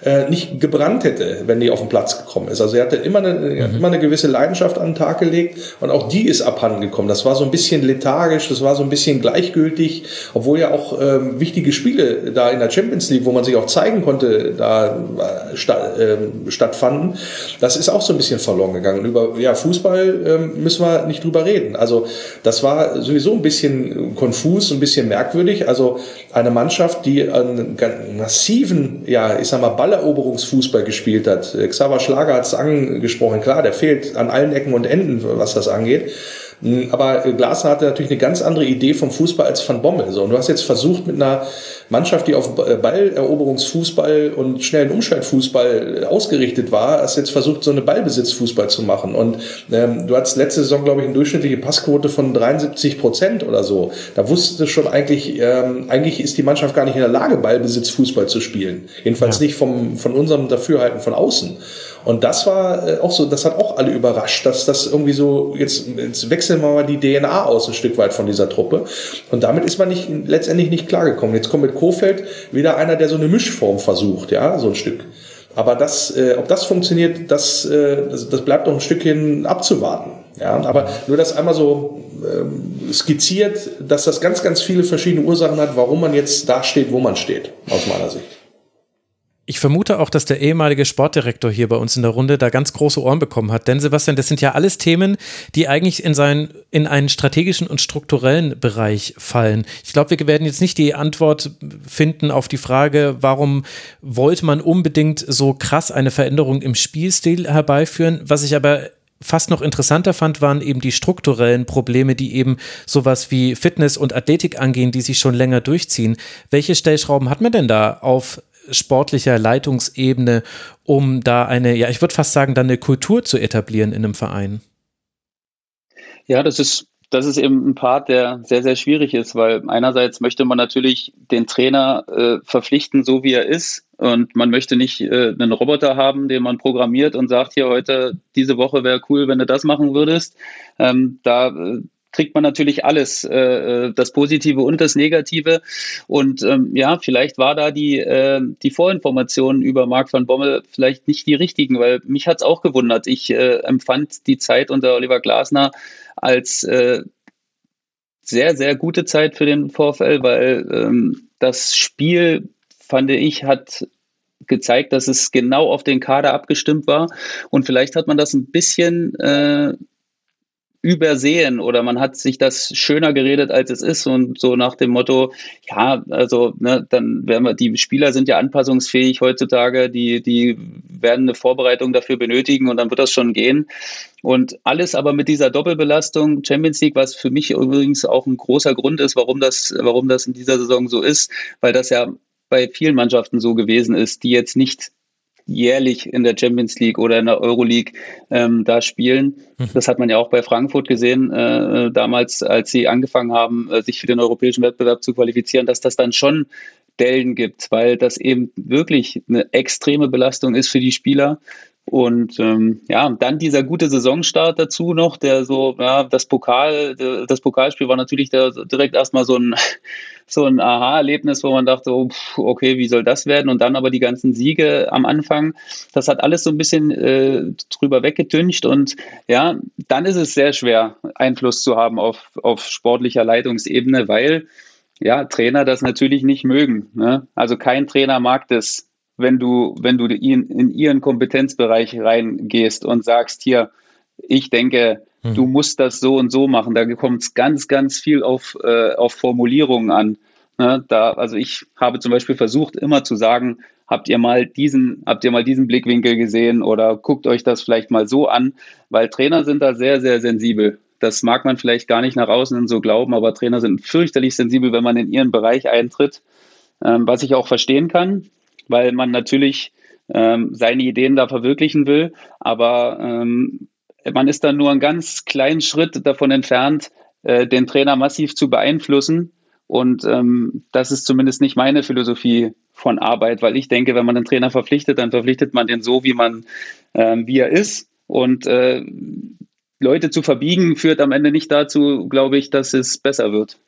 äh, nicht gebrannt hätte, wenn die auf den Platz gekommen ist. Also er hatte immer eine, mhm. immer eine gewisse Leidenschaft an den Tag gelegt und auch die ist abhanden gekommen. Das war so ein bisschen lethargisch, das war so ein bisschen gleichgültig, obwohl ja auch ähm, wichtige Spiele da in der Champions League, wo man sich auch zeigen konnte, da äh, sta äh, stattfanden. Das ist auch so ein bisschen verloren gegangen. Und über ja, Fußball äh, müssen wir nicht drüber reden. Also das war sowieso ein bisschen konfus, ein bisschen merkwürdig. Also eine Mannschaft, die einen massiven, ja, ich sag mal, Balleroberungsfußball gespielt hat. Xaver Schlager hat es angesprochen. Klar, der fehlt an allen Ecken und Enden, was das angeht. Hm, aber Glasner hatte natürlich eine ganz andere Idee vom Fußball als Van Bommel. So, und du hast jetzt versucht, mit einer Mannschaft, die auf Balleroberungsfußball und schnellen Umschaltfußball ausgerichtet war, hast jetzt versucht, so eine Ballbesitzfußball zu machen. Und ähm, du hattest letzte Saison, glaube ich, eine durchschnittliche Passquote von 73 Prozent oder so. Da wusstest du schon eigentlich, ähm, eigentlich ist die Mannschaft gar nicht in der Lage, Ballbesitzfußball zu spielen. Jedenfalls ja. nicht vom, von unserem Dafürhalten von außen. Und das war äh, auch so, das hat auch alle überrascht, dass das irgendwie so, jetzt, jetzt wechseln wir mal die DNA aus ein Stück weit von dieser Truppe. Und damit ist man nicht, letztendlich nicht klargekommen. Jetzt kommt mit Kofeld wieder einer, der so eine Mischform versucht, ja, so ein Stück. Aber das, äh, ob das funktioniert, das, äh, das, das bleibt noch ein Stückchen abzuwarten. Ja, aber nur das einmal so ähm, skizziert, dass das ganz, ganz viele verschiedene Ursachen hat, warum man jetzt da steht, wo man steht, aus meiner Sicht. Ich vermute auch, dass der ehemalige Sportdirektor hier bei uns in der Runde da ganz große Ohren bekommen hat. Denn Sebastian, das sind ja alles Themen, die eigentlich in, seinen, in einen strategischen und strukturellen Bereich fallen. Ich glaube, wir werden jetzt nicht die Antwort finden auf die Frage, warum wollte man unbedingt so krass eine Veränderung im Spielstil herbeiführen. Was ich aber fast noch interessanter fand, waren eben die strukturellen Probleme, die eben sowas wie Fitness und Athletik angehen, die sich schon länger durchziehen. Welche Stellschrauben hat man denn da auf sportlicher Leitungsebene, um da eine, ja, ich würde fast sagen, dann eine Kultur zu etablieren in einem Verein? Ja, das ist das ist eben ein Part, der sehr, sehr schwierig ist, weil einerseits möchte man natürlich den Trainer äh, verpflichten, so wie er ist. Und man möchte nicht äh, einen Roboter haben, den man programmiert und sagt, hier heute, diese Woche wäre cool, wenn du das machen würdest. Ähm, da äh, kriegt man natürlich alles, äh, äh, das Positive und das Negative. Und ähm, ja, vielleicht war da die, äh, die Vorinformation über Marc van Bommel vielleicht nicht die richtigen, weil mich hat es auch gewundert. Ich äh, empfand die Zeit unter Oliver Glasner als äh, sehr, sehr gute Zeit für den VfL, weil ähm, das Spiel, fand ich, hat gezeigt, dass es genau auf den Kader abgestimmt war. Und vielleicht hat man das ein bisschen äh, übersehen oder man hat sich das schöner geredet, als es ist und so nach dem Motto, ja, also ne, dann werden wir, die Spieler sind ja anpassungsfähig heutzutage, die, die werden eine Vorbereitung dafür benötigen und dann wird das schon gehen. Und alles aber mit dieser Doppelbelastung Champions League, was für mich übrigens auch ein großer Grund ist, warum das, warum das in dieser Saison so ist, weil das ja bei vielen Mannschaften so gewesen ist, die jetzt nicht jährlich in der Champions League oder in der Euroleague ähm, da spielen. Mhm. Das hat man ja auch bei Frankfurt gesehen, äh, damals, als sie angefangen haben, äh, sich für den europäischen Wettbewerb zu qualifizieren, dass das dann schon Dellen gibt, weil das eben wirklich eine extreme Belastung ist für die Spieler. Und ähm, ja, dann dieser gute Saisonstart dazu noch, der so, ja, das Pokal, das Pokalspiel war natürlich der, direkt erstmal so ein, so ein Aha-Erlebnis, wo man dachte, oh, okay, wie soll das werden? Und dann aber die ganzen Siege am Anfang, das hat alles so ein bisschen äh, drüber weggetüncht und ja, dann ist es sehr schwer, Einfluss zu haben auf, auf sportlicher Leitungsebene, weil ja, Trainer das natürlich nicht mögen. Ne? Also kein Trainer mag das, wenn du, wenn du in, in ihren Kompetenzbereich reingehst und sagst, hier, ich denke, mhm. du musst das so und so machen. Da kommt es ganz, ganz viel auf, äh, auf Formulierungen an. Ne? Da, also ich habe zum Beispiel versucht, immer zu sagen, habt ihr mal diesen, habt ihr mal diesen Blickwinkel gesehen oder guckt euch das vielleicht mal so an, weil Trainer sind da sehr, sehr sensibel. Das mag man vielleicht gar nicht nach außen so glauben, aber Trainer sind fürchterlich sensibel, wenn man in ihren Bereich eintritt, ähm, was ich auch verstehen kann weil man natürlich ähm, seine Ideen da verwirklichen will, aber ähm, man ist dann nur einen ganz kleinen Schritt davon entfernt, äh, den Trainer massiv zu beeinflussen. Und ähm, das ist zumindest nicht meine Philosophie von Arbeit, weil ich denke, wenn man den Trainer verpflichtet, dann verpflichtet man den so, wie man, ähm, wie er ist. Und äh, Leute zu verbiegen führt am Ende nicht dazu, glaube ich, dass es besser wird.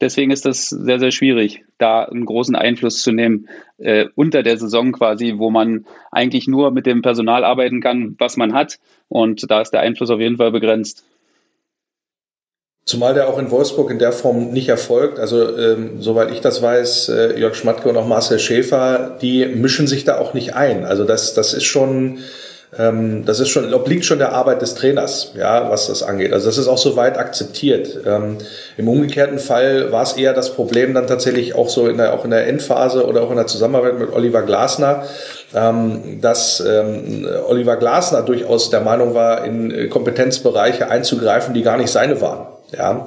Deswegen ist das sehr, sehr schwierig, da einen großen Einfluss zu nehmen äh, unter der Saison quasi, wo man eigentlich nur mit dem Personal arbeiten kann, was man hat. Und da ist der Einfluss auf jeden Fall begrenzt. Zumal der auch in Wolfsburg in der Form nicht erfolgt. Also ähm, soweit ich das weiß, äh, Jörg Schmatke und auch Marcel Schäfer, die mischen sich da auch nicht ein. Also das, das ist schon ähm, das ist schon, obliegt schon der Arbeit des Trainers, ja, was das angeht. Also das ist auch soweit akzeptiert. Ähm, Im umgekehrten Fall war es eher das Problem dann tatsächlich auch so in der, auch in der Endphase oder auch in der Zusammenarbeit mit Oliver Glasner, ähm, dass ähm, Oliver Glasner durchaus der Meinung war, in Kompetenzbereiche einzugreifen, die gar nicht seine waren. Ja.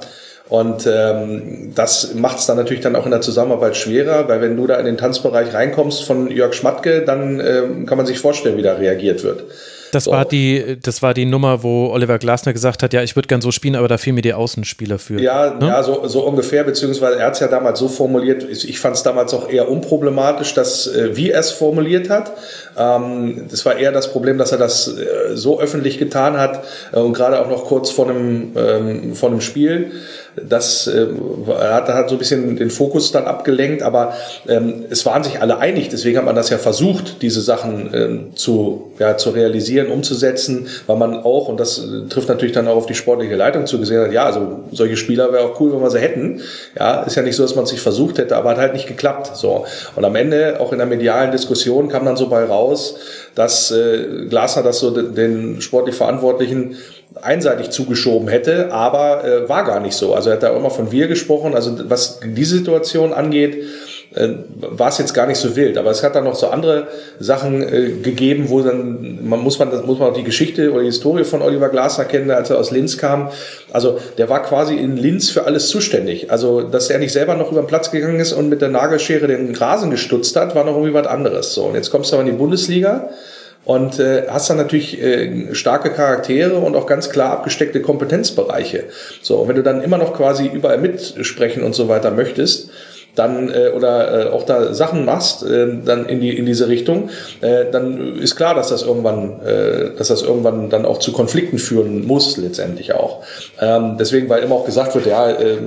Und ähm, das macht es dann natürlich dann auch in der Zusammenarbeit schwerer, weil wenn du da in den Tanzbereich reinkommst von Jörg Schmatke, dann ähm, kann man sich vorstellen, wie da reagiert wird. Das so. war die, das war die Nummer, wo Oliver Glasner gesagt hat, ja, ich würde gern so spielen, aber da fehlen mir die Außenspieler für. Ja, ne? ja, so, so ungefähr, beziehungsweise er hat es ja damals so formuliert, ich fand es damals auch eher unproblematisch, dass äh, wie er es formuliert hat. Ähm, das war eher das Problem, dass er das äh, so öffentlich getan hat äh, und gerade auch noch kurz vor einem, ähm, vor einem Spiel das äh, hat, hat so ein bisschen den Fokus dann abgelenkt, aber ähm, es waren sich alle einig, deswegen hat man das ja versucht, diese Sachen äh, zu, ja, zu realisieren, umzusetzen, weil man auch, und das äh, trifft natürlich dann auch auf die sportliche Leitung zu gesehen hat, ja, also solche Spieler wäre auch cool, wenn wir sie hätten. Ja, ist ja nicht so, dass man es sich versucht hätte, aber hat halt nicht geklappt. So. Und am Ende, auch in der medialen Diskussion, kam dann so bei raus, dass äh, Glasner das so den sportlich Verantwortlichen einseitig zugeschoben hätte, aber äh, war gar nicht so. Also er hat da immer von wir gesprochen. Also was diese Situation angeht, äh, war es jetzt gar nicht so wild. Aber es hat dann noch so andere Sachen äh, gegeben, wo dann, man muss man, das muss man auch die Geschichte oder die Historie von Oliver Glasner kennen, als er aus Linz kam. Also der war quasi in Linz für alles zuständig. Also, dass er nicht selber noch über den Platz gegangen ist und mit der Nagelschere den Rasen gestutzt hat, war noch irgendwie was anderes. So, und jetzt kommst du aber in die Bundesliga und äh, hast dann natürlich äh, starke Charaktere und auch ganz klar abgesteckte Kompetenzbereiche. So, und wenn du dann immer noch quasi überall mitsprechen und so weiter möchtest, dann äh, oder äh, auch da Sachen machst, äh, dann in die in diese Richtung, äh, dann ist klar, dass das irgendwann, äh, dass das irgendwann dann auch zu Konflikten führen muss letztendlich auch. Ähm, deswegen, weil immer auch gesagt wird, ja, äh,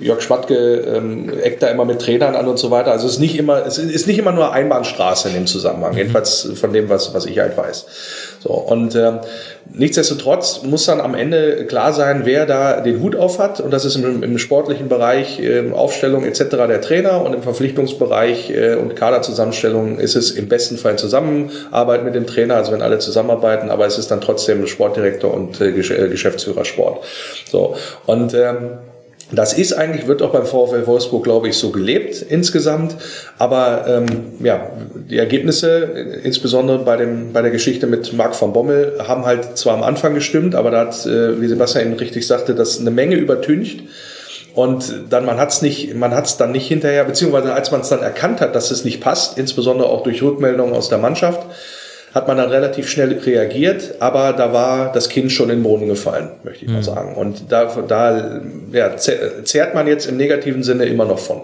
Jörg Schmatke ähm, eckt da immer mit Trainern an und so weiter. Also es ist nicht immer, es ist nicht immer nur Einbahnstraße in dem Zusammenhang, mhm. jedenfalls von dem, was was ich halt weiß. So und äh, Nichtsdestotrotz muss dann am Ende klar sein, wer da den Hut auf hat. Und das ist im, im sportlichen Bereich, äh, Aufstellung etc. der Trainer und im Verpflichtungsbereich äh, und Kaderzusammenstellung ist es im besten Fall Zusammenarbeit mit dem Trainer, also wenn alle zusammenarbeiten, aber es ist dann trotzdem Sportdirektor und äh, äh Geschäftsführer Sport. So. Und ähm, das ist eigentlich, wird auch beim VfL Wolfsburg, glaube ich, so gelebt insgesamt. Aber ähm, ja, die Ergebnisse, insbesondere bei, dem, bei der Geschichte mit Marc van Bommel, haben halt zwar am Anfang gestimmt, aber da hat, äh, wie Sebastian eben richtig sagte, das eine Menge übertüncht. Und dann man hat es nicht, man hat es dann nicht hinterher, beziehungsweise als man es dann erkannt hat, dass es nicht passt, insbesondere auch durch Rückmeldungen aus der Mannschaft, hat man dann relativ schnell reagiert, aber da war das Kind schon in den Boden gefallen, möchte ich mhm. mal sagen. Und da, da ja, zehrt man jetzt im negativen Sinne immer noch von.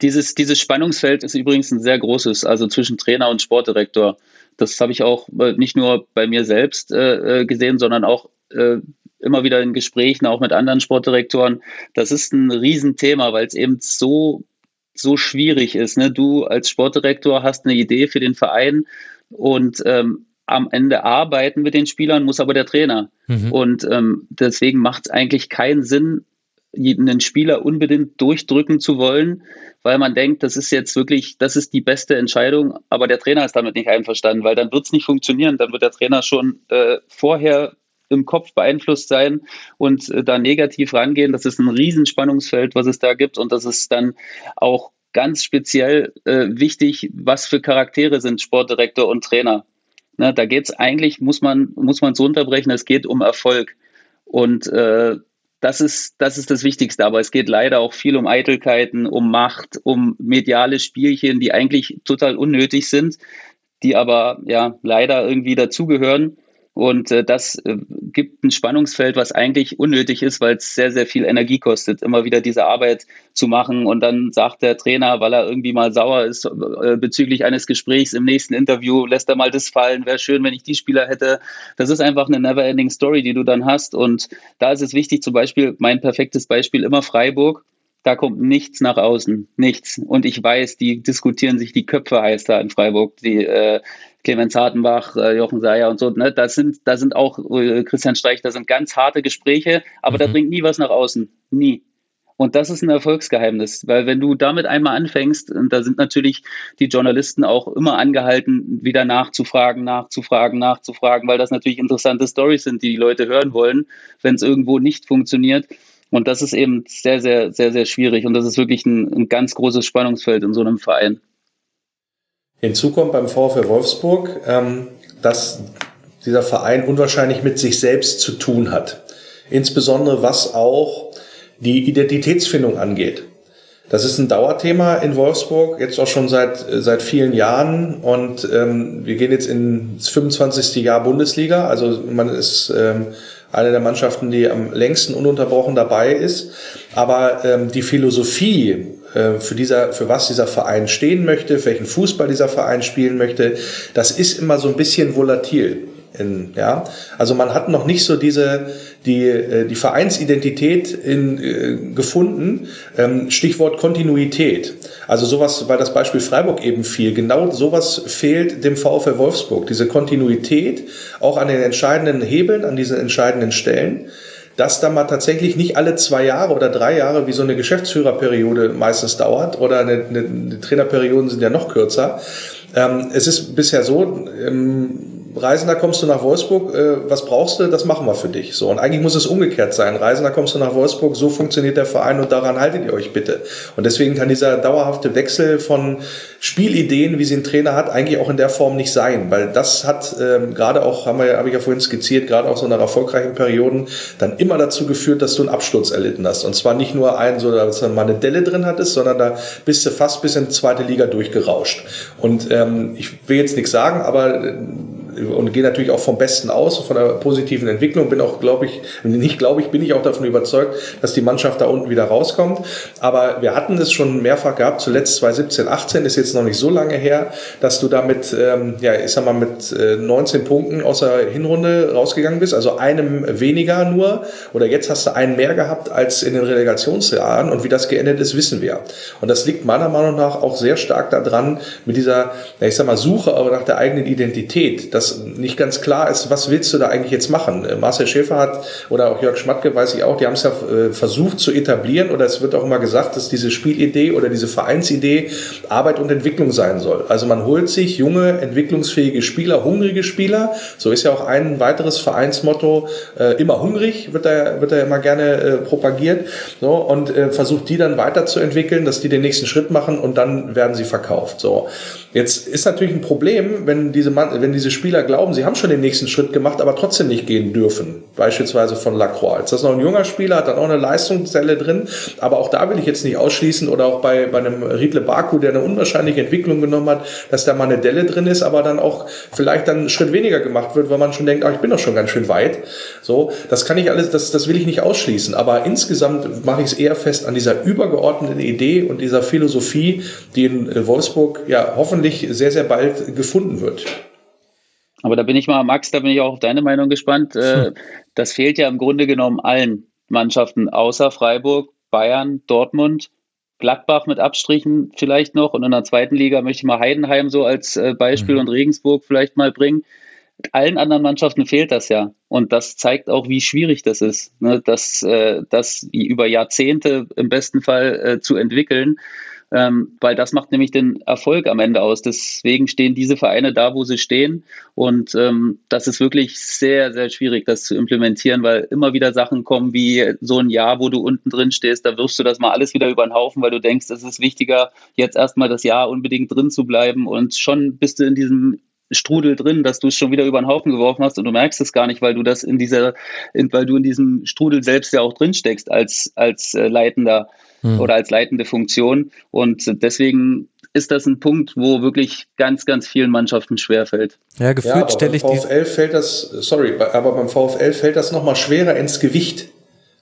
Dieses, dieses Spannungsfeld ist übrigens ein sehr großes, also zwischen Trainer und Sportdirektor. das habe ich auch äh, nicht nur bei mir selbst äh, äh, gesehen, sondern auch äh, immer wieder in Gesprächen, auch mit anderen Sportdirektoren. Das ist ein Riesenthema, weil es eben so, so schwierig ist. Ne? Du als Sportdirektor hast eine Idee für den Verein und ähm, am Ende arbeiten mit den Spielern muss aber der Trainer. Mhm. Und ähm, deswegen macht es eigentlich keinen Sinn, einen Spieler unbedingt durchdrücken zu wollen, weil man denkt, das ist jetzt wirklich, das ist die beste Entscheidung, aber der Trainer ist damit nicht einverstanden, weil dann wird es nicht funktionieren. Dann wird der Trainer schon äh, vorher im Kopf beeinflusst sein und äh, da negativ rangehen. Das ist ein Riesenspannungsfeld, was es da gibt und das ist dann auch ganz speziell äh, wichtig, was für Charaktere sind Sportdirektor und Trainer. Na, da geht es eigentlich, muss man muss man es runterbrechen, es geht um Erfolg. Und äh, das ist, das ist das Wichtigste. Aber es geht leider auch viel um Eitelkeiten, um Macht, um mediale Spielchen, die eigentlich total unnötig sind, die aber ja leider irgendwie dazugehören. Und äh, das äh, gibt ein Spannungsfeld, was eigentlich unnötig ist, weil es sehr, sehr viel Energie kostet, immer wieder diese Arbeit zu machen. Und dann sagt der Trainer, weil er irgendwie mal sauer ist äh, bezüglich eines Gesprächs im nächsten Interview, lässt er mal das fallen, wäre schön, wenn ich die Spieler hätte. Das ist einfach eine never-ending Story, die du dann hast. Und da ist es wichtig, zum Beispiel, mein perfektes Beispiel immer Freiburg da kommt nichts nach außen, nichts. Und ich weiß, die diskutieren sich die Köpfe heiß da in Freiburg, die äh, Clemens Hartenbach, äh, Jochen Seyer und so. Ne? Das sind, da sind auch äh, Christian Streich, da sind ganz harte Gespräche, aber mhm. da bringt nie was nach außen, nie. Und das ist ein Erfolgsgeheimnis, weil wenn du damit einmal anfängst, und da sind natürlich die Journalisten auch immer angehalten, wieder nachzufragen, nachzufragen, nachzufragen, weil das natürlich interessante Stories sind, die die Leute hören wollen, wenn es irgendwo nicht funktioniert. Und das ist eben sehr, sehr, sehr, sehr schwierig. Und das ist wirklich ein, ein ganz großes Spannungsfeld in so einem Verein. Hinzu kommt beim VfL Wolfsburg, ähm, dass dieser Verein unwahrscheinlich mit sich selbst zu tun hat. Insbesondere was auch die Identitätsfindung angeht. Das ist ein Dauerthema in Wolfsburg, jetzt auch schon seit, seit vielen Jahren. Und ähm, wir gehen jetzt ins 25. Jahr Bundesliga. Also man ist ähm, eine der Mannschaften, die am längsten ununterbrochen dabei ist. Aber ähm, die Philosophie, äh, für, dieser, für was dieser Verein stehen möchte, für welchen Fußball dieser Verein spielen möchte, das ist immer so ein bisschen volatil. In, ja, also man hat noch nicht so diese die äh, die Vereinsidentität in, äh, gefunden. Ähm, Stichwort Kontinuität. Also sowas, weil das Beispiel Freiburg eben fiel. Genau sowas fehlt dem VfL Wolfsburg. Diese Kontinuität auch an den entscheidenden Hebeln, an diesen entscheidenden Stellen dass da mal tatsächlich nicht alle zwei Jahre oder drei Jahre, wie so eine Geschäftsführerperiode meistens dauert, oder eine, eine, eine Trainerperioden sind ja noch kürzer. Ähm, es ist bisher so, ähm, Reisender kommst du nach Wolfsburg, äh, was brauchst du, das machen wir für dich. So und eigentlich muss es umgekehrt sein. Reisender kommst du nach Wolfsburg, so funktioniert der Verein und daran haltet ihr euch bitte. Und deswegen kann dieser dauerhafte Wechsel von Spielideen, wie sie ein Trainer hat, eigentlich auch in der Form nicht sein, weil das hat ähm, gerade auch, haben wir, habe ich ja vorhin skizziert, gerade auch so nach erfolgreichen Perioden dann immer dazu geführt, dass du einen Absturz erlitten hast. Und zwar nicht nur einen, so dass du mal eine Delle drin hattest, sondern da bist du fast bis in die zweite Liga durchgerauscht. Und ähm, ich will jetzt nichts sagen, aber äh, und gehe natürlich auch vom Besten aus, von der positiven Entwicklung. Bin auch, glaube ich, nicht glaube ich, bin ich auch davon überzeugt, dass die Mannschaft da unten wieder rauskommt. Aber wir hatten es schon mehrfach gehabt, zuletzt 2017, 18 ist jetzt noch nicht so lange her, dass du damit, ähm, ja, ich sag mal, mit äh, 19 Punkten aus der Hinrunde rausgegangen bist, also einem weniger nur. Oder jetzt hast du einen mehr gehabt als in den Relegationsjahren. Und wie das geendet ist, wissen wir. Und das liegt meiner Meinung nach auch sehr stark daran, mit dieser, ich sag mal, Suche nach der eigenen Identität, dass nicht ganz klar ist, was willst du da eigentlich jetzt machen? Äh, Marcel Schäfer hat, oder auch Jörg Schmatke, weiß ich auch, die haben es ja äh, versucht zu etablieren, oder es wird auch immer gesagt, dass diese Spielidee oder diese Vereinsidee Arbeit und Entwicklung sein soll. Also man holt sich junge, entwicklungsfähige Spieler, hungrige Spieler, so ist ja auch ein weiteres Vereinsmotto, äh, immer hungrig, wird da, wird da immer gerne propagiert, so, und versucht die dann weiterzuentwickeln, dass die den nächsten Schritt machen und dann werden sie verkauft, so. Jetzt ist natürlich ein Problem, wenn diese, wenn diese Spieler glauben, sie haben schon den nächsten Schritt gemacht, aber trotzdem nicht gehen dürfen. Beispielsweise von Lacroix. Jetzt ist noch ein junger Spieler, hat dann auch eine Leistungszelle drin, aber auch da will ich jetzt nicht ausschließen oder auch bei, bei einem Riedle Baku, der eine unwahrscheinliche Entwicklung genommen hat, dass da mal eine Delle drin ist, aber dann auch vielleicht dann einen Schritt weniger gemacht wird, weil man schon denkt, ach, ich bin doch schon ganz schön weit. So, das kann ich alles, das, das will ich nicht ausschließen, aber insgesamt mache ich es eher fest an dieser übergeordneten Idee und dieser Philosophie, die in Wolfsburg ja hoffentlich sehr, sehr bald gefunden wird. Aber da bin ich mal, Max, da bin ich auch auf deine Meinung gespannt. Hm. Das fehlt ja im Grunde genommen allen Mannschaften außer Freiburg, Bayern, Dortmund, Gladbach mit Abstrichen vielleicht noch. Und in der zweiten Liga möchte ich mal Heidenheim so als äh, Beispiel mhm. und Regensburg vielleicht mal bringen. Allen anderen Mannschaften fehlt das ja. Und das zeigt auch, wie schwierig das ist, ne? das, äh, das über Jahrzehnte im besten Fall äh, zu entwickeln ähm, weil das macht nämlich den Erfolg am Ende aus. Deswegen stehen diese Vereine da, wo sie stehen. Und ähm, das ist wirklich sehr, sehr schwierig, das zu implementieren, weil immer wieder Sachen kommen wie so ein Jahr, wo du unten drin stehst, da wirfst du das mal alles wieder über den Haufen, weil du denkst, es ist wichtiger, jetzt erstmal das Jahr unbedingt drin zu bleiben. Und schon bist du in diesem Strudel drin, dass du es schon wieder über den Haufen geworfen hast und du merkst es gar nicht, weil du das in dieser, in, weil du in diesem Strudel selbst ja auch drin steckst als, als äh, Leitender hm. oder als leitende Funktion. Und deswegen ist das ein Punkt, wo wirklich ganz, ganz vielen Mannschaften schwerfällt. Ja, gefühlt ja, stelle ich VfL fällt das, sorry, aber beim VfL fällt das nochmal schwerer ins Gewicht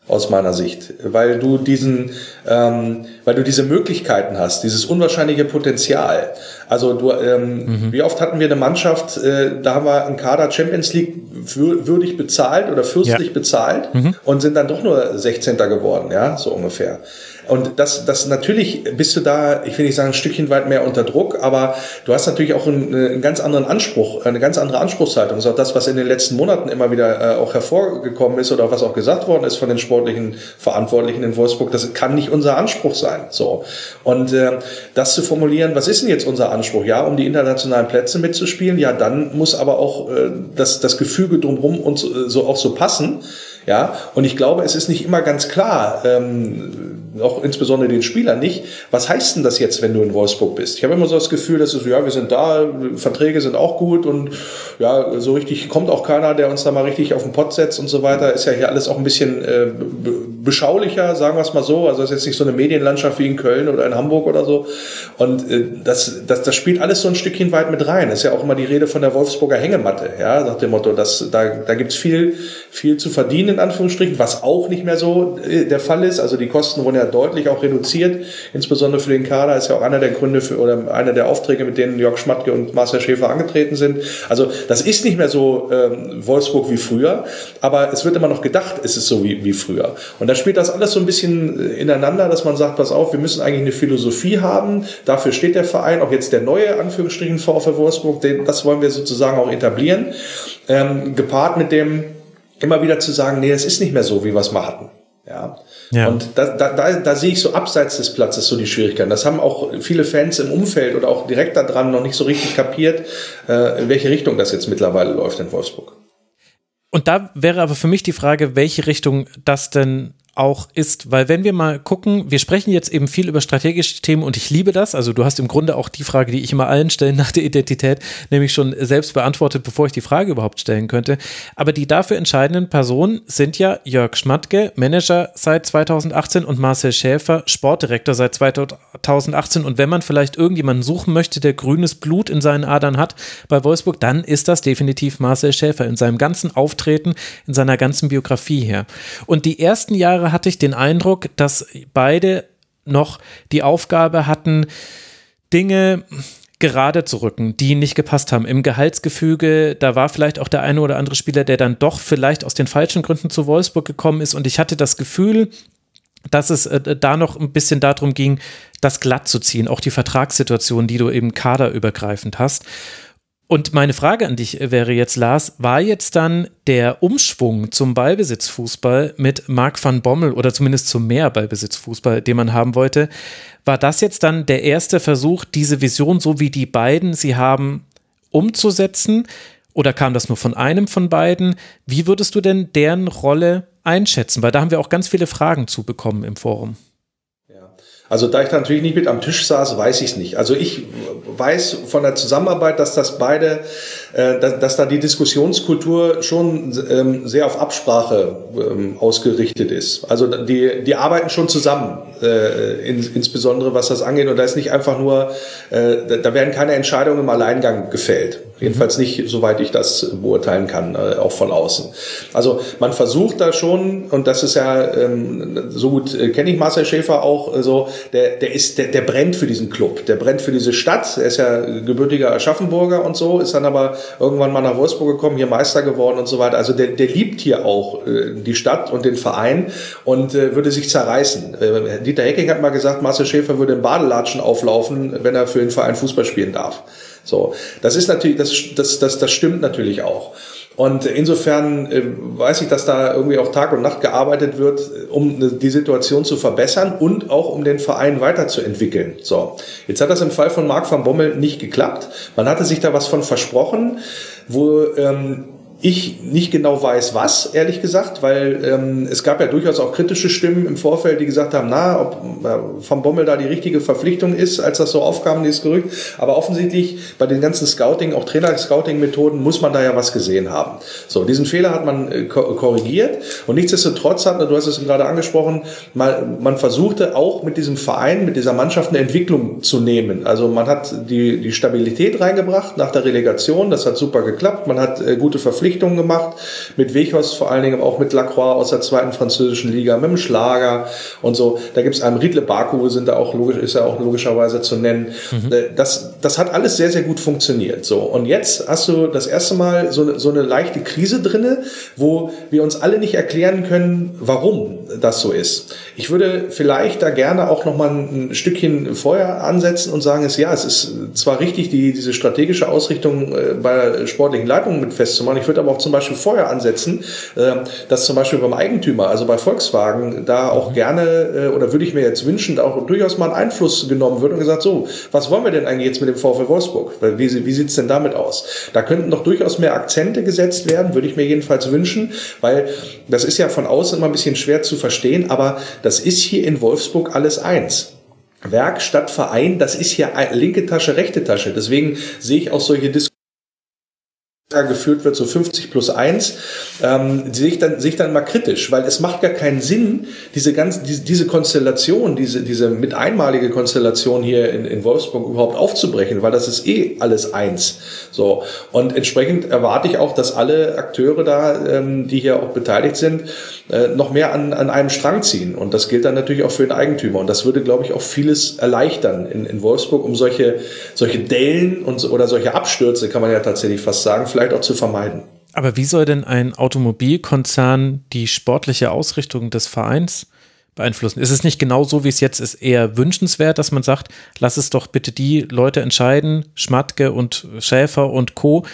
aus meiner Sicht, weil du diesen, ähm, weil du diese Möglichkeiten hast, dieses unwahrscheinliche Potenzial. Also du, ähm, mhm. wie oft hatten wir eine Mannschaft, äh, da haben wir einen Kader Champions League würdig bezahlt oder fürstlich ja. bezahlt mhm. und sind dann doch nur 16. geworden, ja, so ungefähr. Und das, das natürlich bist du da, ich will nicht sagen, ein Stückchen weit mehr unter Druck, aber du hast natürlich auch einen, einen ganz anderen Anspruch, eine ganz andere Anspruchshaltung. Das ist auch das, was in den letzten Monaten immer wieder äh, auch hervorgekommen ist oder was auch gesagt worden ist von den sportlichen Verantwortlichen in Wolfsburg. Das kann nicht unser Anspruch sein. So. Und äh, das zu formulieren, was ist denn jetzt unser Anspruch? Ja, um die internationalen Plätze mitzuspielen, ja, dann muss aber auch äh, das, das Gefüge drumherum und so, so auch so passen. Ja, und ich glaube, es ist nicht immer ganz klar, ähm, auch insbesondere den Spielern nicht, was heißt denn das jetzt, wenn du in Wolfsburg bist? Ich habe immer so das Gefühl, dass es ja, wir sind da, Verträge sind auch gut und ja, so richtig kommt auch keiner, der uns da mal richtig auf den Pott setzt und so weiter. Ist ja hier alles auch ein bisschen äh, beschaulicher, sagen wir es mal so. Also es ist jetzt nicht so eine Medienlandschaft wie in Köln oder in Hamburg oder so. Und äh, das, das, das spielt alles so ein Stückchen weit mit rein. Das ist ja auch immer die Rede von der Wolfsburger Hängematte, ja, nach dem Motto, dass da, da gibt's viel, viel zu verdienen, in Anführungsstrichen, was auch nicht mehr so äh, der Fall ist. Also die Kosten wurden ja deutlich auch reduziert, insbesondere für den Kader, ist ja auch einer der Gründe für, oder einer der Aufträge, mit denen Jörg Schmatke und Marcel Schäfer angetreten sind. Also das ist nicht mehr so ähm, Wolfsburg wie früher, aber es wird immer noch gedacht, es ist so wie, wie früher. Und da spielt das alles so ein bisschen äh, ineinander, dass man sagt, pass auf, wir müssen eigentlich eine Philosophie haben, dafür steht der Verein, auch jetzt der neue, Anführungsstrichen, VfL Wolfsburg, den, das wollen wir sozusagen auch etablieren, ähm, gepaart mit dem, immer wieder zu sagen, nee, es ist nicht mehr so, wie wir es mal hatten. Ja. ja. Und da, da, da, da sehe ich so abseits des Platzes so die Schwierigkeiten. Das haben auch viele Fans im Umfeld oder auch direkt da dran noch nicht so richtig kapiert, äh, in welche Richtung das jetzt mittlerweile läuft in Wolfsburg. Und da wäre aber für mich die Frage, welche Richtung das denn auch ist, weil wenn wir mal gucken, wir sprechen jetzt eben viel über strategische Themen und ich liebe das. Also du hast im Grunde auch die Frage, die ich immer allen stelle nach der Identität, nämlich schon selbst beantwortet, bevor ich die Frage überhaupt stellen könnte. Aber die dafür entscheidenden Personen sind ja Jörg Schmatke, Manager seit 2018 und Marcel Schäfer, Sportdirektor seit 2018. Und wenn man vielleicht irgendjemanden suchen möchte, der grünes Blut in seinen Adern hat bei Wolfsburg, dann ist das definitiv Marcel Schäfer in seinem ganzen Auftreten, in seiner ganzen Biografie her. Und die ersten Jahre Jahre hatte ich den Eindruck, dass beide noch die Aufgabe hatten, Dinge gerade zu rücken, die nicht gepasst haben. Im Gehaltsgefüge, da war vielleicht auch der eine oder andere Spieler, der dann doch vielleicht aus den falschen Gründen zu Wolfsburg gekommen ist. Und ich hatte das Gefühl, dass es äh, da noch ein bisschen darum ging, das glatt zu ziehen, auch die Vertragssituation, die du eben kaderübergreifend hast. Und meine Frage an dich wäre jetzt, Lars, war jetzt dann der Umschwung zum Ballbesitzfußball mit Marc van Bommel oder zumindest zum mehr Ballbesitzfußball, den man haben wollte, war das jetzt dann der erste Versuch, diese Vision, so wie die beiden sie haben, umzusetzen? Oder kam das nur von einem von beiden? Wie würdest du denn deren Rolle einschätzen? Weil da haben wir auch ganz viele Fragen zu bekommen im Forum. Also da ich da natürlich nicht mit am Tisch saß, weiß ich es nicht. Also ich weiß von der Zusammenarbeit, dass das beide, dass, dass da die Diskussionskultur schon ähm, sehr auf Absprache ähm, ausgerichtet ist. Also die, die arbeiten schon zusammen, äh, in, insbesondere was das angeht. Und da ist nicht einfach nur, äh, da werden keine Entscheidungen im Alleingang gefällt. Jedenfalls nicht, soweit ich das beurteilen kann, äh, auch von außen. Also man versucht da schon, und das ist ja, ähm, so gut äh, kenne ich Marcel Schäfer auch, äh, so, der, der ist, der, der brennt für diesen Club, der brennt für diese Stadt. Er ist ja gebürtiger Aschaffenburger und so, ist dann aber irgendwann mal nach Wolfsburg gekommen, hier Meister geworden und so weiter. Also der, der liebt hier auch äh, die Stadt und den Verein und äh, würde sich zerreißen. Äh, Dieter Hecking hat mal gesagt, Marcel Schäfer würde im Badelatschen auflaufen, wenn er für den Verein Fußball spielen darf. So, das ist natürlich, das, das, das, das stimmt natürlich auch. Und insofern äh, weiß ich, dass da irgendwie auch Tag und Nacht gearbeitet wird, um die Situation zu verbessern und auch um den Verein weiterzuentwickeln. So, jetzt hat das im Fall von Marc van Bommel nicht geklappt. Man hatte sich da was von versprochen, wo ähm, ich nicht genau weiß, was, ehrlich gesagt, weil ähm, es gab ja durchaus auch kritische Stimmen im Vorfeld, die gesagt haben, na, ob äh, vom Bommel da die richtige Verpflichtung ist, als das so aufkam, dieses Gerücht. Aber offensichtlich bei den ganzen Scouting, auch Trainer-Scouting-Methoden, muss man da ja was gesehen haben. So, diesen Fehler hat man äh, korrigiert und nichtsdestotrotz hat, du hast es gerade angesprochen, mal, man versuchte auch mit diesem Verein, mit dieser Mannschaft eine Entwicklung zu nehmen. Also man hat die, die Stabilität reingebracht nach der Relegation, das hat super geklappt, man hat äh, gute Verpflichtungen Verpflichtungen gemacht, mit Wechos vor allen Dingen auch mit Lacroix aus der zweiten französischen Liga, mit dem Schlager und so. Da gibt es einen Riedle Baku, sind da auch logisch, ist ja auch logischerweise zu nennen. Mhm. Äh, das, das hat alles sehr, sehr gut funktioniert. So. Und jetzt hast du das erste Mal so, so eine leichte Krise drinne, wo wir uns alle nicht erklären können, warum das so ist. Ich würde vielleicht da gerne auch noch mal ein Stückchen vorher ansetzen und sagen, es ja, es ist zwar richtig, die, diese strategische Ausrichtung äh, bei sportlichen Leitung mit festzumachen. Ich würde aber auch zum Beispiel vorher ansetzen, äh, dass zum Beispiel beim Eigentümer, also bei Volkswagen, da auch gerne äh, oder würde ich mir jetzt wünschen, auch durchaus mal einen Einfluss genommen wird und gesagt, so, was wollen wir denn eigentlich jetzt mit dem VfL Wolfsburg? Wie, wie sieht's denn damit aus? Da könnten doch durchaus mehr Akzente gesetzt werden, würde ich mir jedenfalls wünschen, weil das ist ja von außen immer ein bisschen schwer zu verstehen, aber das ist hier in Wolfsburg alles eins. Werk statt Verein, das ist hier linke Tasche, rechte Tasche. Deswegen sehe ich auch solche Diskussionen geführt wird, so 50 plus 1, ähm, sehe ich dann, sehe ich dann mal kritisch, weil es macht gar keinen Sinn, diese ganze, diese, diese Konstellation, diese, diese mit einmalige Konstellation hier in, in Wolfsburg überhaupt aufzubrechen, weil das ist eh alles eins. So. Und entsprechend erwarte ich auch, dass alle Akteure da, ähm, die hier auch beteiligt sind, äh, noch mehr an, an einem Strang ziehen. Und das gilt dann natürlich auch für den Eigentümer. Und das würde, glaube ich, auch vieles erleichtern in, in Wolfsburg, um solche, solche Dellen und, oder solche Abstürze, kann man ja tatsächlich fast sagen, vielleicht auch zu vermeiden. Aber wie soll denn ein Automobilkonzern die sportliche Ausrichtung des Vereins beeinflussen? Ist es nicht genau so, wie es jetzt ist, eher wünschenswert, dass man sagt, lass es doch bitte die Leute entscheiden, Schmatke und Schäfer und Co.,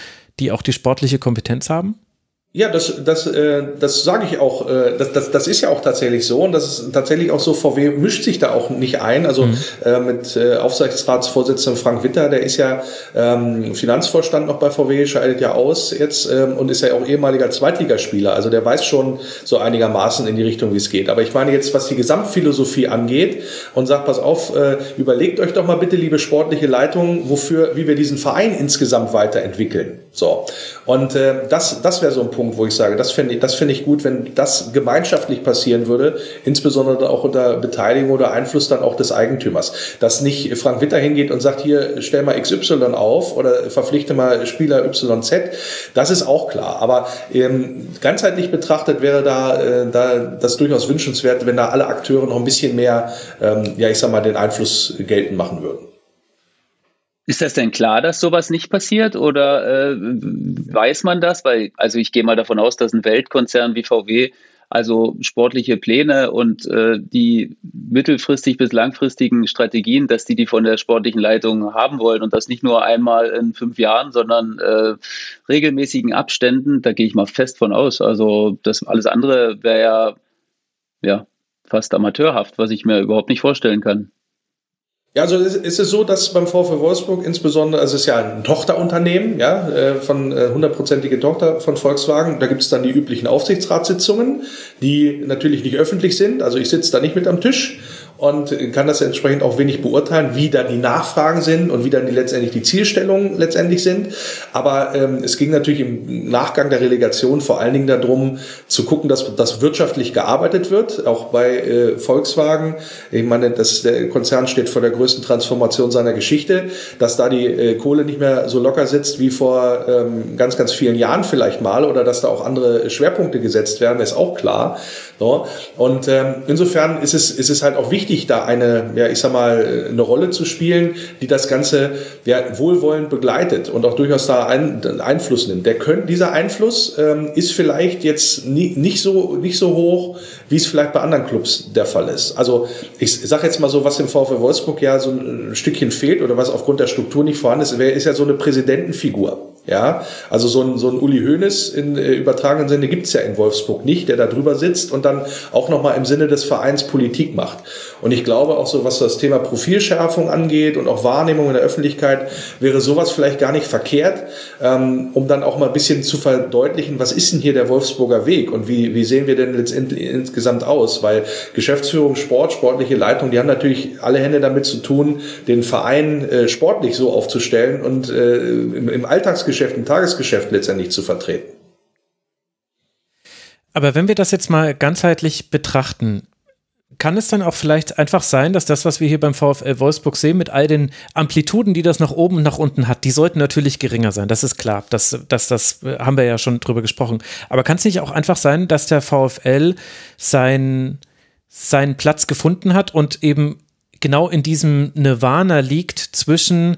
die auch die sportliche Kompetenz haben? Ja, das, das, äh, das sage ich auch. Äh, das, das, das ist ja auch tatsächlich so und das ist tatsächlich auch so. VW mischt sich da auch nicht ein. Also mhm. äh, mit äh, Aufsichtsratsvorsitzendem Frank Witter, der ist ja ähm, Finanzvorstand noch bei VW, scheidet ja aus jetzt ähm, und ist ja auch ehemaliger Zweitligaspieler. Also der weiß schon so einigermaßen in die Richtung, wie es geht. Aber ich meine jetzt, was die Gesamtphilosophie angeht und sagt, pass auf, äh, überlegt euch doch mal bitte, liebe sportliche Leitung, wofür, wie wir diesen Verein insgesamt weiterentwickeln. So und äh, das, das wäre so ein Punkt Punkt, wo ich sage, das finde ich, das finde ich gut, wenn das gemeinschaftlich passieren würde, insbesondere auch unter Beteiligung oder Einfluss dann auch des Eigentümers. Dass nicht Frank Witter hingeht und sagt, hier stell mal XY auf oder verpflichte mal Spieler YZ, das ist auch klar. Aber ähm, ganzheitlich betrachtet wäre da, äh, da das durchaus wünschenswert, wenn da alle Akteure noch ein bisschen mehr, ähm, ja ich sag mal, den Einfluss geltend machen würden. Ist das denn klar, dass sowas nicht passiert oder äh, weiß man das? Weil, also ich gehe mal davon aus, dass ein Weltkonzern wie VW also sportliche Pläne und äh, die mittelfristig bis langfristigen Strategien, dass die die von der sportlichen Leitung haben wollen und das nicht nur einmal in fünf Jahren, sondern äh, regelmäßigen Abständen, da gehe ich mal fest von aus. Also das alles andere wäre ja, ja fast amateurhaft, was ich mir überhaupt nicht vorstellen kann. Ja, also ist es so, dass beim VfL Wolfsburg insbesondere, also es ist ja ein Tochterunternehmen, ja, äh, von äh, hundertprozentige Tochter von Volkswagen. Da gibt es dann die üblichen Aufsichtsratssitzungen, die natürlich nicht öffentlich sind. Also ich sitze da nicht mit am Tisch und kann das entsprechend auch wenig beurteilen, wie da die Nachfragen sind und wie dann die letztendlich die Zielstellungen letztendlich sind. Aber ähm, es ging natürlich im Nachgang der Relegation vor allen Dingen darum, zu gucken, dass das wirtschaftlich gearbeitet wird, auch bei äh, Volkswagen. Ich meine, das, der Konzern steht vor der größten Transformation seiner Geschichte, dass da die äh, Kohle nicht mehr so locker sitzt wie vor ähm, ganz, ganz vielen Jahren vielleicht mal oder dass da auch andere Schwerpunkte gesetzt werden, ist auch klar. So. Und ähm, insofern ist es, ist es halt auch wichtig, da eine, ja, ich sag mal, eine Rolle zu spielen, die das Ganze ja, wohlwollend begleitet und auch durchaus da ein, Einfluss nimmt. Der könnt, dieser Einfluss ähm, ist vielleicht jetzt nie, nicht, so, nicht so hoch, wie es vielleicht bei anderen Clubs der Fall ist. Also ich sage jetzt mal so, was im VfL Wolfsburg ja so ein Stückchen fehlt oder was aufgrund der Struktur nicht vorhanden ist, ist ja so eine Präsidentenfigur. Ja, also so ein, so ein Uli Hoeneß in äh, übertragenen Sinne gibt's ja in Wolfsburg nicht, der da drüber sitzt und dann auch nochmal im Sinne des Vereins Politik macht. Und ich glaube auch so, was das Thema Profilschärfung angeht und auch Wahrnehmung in der Öffentlichkeit, wäre sowas vielleicht gar nicht verkehrt, ähm, um dann auch mal ein bisschen zu verdeutlichen, was ist denn hier der Wolfsburger Weg und wie, wie sehen wir denn letztendlich insgesamt aus? Weil Geschäftsführung, Sport, sportliche Leitung, die haben natürlich alle Hände damit zu tun, den Verein äh, sportlich so aufzustellen und äh, im, im Alltagsgeschäft, im Tagesgeschäft letztendlich zu vertreten. Aber wenn wir das jetzt mal ganzheitlich betrachten, kann es dann auch vielleicht einfach sein, dass das, was wir hier beim VfL Wolfsburg sehen, mit all den Amplituden, die das nach oben und nach unten hat, die sollten natürlich geringer sein. Das ist klar. Das, das, das haben wir ja schon drüber gesprochen. Aber kann es nicht auch einfach sein, dass der VfL sein, seinen Platz gefunden hat und eben genau in diesem Nirvana liegt zwischen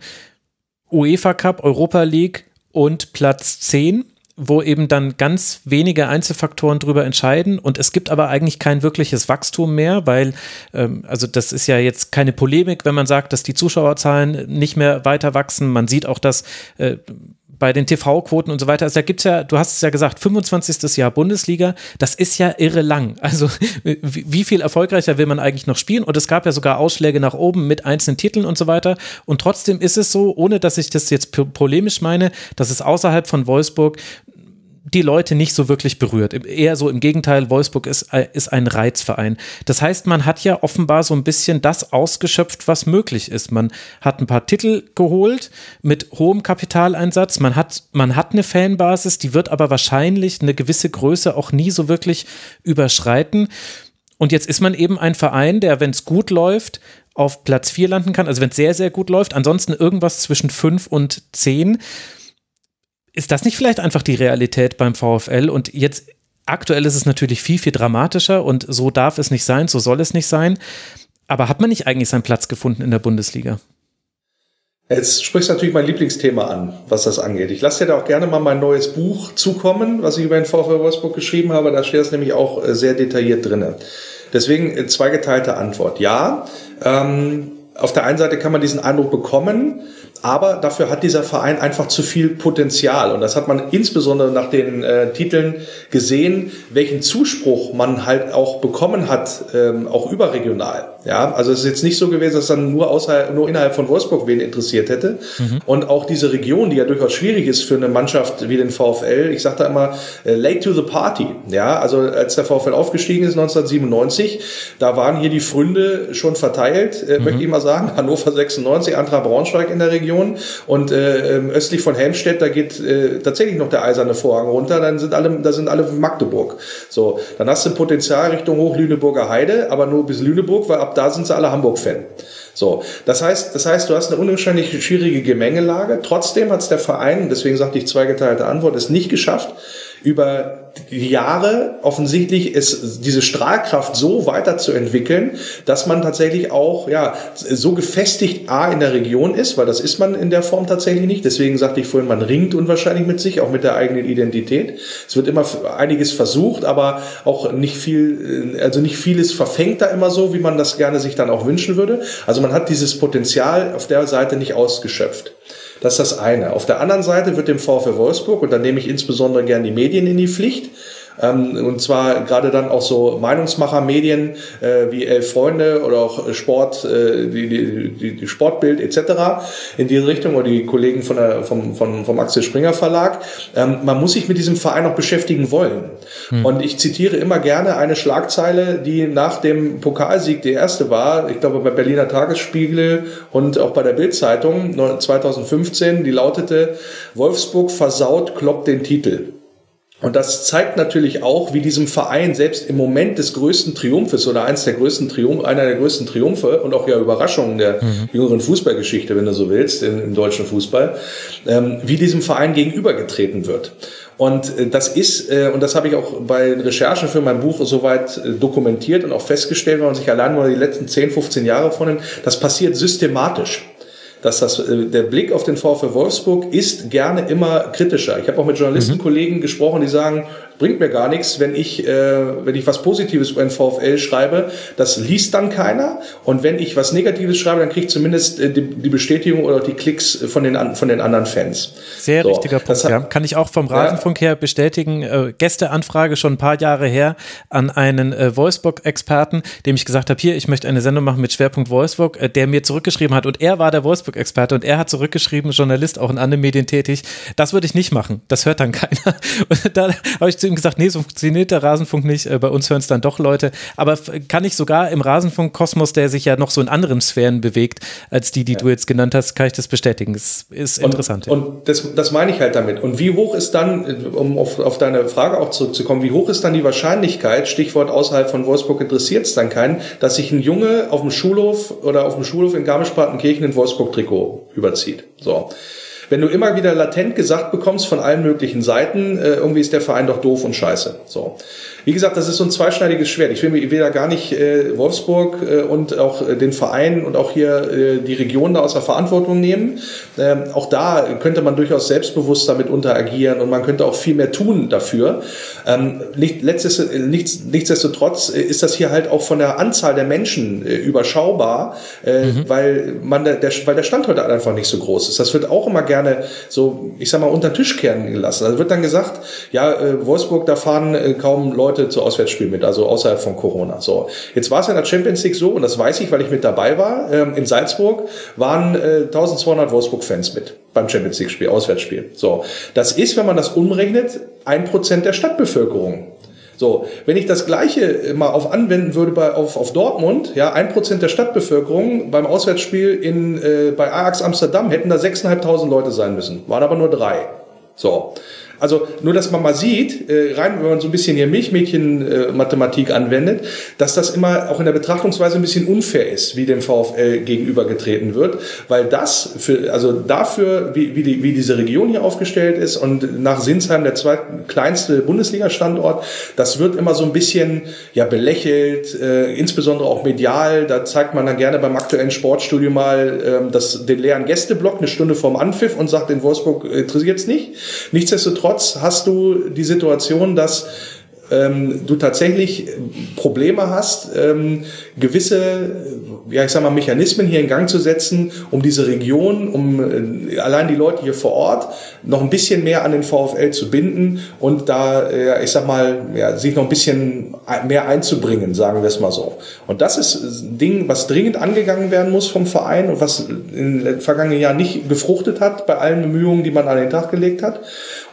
UEFA Cup, Europa League und Platz 10? wo eben dann ganz wenige Einzelfaktoren drüber entscheiden und es gibt aber eigentlich kein wirkliches Wachstum mehr, weil, ähm, also das ist ja jetzt keine Polemik, wenn man sagt, dass die Zuschauerzahlen nicht mehr weiter wachsen. Man sieht auch, dass äh, bei den TV-Quoten und so weiter. Also da gibt's ja, du hast es ja gesagt, 25. Jahr Bundesliga, das ist ja irre lang. Also wie viel erfolgreicher will man eigentlich noch spielen? Und es gab ja sogar Ausschläge nach oben mit einzelnen Titeln und so weiter. Und trotzdem ist es so, ohne dass ich das jetzt polemisch meine, dass es außerhalb von Wolfsburg die Leute nicht so wirklich berührt. Eher so im Gegenteil, Wolfsburg ist, äh, ist ein Reizverein. Das heißt, man hat ja offenbar so ein bisschen das ausgeschöpft, was möglich ist. Man hat ein paar Titel geholt mit hohem Kapitaleinsatz. Man hat, man hat eine Fanbasis, die wird aber wahrscheinlich eine gewisse Größe auch nie so wirklich überschreiten. Und jetzt ist man eben ein Verein, der, wenn es gut läuft, auf Platz 4 landen kann, also wenn es sehr, sehr gut läuft, ansonsten irgendwas zwischen 5 und 10 ist das nicht vielleicht einfach die Realität beim VfL? Und jetzt aktuell ist es natürlich viel, viel dramatischer und so darf es nicht sein, so soll es nicht sein. Aber hat man nicht eigentlich seinen Platz gefunden in der Bundesliga? Jetzt sprichst du natürlich mein Lieblingsthema an, was das angeht. Ich lasse dir da auch gerne mal mein neues Buch zukommen, was ich über den VfL Wolfsburg geschrieben habe. Da steht das nämlich auch äh, sehr detailliert drinne. Deswegen äh, zweigeteilte Antwort. Ja, ähm, auf der einen Seite kann man diesen Eindruck bekommen, aber dafür hat dieser Verein einfach zu viel Potenzial. Und das hat man insbesondere nach den äh, Titeln gesehen, welchen Zuspruch man halt auch bekommen hat, ähm, auch überregional. Ja, also es ist jetzt nicht so gewesen, dass dann nur außerhalb, nur innerhalb von Wolfsburg wen interessiert hätte. Mhm. Und auch diese Region, die ja durchaus schwierig ist für eine Mannschaft wie den VfL. Ich sage da immer, äh, late to the party. Ja, also als der VfL aufgestiegen ist 1997, da waren hier die Fründe schon verteilt, äh, mhm. möchte ich mal sagen. Hannover 96, Antra Braunschweig in der Region. Und äh, ähm, östlich von Helmstedt, da geht äh, tatsächlich noch der eiserne Vorhang runter. Dann sind alle, da sind alle Magdeburg. So, dann hast du ein Potenzial Richtung Hoch-Lüneburger Heide, aber nur bis Lüneburg, weil ab da sind sie alle Hamburg-Fan. So, das heißt, das heißt, du hast eine unwahrscheinlich schwierige Gemengelage. Trotzdem hat es der Verein, deswegen sagte ich zweigeteilte Antwort, es nicht geschafft, über die Jahre offensichtlich ist diese Strahlkraft so weiterzuentwickeln, dass man tatsächlich auch ja so gefestigt A in der Region ist, weil das ist man in der Form tatsächlich nicht. Deswegen sagte ich vorhin, man ringt unwahrscheinlich mit sich, auch mit der eigenen Identität. Es wird immer einiges versucht, aber auch nicht viel, also nicht vieles verfängt da immer so, wie man das gerne sich dann auch wünschen würde. Also man hat dieses Potenzial auf der Seite nicht ausgeschöpft. Das ist das eine. Auf der anderen Seite wird dem VfL Wolfsburg, und da nehme ich insbesondere gern die Medien in die Pflicht, und zwar gerade dann auch so Meinungsmacher-Medien äh, wie Elf Freunde oder auch Sport, äh, die, die, die Sportbild etc. in diese Richtung oder die Kollegen von der, vom, vom, vom Axel Springer Verlag. Ähm, man muss sich mit diesem Verein auch beschäftigen wollen. Hm. Und ich zitiere immer gerne eine Schlagzeile, die nach dem Pokalsieg die erste war, ich glaube bei Berliner Tagesspiegel und auch bei der Bildzeitung 2015, die lautete, Wolfsburg versaut Klopp den Titel. Und das zeigt natürlich auch, wie diesem Verein selbst im Moment des größten Triumphes oder eins der größten Triumph, einer der größten Triumphe und auch ja Überraschungen der mhm. jüngeren Fußballgeschichte, wenn du so willst, im, im deutschen Fußball, ähm, wie diesem Verein gegenübergetreten wird. Und äh, das ist, äh, und das habe ich auch bei Recherchen für mein Buch soweit äh, dokumentiert und auch festgestellt, wenn man sich allein mal die letzten 10, 15 Jahre vornimmt, das passiert systematisch dass das, äh, der Blick auf den VfL Wolfsburg ist gerne immer kritischer. Ich habe auch mit Journalistenkollegen mhm. gesprochen, die sagen, bringt mir gar nichts, wenn ich, äh, wenn ich was Positives über den VfL schreibe, das liest dann keiner. Und wenn ich was Negatives schreibe, dann kriege ich zumindest äh, die, die, Bestätigung oder die Klicks von den, von den anderen Fans. Sehr so, richtiger Punkt, ja. Kann ich auch vom Rasenfunk her bestätigen. Äh, Gästeanfrage schon ein paar Jahre her an einen äh, Wolfsburg-Experten, dem ich gesagt habe, hier, ich möchte eine Sendung machen mit Schwerpunkt Wolfsburg, äh, der mir zurückgeschrieben hat. Und er war der Wolfsburg-Experte und er hat zurückgeschrieben, Journalist, auch in anderen Medien tätig. Das würde ich nicht machen. Das hört dann keiner. Und da habe ich zu ihm gesagt, nee, so funktioniert der Rasenfunk nicht. Äh, bei uns hören es dann doch Leute. Aber kann ich sogar im Rasenfunk-Kosmos, der sich ja noch so in anderen Sphären bewegt, als die, die ja. du jetzt genannt hast, kann ich das bestätigen. Das ist interessant. Und, und das, das meine ich halt damit. Und wie hoch ist dann, um auf, auf deine Frage auch zurückzukommen, wie hoch ist dann die Wahrscheinlichkeit, Stichwort außerhalb von Wolfsburg interessiert es dann keinen, dass sich ein Junge auf dem Schulhof oder auf dem Schulhof in Garmisch-Partenkirchen ein Wolfsburg-Trikot überzieht? So wenn du immer wieder latent gesagt bekommst von allen möglichen Seiten, äh, irgendwie ist der Verein doch doof und scheiße. So. Wie gesagt, das ist so ein zweischneidiges Schwert. Ich will, will da gar nicht äh, Wolfsburg äh, und auch äh, den Verein und auch hier äh, die Region da aus der Verantwortung nehmen. Ähm, auch da könnte man durchaus selbstbewusst damit interagieren und man könnte auch viel mehr tun dafür. Ähm, nicht, letztes, nichts, nichtsdestotrotz ist das hier halt auch von der Anzahl der Menschen äh, überschaubar, äh, mhm. weil man der, der, weil der Standort halt einfach nicht so groß ist. Das wird auch immer gerne so, ich sag mal, unter den Tisch kehren gelassen. Also wird dann gesagt, ja, äh, Wolfsburg, da fahren äh, kaum Leute Leute zu Auswärtsspielen mit, also außerhalb von Corona. So, jetzt war es in der Champions League so, und das weiß ich, weil ich mit dabei war. Ähm, in Salzburg waren äh, 1200 Wolfsburg-Fans mit beim Champions League-Spiel, Auswärtsspiel. So, das ist, wenn man das umrechnet, ein Prozent der Stadtbevölkerung. So, wenn ich das Gleiche mal auf anwenden würde bei, auf, auf Dortmund, ja, ein Prozent der Stadtbevölkerung beim Auswärtsspiel in, äh, bei Ajax Amsterdam hätten da 6.500 Leute sein müssen, waren aber nur drei. So. Also nur, dass man mal sieht, äh, rein, wenn man so ein bisschen hier Milchmädchen-Mathematik äh, anwendet, dass das immer auch in der Betrachtungsweise ein bisschen unfair ist, wie dem VfL gegenübergetreten wird, weil das für, also dafür, wie, wie, die, wie diese Region hier aufgestellt ist und nach Sinsheim der zweitkleinste Bundesliga-Standort, das wird immer so ein bisschen ja belächelt, äh, insbesondere auch medial. Da zeigt man dann gerne beim aktuellen Sportstudio mal äh, das, den leeren Gästeblock eine Stunde vorm Anpfiff und sagt, in Wolfsburg interessiert es nicht. Nichtsdestotrotz Nichtsdestotrotz hast du die Situation, dass ähm, du tatsächlich Probleme hast, ähm, gewisse, ja ich sag mal, Mechanismen hier in Gang zu setzen, um diese Region, um äh, allein die Leute hier vor Ort noch ein bisschen mehr an den VfL zu binden und da, äh, ich sag mal, ja, sich noch ein bisschen mehr einzubringen, sagen wir es mal so. Und das ist ein Ding, was dringend angegangen werden muss vom Verein und was den vergangenen Jahren nicht gefruchtet hat bei allen Bemühungen, die man an den Tag gelegt hat.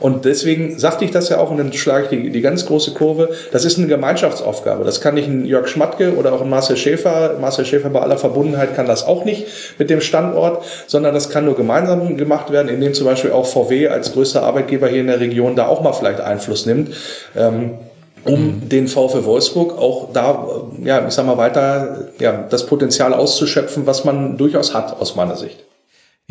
Und deswegen sagte ich das ja auch und dann schlage ich die, die ganz große Kurve. Das ist eine Gemeinschaftsaufgabe. Das kann nicht ein Jörg Schmatke oder auch ein Marcel Schäfer. Marcel Schäfer bei aller Verbundenheit kann das auch nicht mit dem Standort, sondern das kann nur gemeinsam gemacht werden, indem zum Beispiel auch VW als größter Arbeitgeber hier in der Region da auch mal vielleicht Einfluss nimmt. Ähm, um mhm. den VfL Wolfsburg auch da, ja, ich sag mal, weiter ja, das Potenzial auszuschöpfen, was man durchaus hat, aus meiner Sicht.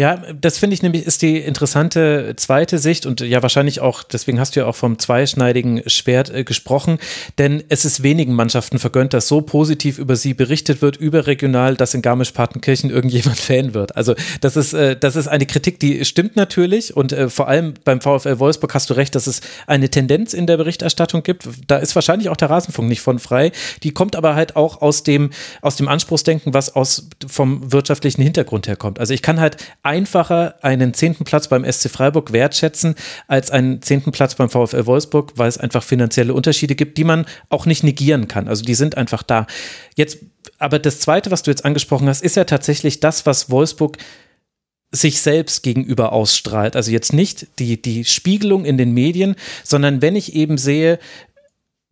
Ja, das finde ich nämlich ist die interessante zweite Sicht und ja wahrscheinlich auch, deswegen hast du ja auch vom zweischneidigen Schwert äh, gesprochen, denn es ist wenigen Mannschaften vergönnt, dass so positiv über sie berichtet wird, überregional, dass in Garmisch-Partenkirchen irgendjemand Fan wird. Also das ist, äh, das ist eine Kritik, die stimmt natürlich und äh, vor allem beim VfL Wolfsburg hast du recht, dass es eine Tendenz in der Berichterstattung gibt. Da ist wahrscheinlich auch der Rasenfunk nicht von frei. Die kommt aber halt auch aus dem, aus dem Anspruchsdenken, was aus vom wirtschaftlichen Hintergrund herkommt. Also ich kann halt einfacher einen zehnten Platz beim SC Freiburg wertschätzen als einen zehnten Platz beim VfL Wolfsburg, weil es einfach finanzielle Unterschiede gibt, die man auch nicht negieren kann. Also die sind einfach da. Jetzt, aber das Zweite, was du jetzt angesprochen hast, ist ja tatsächlich das, was Wolfsburg sich selbst gegenüber ausstrahlt. Also jetzt nicht die, die Spiegelung in den Medien, sondern wenn ich eben sehe,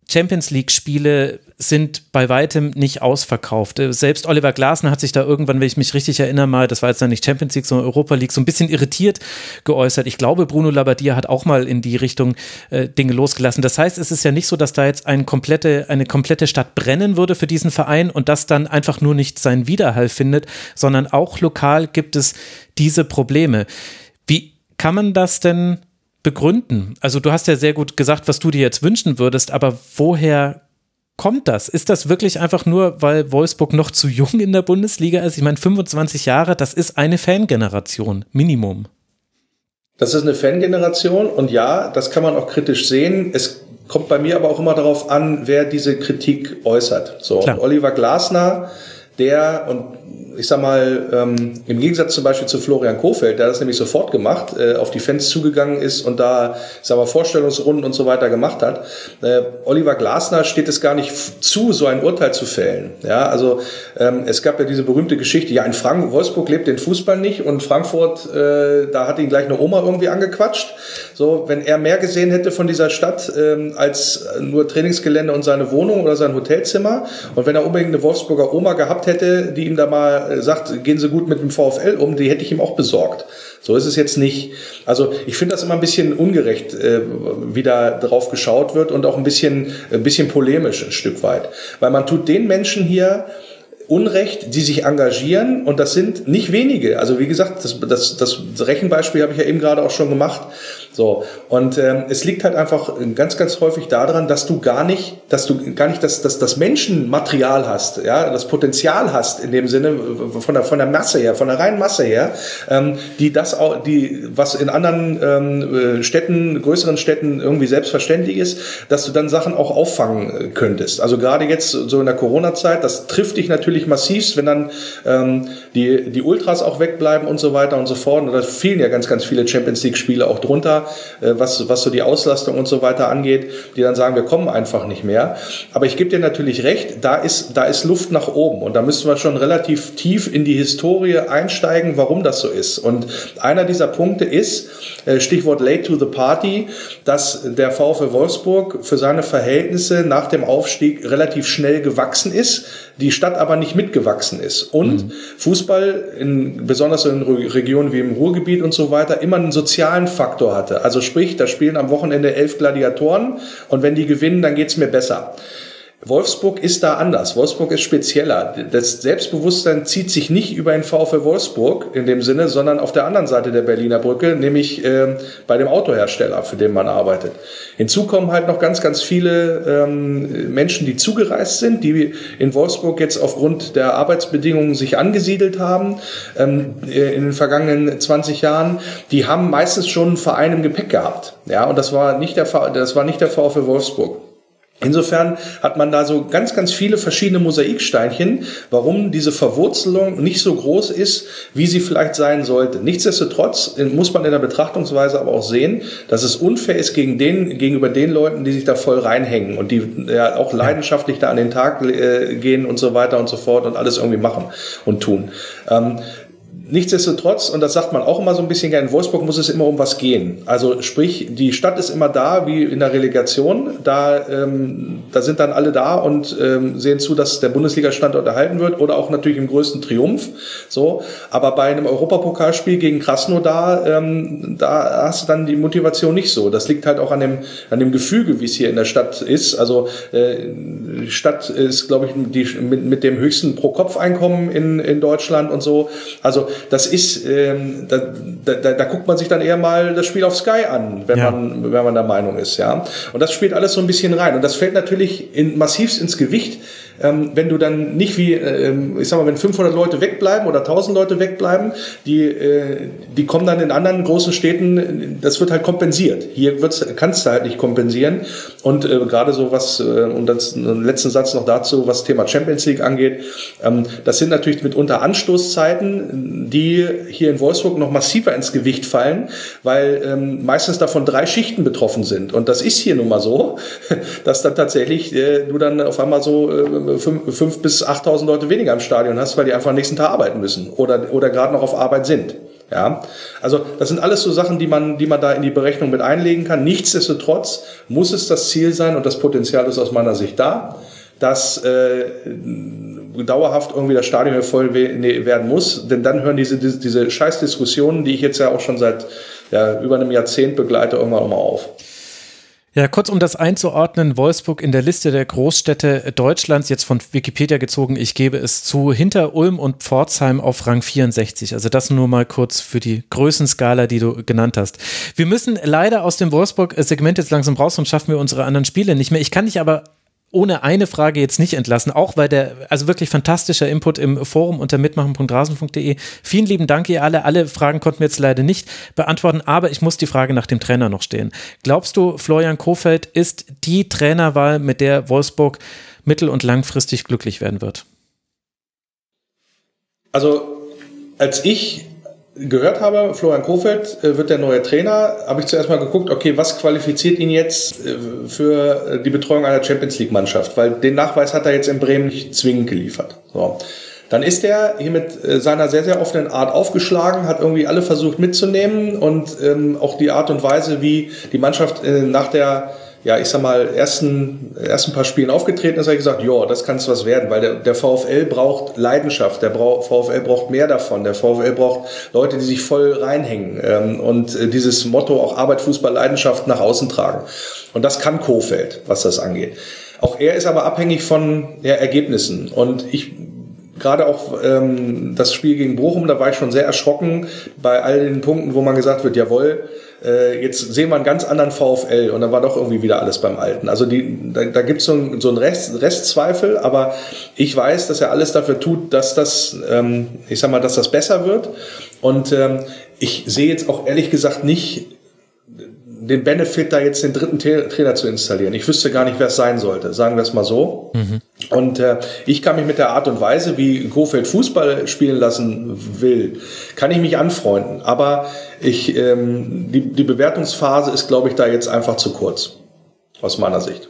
Champions League-Spiele sind bei weitem nicht ausverkauft. Äh, selbst Oliver Glasner hat sich da irgendwann, wenn ich mich richtig erinnere, mal, das war jetzt dann nicht Champions League, sondern Europa League, so ein bisschen irritiert geäußert. Ich glaube, Bruno Labbadia hat auch mal in die Richtung äh, Dinge losgelassen. Das heißt, es ist ja nicht so, dass da jetzt eine komplette, eine komplette Stadt brennen würde für diesen Verein und das dann einfach nur nicht seinen Widerhall findet, sondern auch lokal gibt es diese Probleme. Wie kann man das denn begründen? Also du hast ja sehr gut gesagt, was du dir jetzt wünschen würdest, aber woher kommt das? Ist das wirklich einfach nur, weil Wolfsburg noch zu jung in der Bundesliga ist? Ich meine, 25 Jahre, das ist eine Fangeneration, Minimum. Das ist eine Fangeneration und ja, das kann man auch kritisch sehen. Es kommt bei mir aber auch immer darauf an, wer diese Kritik äußert. So, Oliver Glasner, der, und ich sag mal, ähm, im Gegensatz zum Beispiel zu Florian Kofeld, der das nämlich sofort gemacht, äh, auf die Fans zugegangen ist und da, ich sag mal, Vorstellungsrunden und so weiter gemacht hat. Äh, Oliver Glasner steht es gar nicht zu, so ein Urteil zu fällen. Ja, also ähm, es gab ja diese berühmte Geschichte, ja, in Frank Wolfsburg lebt den Fußball nicht und Frankfurt, äh, da hat ihn gleich eine Oma irgendwie angequatscht. So, wenn er mehr gesehen hätte von dieser Stadt ähm, als nur Trainingsgelände und seine Wohnung oder sein Hotelzimmer und wenn er unbedingt eine Wolfsburger Oma gehabt hätte, die ihm da mal äh, sagt, gehen Sie gut mit dem VfL um, die hätte ich ihm auch besorgt. So ist es jetzt nicht. Also ich finde das immer ein bisschen ungerecht, äh, wie da drauf geschaut wird und auch ein bisschen, ein bisschen polemisch ein Stück weit. Weil man tut den Menschen hier, Unrecht, die sich engagieren und das sind nicht wenige. Also wie gesagt, das, das, das Rechenbeispiel habe ich ja eben gerade auch schon gemacht. So und ähm, es liegt halt einfach ganz, ganz häufig daran, dass du gar nicht, dass du gar nicht das, das, das Menschenmaterial hast, ja, das Potenzial hast in dem Sinne von der von der Masse her, von der reinen Masse her, ähm, die das auch, die was in anderen ähm, Städten, größeren Städten irgendwie selbstverständlich ist, dass du dann Sachen auch auffangen könntest. Also gerade jetzt so in der Corona-Zeit, das trifft dich natürlich massivst, wenn dann ähm, die die Ultras auch wegbleiben und so weiter und so fort. Und da fehlen ja ganz, ganz viele Champions League-Spiele auch drunter. Äh, was, was so die Auslastung und so weiter angeht, die dann sagen, wir kommen einfach nicht mehr. Aber ich gebe dir natürlich recht, da ist, da ist Luft nach oben und da müssen wir schon relativ tief in die Historie einsteigen, warum das so ist. Und einer dieser Punkte ist, äh, Stichwort late to the party, dass der VfL Wolfsburg für seine Verhältnisse nach dem Aufstieg relativ schnell gewachsen ist, die Stadt aber nicht mitgewachsen ist. Und mhm. Fußball, in, besonders in Regionen wie im Ruhrgebiet und so weiter, immer einen sozialen Faktor Also sprich, da spielen am Wochenende elf Gladiatoren und wenn die gewinnen, dann geht's mir besser. Wolfsburg ist da anders. Wolfsburg ist spezieller. Das Selbstbewusstsein zieht sich nicht über den VfL Wolfsburg in dem Sinne, sondern auf der anderen Seite der Berliner Brücke, nämlich äh, bei dem Autohersteller, für den man arbeitet. Hinzu kommen halt noch ganz, ganz viele ähm, Menschen, die zugereist sind, die in Wolfsburg jetzt aufgrund der Arbeitsbedingungen sich angesiedelt haben ähm, in den vergangenen 20 Jahren. Die haben meistens schon einen Verein im Gepäck gehabt. Ja, und das war nicht der, das war nicht der VfL Wolfsburg. Insofern hat man da so ganz, ganz viele verschiedene Mosaiksteinchen, warum diese Verwurzelung nicht so groß ist, wie sie vielleicht sein sollte. Nichtsdestotrotz muss man in der Betrachtungsweise aber auch sehen, dass es unfair ist gegen den, gegenüber den Leuten, die sich da voll reinhängen und die ja auch leidenschaftlich da an den Tag äh, gehen und so weiter und so fort und alles irgendwie machen und tun. Ähm, Nichtsdestotrotz, und das sagt man auch immer so ein bisschen gerne, in Wolfsburg muss es immer um was gehen. Also sprich, die Stadt ist immer da, wie in der Relegation. Da, ähm, da sind dann alle da und ähm, sehen zu, dass der Bundesliga-Standort erhalten wird oder auch natürlich im größten Triumph. So, aber bei einem Europapokalspiel gegen Krasnodar, ähm, da hast du dann die Motivation nicht so. Das liegt halt auch an dem, an dem Gefüge, wie es hier in der Stadt ist. Also äh, die Stadt ist, glaube ich, die, mit, mit dem höchsten Pro-Kopf-Einkommen in, in Deutschland und so. Also das ist, ähm, da, da, da guckt man sich dann eher mal das Spiel auf Sky an, wenn, ja. man, wenn man der Meinung ist, ja. Und das spielt alles so ein bisschen rein. Und das fällt natürlich in, massivst ins Gewicht ähm, wenn du dann nicht wie, ähm, ich sag mal, wenn 500 Leute wegbleiben oder 1000 Leute wegbleiben, die, äh, die kommen dann in anderen großen Städten, das wird halt kompensiert. Hier kannst du halt nicht kompensieren. Und äh, gerade so was, äh, und dann einen letzten Satz noch dazu, was Thema Champions League angeht, ähm, das sind natürlich mitunter Anstoßzeiten, die hier in Wolfsburg noch massiver ins Gewicht fallen, weil ähm, meistens davon drei Schichten betroffen sind. Und das ist hier nun mal so, dass dann tatsächlich äh, du dann auf einmal so äh, fünf, bis 8.000 Leute weniger im Stadion hast, weil die einfach am nächsten Tag arbeiten müssen oder, oder gerade noch auf Arbeit sind. Ja, also das sind alles so Sachen, die man, die man da in die Berechnung mit einlegen kann. Nichtsdestotrotz muss es das Ziel sein und das Potenzial ist aus meiner Sicht da, dass äh, dauerhaft irgendwie das Stadion voll werden muss, denn dann hören diese, diese, diese Scheißdiskussionen, die ich jetzt ja auch schon seit ja, über einem Jahrzehnt begleite, irgendwann auch mal auf. Ja, kurz um das einzuordnen, Wolfsburg in der Liste der Großstädte Deutschlands, jetzt von Wikipedia gezogen, ich gebe es zu, hinter Ulm und Pforzheim auf Rang 64. Also das nur mal kurz für die Größenskala, die du genannt hast. Wir müssen leider aus dem Wolfsburg-Segment jetzt langsam raus, sonst schaffen wir unsere anderen Spiele nicht mehr. Ich kann dich aber ohne eine Frage jetzt nicht entlassen, auch weil der, also wirklich fantastischer Input im Forum unter mitmachen.rasen.de. Vielen lieben Dank, ihr alle. Alle Fragen konnten wir jetzt leider nicht beantworten, aber ich muss die Frage nach dem Trainer noch stehen. Glaubst du, Florian Kofeld ist die Trainerwahl, mit der Wolfsburg mittel- und langfristig glücklich werden wird? Also, als ich gehört habe, Florian Kofeld äh, wird der neue Trainer, habe ich zuerst mal geguckt, okay, was qualifiziert ihn jetzt äh, für äh, die Betreuung einer Champions League Mannschaft? Weil den Nachweis hat er jetzt in Bremen nicht zwingend geliefert. So. Dann ist er hier mit seiner sehr, sehr offenen Art aufgeschlagen, hat irgendwie alle versucht mitzunehmen und ähm, auch die Art und Weise, wie die Mannschaft äh, nach der ja, ich sag mal, ersten, ersten paar Spielen aufgetreten ist, habe ich gesagt, ja, das kann es was werden, weil der, der VfL braucht Leidenschaft, der Brau VfL braucht mehr davon, der VfL braucht Leute, die sich voll reinhängen ähm, und äh, dieses Motto auch Arbeit, Fußball, Leidenschaft nach außen tragen. Und das kann Kofeld, was das angeht. Auch er ist aber abhängig von ja, Ergebnissen. Und ich gerade auch ähm, das Spiel gegen Bochum, da war ich schon sehr erschrocken bei all den Punkten, wo man gesagt wird, jawohl, äh, jetzt sehen wir einen ganz anderen VfL und dann war doch irgendwie wieder alles beim Alten. Also die, da, da gibt so es ein, so einen Rest, Restzweifel, aber ich weiß, dass er alles dafür tut, dass das, ähm, ich sag mal, dass das besser wird. Und ähm, ich sehe jetzt auch ehrlich gesagt nicht den Benefit, da jetzt den dritten Trainer zu installieren. Ich wüsste gar nicht, wer es sein sollte, sagen wir es mal so. Mhm. Und äh, ich kann mich mit der Art und Weise, wie Kofeld Fußball spielen lassen will, kann ich mich anfreunden. Aber ich, ähm, die, die Bewertungsphase ist, glaube ich, da jetzt einfach zu kurz, aus meiner Sicht.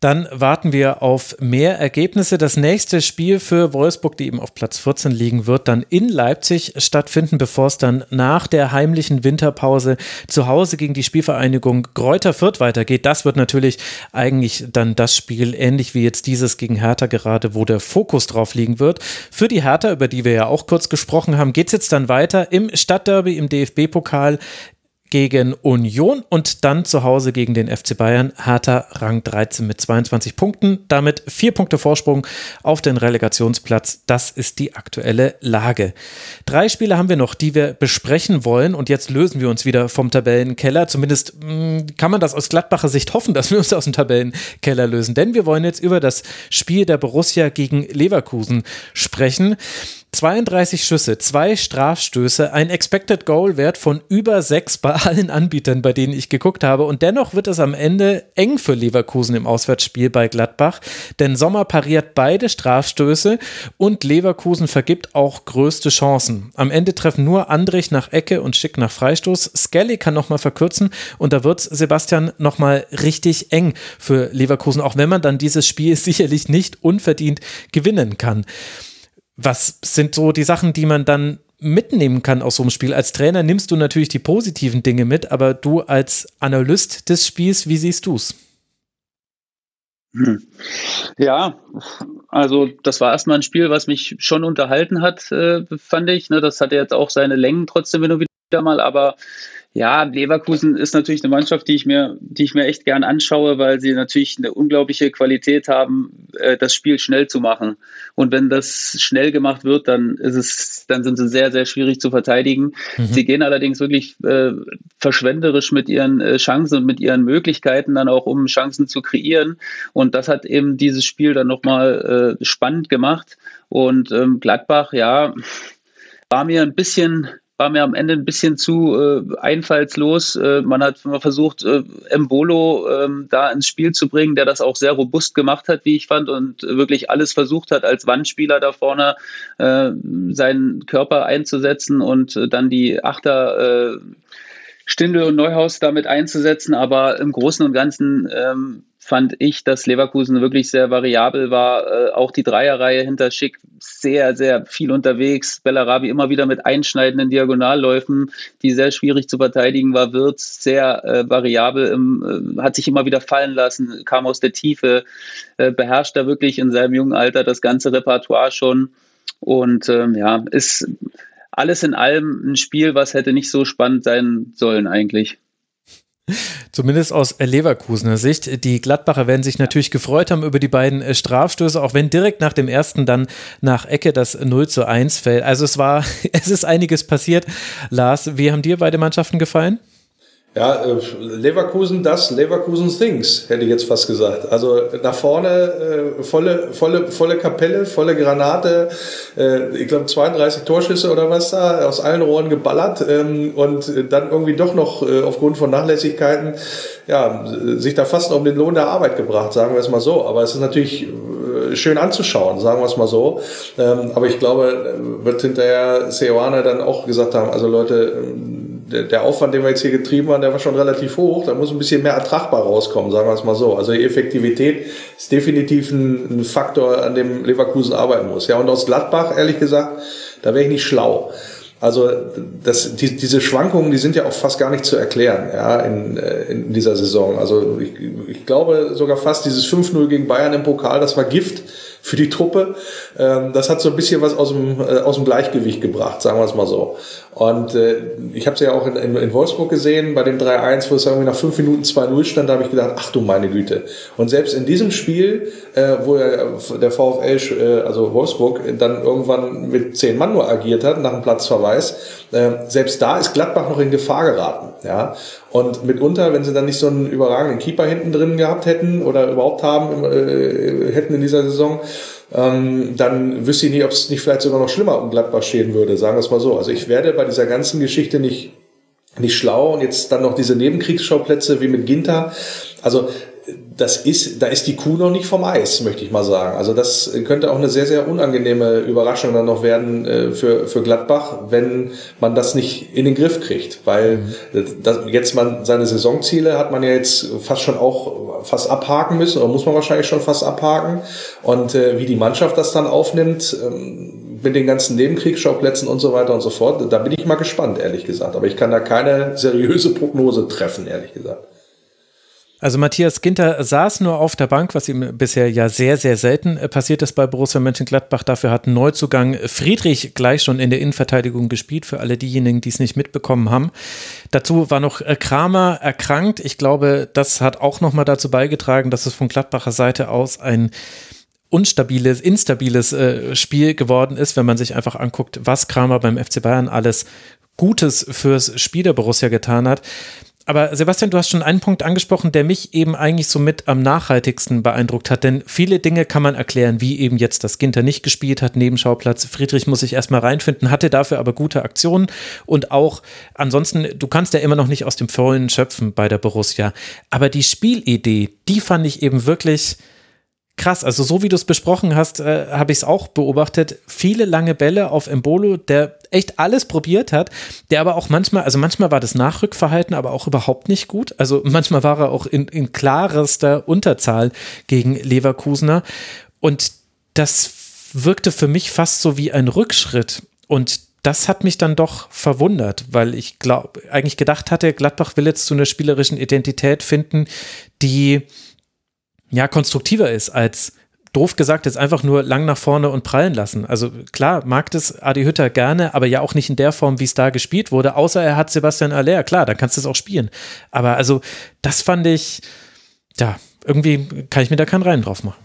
Dann warten wir auf mehr Ergebnisse. Das nächste Spiel für Wolfsburg, die eben auf Platz 14 liegen, wird dann in Leipzig stattfinden, bevor es dann nach der heimlichen Winterpause zu Hause gegen die Spielvereinigung Gräuter Fürth weitergeht. Das wird natürlich eigentlich dann das Spiel, ähnlich wie jetzt dieses gegen Hertha gerade, wo der Fokus drauf liegen wird. Für die Hertha, über die wir ja auch kurz gesprochen haben, geht es jetzt dann weiter im Stadtderby, im DFB-Pokal gegen Union und dann zu Hause gegen den FC Bayern. Hertha Rang 13 mit 22 Punkten, damit vier Punkte Vorsprung auf den Relegationsplatz. Das ist die aktuelle Lage. Drei Spiele haben wir noch, die wir besprechen wollen und jetzt lösen wir uns wieder vom Tabellenkeller. Zumindest mh, mm, kann man das aus Gladbacher Sicht hoffen, dass wir uns aus dem Tabellenkeller lösen, denn wir wollen jetzt über das Spiel der Borussia gegen Leverkusen sprechen. 32 Schüsse, zwei Strafstöße, ein Expected Goal Wert von über sechs bei allen Anbietern, bei denen ich geguckt habe. Und dennoch wird es am Ende eng für Leverkusen im Auswärtsspiel bei Gladbach, denn Sommer pariert beide Strafstöße und Leverkusen vergibt auch größte Chancen. Am Ende treffen nur Andrich nach Ecke und Schick nach Freistoß. Skelly kann nochmal verkürzen und da wird Sebastian nochmal richtig eng für Leverkusen, auch wenn man dann dieses Spiel sicherlich nicht unverdient gewinnen kann was sind so die Sachen, die man dann mitnehmen kann aus so einem Spiel? Als Trainer nimmst du natürlich die positiven Dinge mit, aber du als Analyst des Spiels, wie siehst du es? Hm. Ja, also das war erstmal ein Spiel, was mich schon unterhalten hat, äh, fand ich. Ne, das hatte jetzt auch seine Längen trotzdem und wieder mal, aber Ja, Leverkusen ist natürlich eine Mannschaft, die ich mir, die ich mir echt gern anschaue, weil sie natürlich eine unglaubliche Qualität haben, äh, das Spiel schnell zu machen. Und wenn das schnell gemacht wird, dann ist es, dann sind sie sehr, sehr schwierig zu verteidigen. Mhm. Sie gehen allerdings wirklich äh, verschwenderisch mit ihren äh, Chancen und mit ihren Möglichkeiten dann auch, um Chancen zu kreieren. Und das hat eben dieses Spiel dann nochmal äh, spannend gemacht. Und ähm, Gladbach, ja, war mir ein bisschen war mir am Ende ein bisschen zu äh, einfallslos. Äh, man hat versucht, äh, Embolo äh, da ins Spiel zu bringen, der das auch sehr robust gemacht hat, wie ich fand, und wirklich alles versucht hat, als Wandspieler da vorne äh, seinen Körper einzusetzen und äh, dann die Achter äh, Stindel und Neuhaus damit einzusetzen. Aber im Großen und Ganzen ähm, fand ich, dass Leverkusen wirklich sehr variabel war. Äh, auch die Dreierreihe hinter Schick sehr, sehr viel unterwegs. Bellarabi immer wieder mit einschneidenden Diagonalläufen, die sehr schwierig zu verteidigen war. Wird sehr äh, variabel, im, äh, hat sich immer wieder fallen lassen, kam aus der Tiefe, äh, beherrscht da wirklich in seinem jungen Alter das ganze Repertoire schon. Und ähm, ja, ist alles in allem ein Spiel, was hätte nicht so spannend sein sollen eigentlich. Zumindest aus Leverkusener Sicht. Die Gladbacher werden sich natürlich gefreut haben über die beiden äh, Strafstöße, auch wenn direkt nach dem ersten dann nach Ecke das 0 zu 1 fällt. Also es war, es ist einiges passiert. Lars, wie haben dir beide Mannschaften gefallen? Ja, äh, Leverkusen das, Leverkusen Things, hätte ich jetzt fast gesagt. Also nach vorne äh, volle, volle, volle Kapelle, volle Granate, äh, ich glaube 32 Torschüsse oder was da, aus allen Rohren geballert ähm, und dann irgendwie doch noch äh, aufgrund von Nachlässigkeiten, ja, sich da fast um den Lohn der Arbeit gebracht, sagen wir es mal so. Aber es ist natürlich äh, schön anzuschauen, sagen wir es mal so. Ähm, aber ich glaube, wird hinterher Seoane dann auch gesagt haben, also Leute, ähm, der Aufwand, den wir jetzt hier getrieben haben, der war schon relativ hoch. Da muss ein bisschen mehr ertragbar rauskommen, sagen wir es mal so. Also die Effektivität ist definitiv ein, ein Faktor, an dem Leverkusen arbeiten muss. Ja, und aus Gladbach, ehrlich gesagt, da wäre ich nicht schlau. Also das, die, diese Schwankungen, die sind ja auch fast gar nicht zu erklären ja, in, äh, in dieser Saison. Also ich, ich glaube sogar fast dieses 5-0 gegen Bayern im Pokal, das war Gift für die Truppe. Ähm, das hat so ein bisschen was aus dem, äh, aus dem Gleichgewicht gebracht, sagen wir es mal so. Und äh, ich habe es ja auch in, in, in, Wolfsburg gesehen, bei dem 3-1, wo es irgendwie nach fünf Minuten 2-0 stand, da habe ich gedacht, ach du meine Güte. Und selbst in diesem Spiel, äh, wo er, der VfL, äh, also Wolfsburg, dann irgendwann mit zehn Mann nur agiert hat, nach einem Platzverweis, äh, selbst da ist Gladbach noch in Gefahr geraten. Ja? Und mitunter, wenn sie dann nicht so einen überragenden Keeper hinten drin gehabt hätten oder überhaupt haben, äh, hätten in dieser Saison, ähm, dann wüsste ich nicht, ob es nicht vielleicht sogar noch schlimmer um Gladbach stehen würde, sagen wir es mal so. Also ich werde bei dieser ganzen Geschichte nicht, nicht schlau und jetzt dann noch diese Nebenkriegsschauplätze wie mit Ginter. Also das ist, da ist die Kuh noch nicht vom Eis, möchte ich mal sagen. Also das könnte auch eine sehr, sehr unangenehme Überraschung dann noch werden äh, für, für Gladbach, wenn man das nicht in den Griff kriegt. Weil mhm. das, jetzt man seine Saisonziele hat man ja jetzt fast schon auch fast abhaken müssen, oder muss man wahrscheinlich schon fast abhaken. Und äh, wie die Mannschaft das dann aufnimmt, ähm, mit den ganzen Nebenkriegsschauplätzen und so weiter und so fort, da bin ich mal gespannt, ehrlich gesagt. Aber ich kann da keine seriöse Prognose treffen, ehrlich gesagt. Also Matthias Ginter saß nur auf der Bank, was ihm bisher ja sehr, sehr selten äh, passiert ist bei Borussia Mönchengladbach. Dafür hat Neuzugang Friedrich gleich schon in der Innenverteidigung gespielt, für alle diejenigen, die es nicht mitbekommen haben. Dazu war noch äh, Kramer erkrankt. Ich glaube, das hat auch nochmal dazu beigetragen, dass es von Gladbacher Seite aus ein unstabiles, instabiles äh, Spiel geworden ist, wenn man sich einfach anguckt, was Kramer beim FC Bayern alles Gutes fürs Spiel der Borussia getan hat. Aber Sebastian, du hast schon einen Punkt angesprochen, der mich eben eigentlich so mit am nachhaltigsten beeindruckt hat. Denn viele Dinge kann man erklären, wie eben jetzt, dass Ginter nicht gespielt hat, Nebenschauplatz. Friedrich muss sich erstmal reinfinden, hatte dafür aber gute Aktionen. Und auch ansonsten, du kannst ja immer noch nicht aus dem Vollen schöpfen bei der Borussia. Aber die Spielidee, die fand ich eben wirklich krass. Also so wie du es besprochen hast, äh, habe ich es auch beobachtet. Viele lange Bälle auf Embolo, der echt alles probiert hat, der aber auch manchmal, also manchmal war das Nachrückverhalten aber auch überhaupt nicht gut. Also manchmal war er auch in, in klarester Unterzahl gegen Leverkusener. Und das wirkte für mich fast so wie ein Rückschritt. Und das hat mich dann doch verwundert, weil ich glaube, eigentlich gedacht hatte, Gladbach will jetzt zu einer spielerischen Identität finden, die ja konstruktiver ist als doof gesagt jetzt einfach nur lang nach vorne und prallen lassen. Also klar, mag das Adi Hütter gerne, aber ja auch nicht in der Form, wie es da gespielt wurde, außer er hat Sebastian Aller. Klar, dann kannst du es auch spielen. Aber also, das fand ich, ja, irgendwie kann ich mir da keinen Rein drauf machen.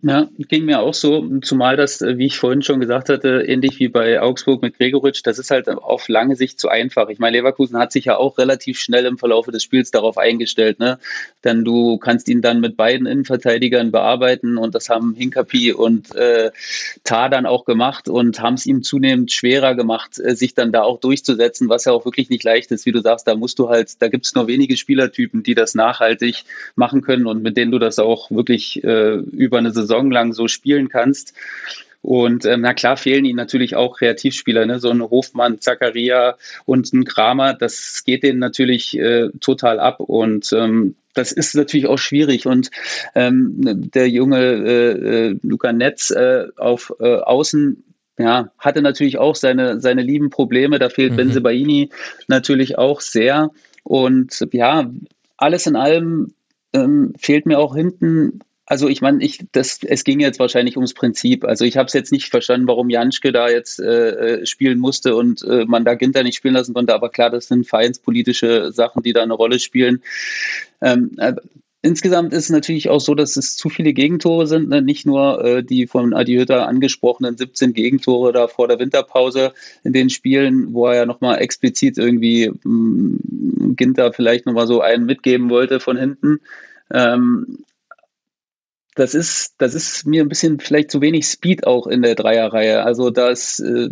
Ja, ging mir auch so, zumal das, äh, wie ich vorhin schon gesagt hatte, ähnlich wie bei Augsburg mit Gregoritsch, das ist halt auf lange Sicht zu einfach. Ich meine, Leverkusen hat sich ja auch relativ schnell im Verlauf des Spiels darauf eingestellt, ne? Denn du kannst ihn dann mit beiden Innenverteidigern bearbeiten und das haben Hinkapi und äh, Tar dann auch gemacht und haben es ihm zunehmend schwerer gemacht, äh, sich dann da auch durchzusetzen, was ja auch wirklich nicht leicht ist, wie du sagst, da musst du halt, da gibt es nur wenige Spielertypen, die das nachhaltig machen können und mit denen du das auch wirklich äh, über eine Saison Saison lang so spielen kannst. Und ähm, na klar fehlen ihnen natürlich auch Kreativspieler, ne? so ein Hofmann, Zakaria und ein Kramer, das geht denen natürlich äh, total ab und ähm, das ist natürlich auch schwierig und ähm, der junge äh, äh, Luca Netz äh, auf äh, Außen ja, hatte natürlich auch seine, seine lieben Probleme. Da fehlt mhm. Benzebaini natürlich auch sehr. Und ja, alles in allem ähm, fehlt mir auch hinten also ich meine, ich, das, es ging jetzt wahrscheinlich ums Prinzip. Also ich habe es jetzt nicht verstanden, warum Janschke da jetzt äh, äh, spielen musste und äh, man da Ginter nicht spielen lassen konnte. Aber klar, das sind vereinspolitische Sachen, die da eine Rolle spielen. Ähm, äh, insgesamt ist es natürlich auch so, dass es zu viele Gegentore sind. Ne? Nicht nur äh, die von Adi Hütter angesprochenen 17 Gegentore da vor der Winterpause in den Spielen, wo er ja nochmal explizit irgendwie mh, mm, Ginter vielleicht nochmal so einen mitgeben wollte von hinten. Ähm, das ist, das ist mir ein bisschen vielleicht zu wenig Speed auch in der Dreierreihe. Also das, äh,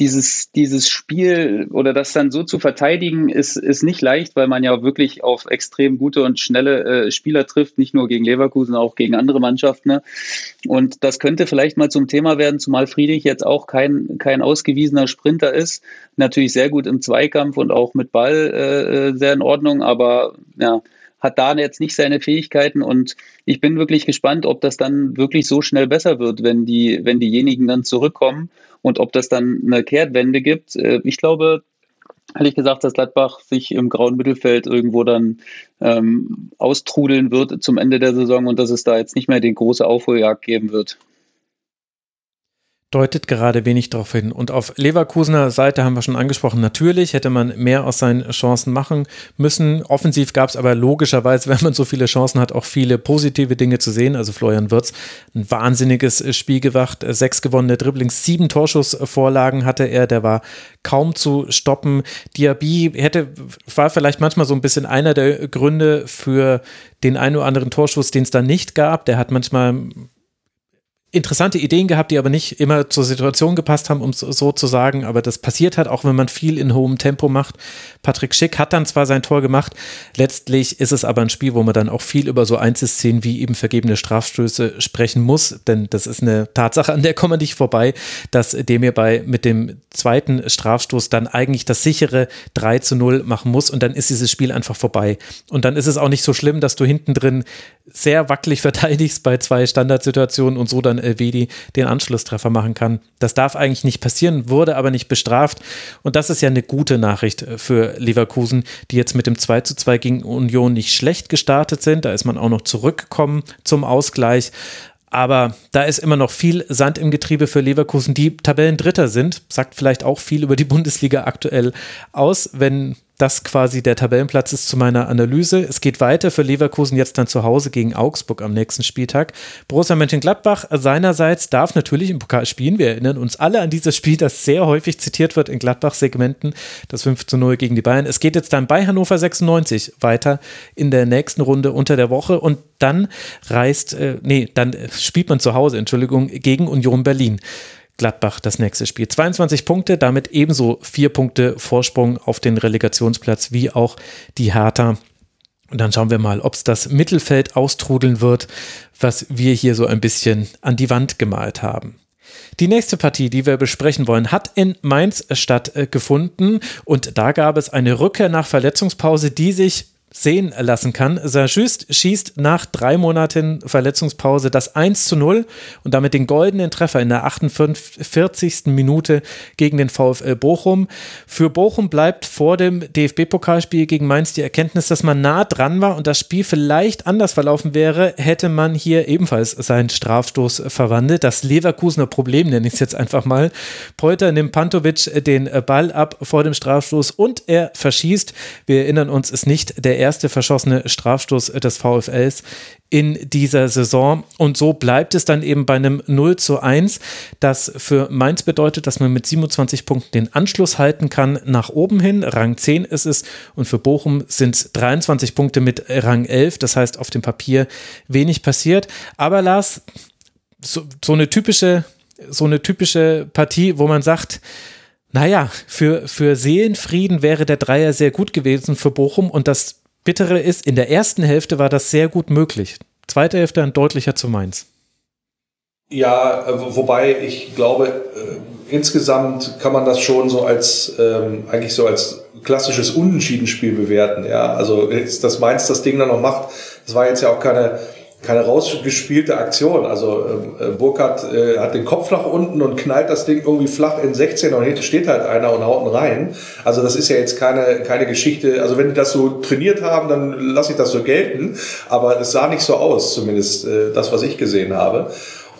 dieses, dieses Spiel oder das dann so zu verteidigen, ist, ist nicht leicht, weil man ja wirklich auf extrem gute und schnelle äh, Spieler trifft, nicht nur gegen Leverkusen, auch gegen andere Mannschaften. Ne? Und das könnte vielleicht mal zum Thema werden, zumal Friedrich jetzt auch kein, kein ausgewiesener Sprinter ist. Natürlich sehr gut im Zweikampf und auch mit Ball äh, äh sehr in Ordnung, aber ja, hat da jetzt nicht seine Fähigkeiten und ich bin wirklich gespannt, ob das dann wirklich so schnell besser wird, wenn die, wenn diejenigen dann zurückkommen und ob das dann eine Kehrtwende gibt. Äh, ich glaube, ehrlich gesagt, dass Gladbach sich im grauen Mittelfeld irgendwo dann ähm, austrudeln wird zum Ende der Saison und dass es da jetzt nicht mehr die große Aufholjagd geben wird deutet gerade wenig darauf hin. Und auf Leverkusener Seite haben wir schon angesprochen, natürlich hätte man mehr aus seinen Chancen machen müssen. Offensiv gab es aber logischerweise, wenn man so viele Chancen hat, auch viele positive Dinge zu sehen. Also Florian Wirtz, ein wahnsinniges Spiel gewacht, sechs gewonnene Dribblings, sieben Torschussvorlagen hatte er, der war kaum zu stoppen. Diaby hätte, war vielleicht manchmal so ein bisschen einer der Gründe für den einen oder anderen Torschuss, den es da nicht gab. Der hat manchmal interessante Ideen gehabt, die aber nicht immer zur Situation gepasst haben, um es so zu sagen. Aber das passiert halt auch, wenn man viel in hohem Tempo macht. Patrick Schick hat dann zwar sein Tor gemacht, letztlich ist es aber ein Spiel, wo man dann auch viel über so Einzelszenen wie eben vergebene Strafstöße sprechen muss, denn das ist eine Tatsache, an der kommt man nicht vorbei, dass dem hierbei mit dem zweiten Strafstoß dann eigentlich das sichere 3 zu 0 machen muss und dann ist dieses Spiel einfach vorbei. Und dann ist es auch nicht so schlimm, dass du hinten drin sehr wackelig verteidigst bei zwei Standardsituationen und so dann Elvedi den Anschlusstreffer machen kann. Das darf eigentlich nicht passieren, wurde aber nicht bestraft. Und das ist ja eine gute Nachricht für Leverkusen, die jetzt mit dem 2 zu 2 gegen Union nicht schlecht gestartet sind. Da ist man auch noch zurückgekommen zum Ausgleich. Aber da ist immer noch viel Sand im Getriebe für Leverkusen, die Tabellendritter sind. Sagt vielleicht auch viel über die Bundesliga aktuell aus, wenn das quasi der Tabellenplatz ist zu meiner Analyse. Es geht weiter für Leverkusen jetzt dann zu Hause gegen Augsburg am nächsten Spieltag. Borussia Mönchengladbach seinerseits darf natürlich im Pokal spielen. Wir erinnern uns alle an dieses Spiel, das sehr häufig zitiert wird in Gladbach-Segmenten, das 5 zu 0 gegen die Bayern. Es geht jetzt dann bei Hannover 96 weiter in der nächsten Runde unter der Woche und dann reist, äh, nee, dann spielt man zu Hause, Entschuldigung, gegen Union Berlin. Gladbach das nächste Spiel. 22 Punkte, damit ebenso vier Punkte Vorsprung auf den Relegationsplatz wie auch die Hertha. Und dann schauen wir mal, ob es das Mittelfeld austrudeln wird, was wir hier so ein bisschen an die Wand gemalt haben. Die nächste Partie, die wir besprechen wollen, hat in Mainz stattgefunden und da gab es eine Rückkehr nach Verletzungspause, die sich sehen lassen kann. Saint-Just schießt nach drei Monaten Verletzungspause das 1 zu 0 und damit den goldenen Treffer in der 48. Minute gegen den VfL Bochum. Für Bochum bleibt vor dem DFB-Pokalspiel gegen Mainz die Erkenntnis, dass man nah dran war und das Spiel vielleicht anders verlaufen wäre, hätte man hier ebenfalls seinen Strafstoß verwandelt. Das Leverkusener Problem nenne ich es jetzt einfach mal. Polter nimmt Pantovic den Ball ab vor dem Strafstoß und er verschießt. Wir erinnern uns, ist nicht der erste verschossene Strafstoß des VfLs in dieser Saison. Und so bleibt es dann eben bei einem 0 zu 1, das für Mainz bedeutet, dass man mit 27 Punkten den Anschluss halten kann nach oben hin. Rang 10 ist es. Und für Bochum sind es 23 Punkte mit Rang 11. Das heißt, auf dem Papier wenig passiert. Aber Lars, so, so eine typische, so eine typische Partie, wo man sagt, naja, für, für Seelenfrieden wäre der Dreier sehr gut gewesen für Bochum und das Bittere ist, in der ersten Hälfte war das sehr gut möglich. Zweite Hälfte dann deutlicher zu Mainz. Ja, äh, wobei ich glaube, äh, insgesamt kann man das schon so als ähm, eigentlich so als klassisches Unentschiedenspiel bewerten. Ja, also ist das Mainz das Ding dann noch macht. Das war jetzt ja auch keine keine rausgespielte Aktion. Also ähm, äh, Burkhardt äh, hat den Kopf nach unten und knallt das Ding irgendwie flach in 16 und hinten steht halt einer und haut ihn rein. Also das ist ja jetzt keine, keine Geschichte. Also wenn die das so trainiert haben, dann lasse ich das so gelten. Aber es sah nicht so aus, zumindest äh, das, was ich gesehen habe.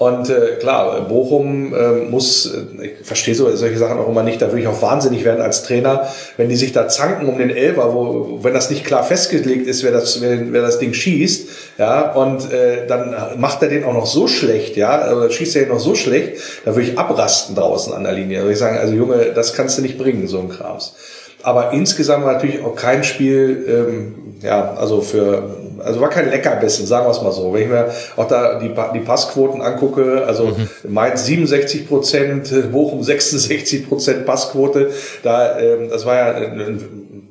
Und äh, klar, Bochum äh, muss, ich verstehe so, solche Sachen auch immer nicht, da würde ich auch wahnsinnig werden als Trainer, wenn die sich da zanken um den Elfer, wo, wenn das nicht klar festgelegt ist, wer das, wer, wer das Ding schießt, ja, und äh, dann macht er den auch noch so schlecht, ja, oder schießt er ihn noch so schlecht, da würde ich abrasten draußen an der Linie. Da würde ich sagen, also Junge, das kannst du nicht bringen, so ein Krams. Aber insgesamt natürlich auch kein Spiel, ähm, ja, also für also war kein Leckerbissen, sagen wir es mal so. Wenn ich mir auch da die, die Passquoten angucke, also mhm. Mainz 67 Prozent, Bochum 66 Prozent Passquote, da, ähm, das war ja,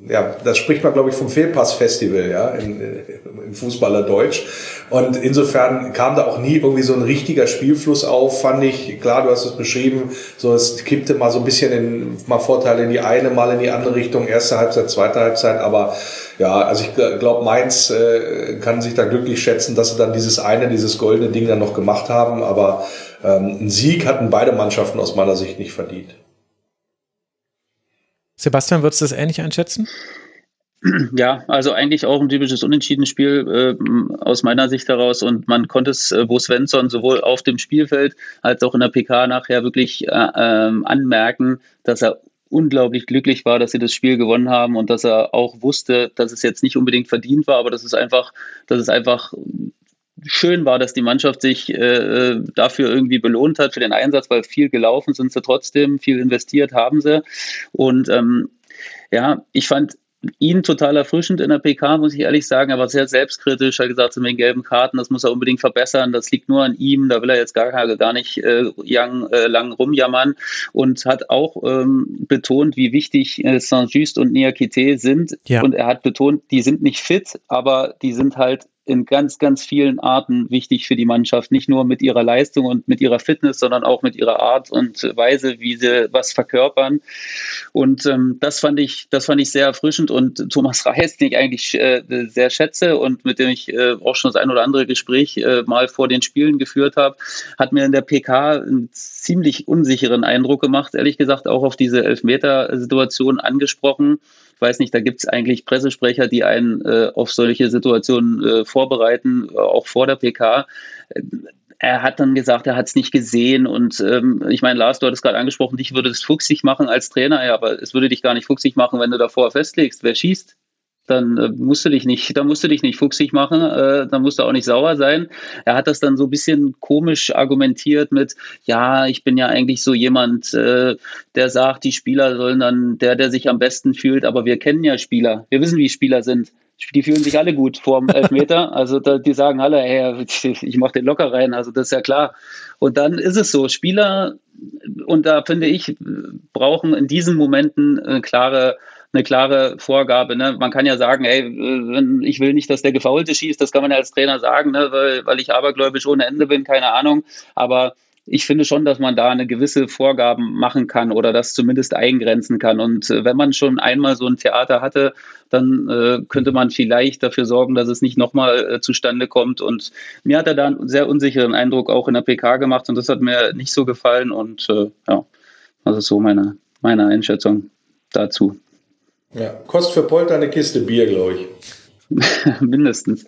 ja, das spricht man, glaube ich, vom Fehlpass-Festival, ja, in, in Fußballerdeutsch. Und insofern kam da auch nie irgendwie so ein richtiger Spielfluss auf, fand ich. Klar, du hast es beschrieben, so es kippte mal so ein bisschen in, mal Vorteile in die eine, mal in die andere Richtung, erste Halbzeit, zweite Halbzeit, aber ja, also ich glaube, Mainz äh, kann sich da glücklich schätzen, dass sie dann dieses eine, dieses goldene Ding dann noch gemacht haben. Aber ähm, einen Sieg hatten beide Mannschaften aus meiner Sicht nicht verdient. Sebastian, würdest du das ähnlich einschätzen? Ja, also eigentlich auch ein typisches Unentschieden-Spiel äh, aus meiner Sicht heraus und man konnte es äh, Bo Svensson sowohl auf dem Spielfeld als auch in der PK nachher wirklich äh, ähm, anmerken, dass er unglaublich glücklich war, dass sie das Spiel gewonnen haben und dass er auch wusste, dass es jetzt nicht unbedingt verdient war, aber dass es einfach, dass es einfach schön war, dass die Mannschaft sich äh, dafür irgendwie belohnt hat für den Einsatz, weil viel gelaufen sind sie trotzdem, viel investiert haben sie. Und ähm, ja, ich fand ihn total erfrischend in der PK, muss ich ehrlich sagen. Er war sehr selbstkritisch, er hat gesagt, zu den gelben Karten, das muss er unbedingt verbessern, das liegt nur an ihm, da will er jetzt gar, gar nicht äh, young, äh, lang rumjammern und hat auch ähm, betont, wie wichtig äh, Saint-Just und Niakite sind. Ja. Und er hat betont, die sind nicht fit, aber die sind halt in ganz, ganz vielen Arten wichtig für die Mannschaft. Nicht nur mit ihrer Leistung und mit ihrer Fitness, sondern auch mit ihrer Art und Weise, wie sie was verkörpern. Und ähm, das fand ich, das fand ich sehr erfrischend. Und Thomas Reis, den ich eigentlich äh, sehr schätze und mit dem ich äh, auch schon das ein oder andere Gespräch äh, mal vor den Spielen geführt habe, hat mir in der PK einen ziemlich unsicheren Eindruck gemacht, ehrlich gesagt, auch auf diese Elfmeter-Situation angesprochen weiß nicht, da gibt es eigentlich Pressesprecher, die einen äh, auf solche Situationen äh, vorbereiten, äh, auch vor der PK er hat dann gesagt, er hat es nicht gesehen. Und ähm, ich meine, Lars, du hattest gerade angesprochen, dich würde es fuchsig machen als Trainer, ja, aber es würde dich gar nicht fuchsig machen, wenn du davor festlegst, wer schießt dann äh, musst du dich nicht, dann musst du dich nicht fuchsig machen, äh, dann musst du auch nicht sauer sein. Er hat das dann so ein bisschen komisch argumentiert mit, ja, ich bin ja eigentlich so jemand, äh, der sagt, die Spieler sollen dann, der, der sich am besten fühlt, aber wir kennen ja Spieler, wir wissen, wie Spieler sind. Die fühlen sich alle gut vorm Elfmeter. Also da, die sagen alle, hey, ich mach den locker rein. Also das ist ja klar. Und dann ist es so, Spieler, und da finde ich, brauchen in diesen Momenten eine klare eine klare Vorgabe. Ne? Man kann ja sagen, ey, ich will nicht, dass der Gefaulte schießt, das kann man ja als Trainer sagen, ne? weil, weil ich abergläubisch ohne Ende bin, keine Ahnung. Aber ich finde schon, dass man da eine gewisse Vorgaben machen kann oder das zumindest eingrenzen kann. Und äh, wenn man schon einmal so ein Theater hatte, dann äh, könnte man vielleicht dafür sorgen, dass es nicht nochmal äh, zustande kommt. Und mir hat er da einen sehr unsicheren Eindruck auch in der PK gemacht und das hat mir nicht so gefallen. Und äh, ja, das ist so meine, meine Einschätzung dazu. Ja, kostet für Polter eine Kiste Bier, glaube ich. Mindestens.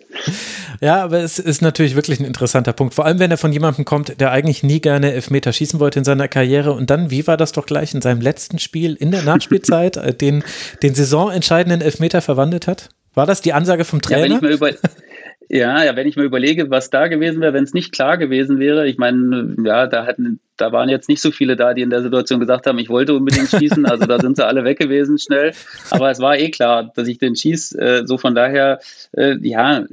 Ja, aber es ist natürlich wirklich ein interessanter Punkt. Vor allem, wenn er von jemandem kommt, der eigentlich nie gerne Elfmeter schießen wollte in seiner Karriere. Und dann, wie war das doch gleich in seinem letzten Spiel in der Nachspielzeit, äh, den, den saisonentscheidenden Elfmeter verwandelt hat? War das die Ansage vom Trainer? Ja, wenn ich mir über, ja, ja, wenn ich mir überlege, was da gewesen wäre, wenn es nicht klar gewesen wäre, ich meine, ja, da hatten, da waren jetzt nicht so viele da, die in der Situation gesagt haben, ich wollte unbedingt schießen, also da sind sie alle weg gewesen schnell. Aber es war eh klar, dass ich den schieß. Äh, so von daher, äh, ja,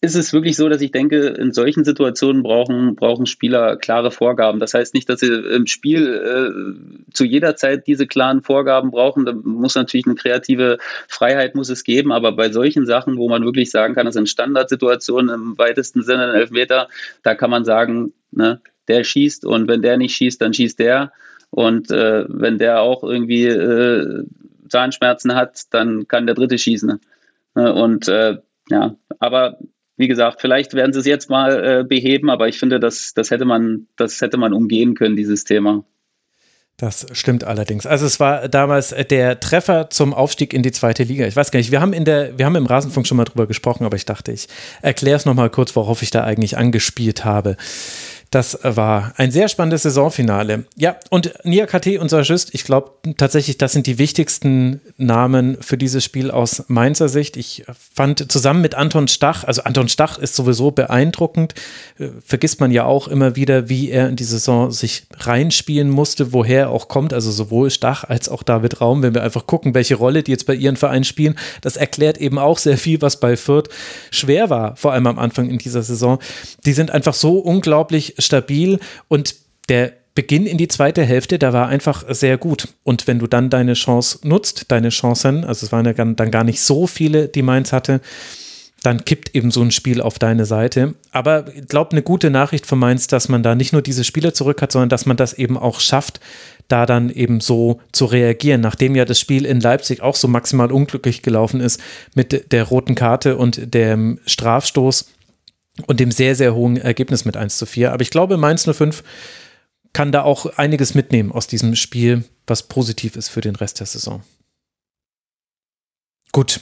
ist es wirklich so, dass ich denke, in solchen Situationen brauchen, brauchen Spieler klare Vorgaben. Das heißt nicht, dass sie im Spiel äh, zu jeder Zeit diese klaren Vorgaben brauchen. Da muss natürlich eine kreative Freiheit muss es geben, aber bei solchen Sachen, wo man wirklich sagen kann, das sind Standardsituationen im weitesten Sinne ein Elfmeter, da kann man sagen, ne, der schießt und wenn der nicht schießt, dann schießt der. Und äh, wenn der auch irgendwie äh, Zahnschmerzen hat, dann kann der dritte schießen. Ne? Und äh, ja, aber wie gesagt, vielleicht werden sie es jetzt mal äh, beheben, aber ich finde, das, das, hätte man, das hätte man umgehen können, dieses Thema. Das stimmt allerdings. Also es war damals der Treffer zum Aufstieg in die zweite Liga. Ich weiß gar nicht, wir haben in der, wir haben im Rasenfunk schon mal drüber gesprochen, aber ich dachte, ich erkläre es nochmal kurz, worauf ich da eigentlich angespielt habe. Das war ein sehr spannendes Saisonfinale. Ja, und Nia KT und Sajist, ich glaube tatsächlich, das sind die wichtigsten Namen für dieses Spiel aus Mainzer Sicht. Ich fand zusammen mit Anton Stach, also Anton Stach ist sowieso beeindruckend, äh, vergisst man ja auch immer wieder, wie er in die Saison sich reinspielen musste, woher er auch kommt, also sowohl Stach als auch David Raum, wenn wir einfach gucken, welche Rolle die jetzt bei ihren Vereinen spielen, das erklärt eben auch sehr viel, was bei Fürth schwer war, vor allem am Anfang in dieser Saison. Die sind einfach so unglaublich stabil und der Beginn in die zweite Hälfte, da war einfach sehr gut. Und wenn du dann deine Chance nutzt, deine Chancen, also es waren ja dann gar nicht so viele, die Mainz hatte, dann kippt eben so ein Spiel auf deine Seite. Aber ich glaube, eine gute Nachricht von Mainz, dass man da nicht nur diese Spieler zurück hat, sondern dass man das eben auch schafft, da dann eben so zu reagieren, nachdem ja das Spiel in Leipzig auch so maximal unglücklich gelaufen ist mit der roten Karte und dem Strafstoß und dem sehr, sehr hohen Ergebnis mit 1 zu 4. Aber ich glaube, Mainz 05 kann da auch einiges mitnehmen aus diesem Spiel, was positiv ist für den Rest der Saison. Gut,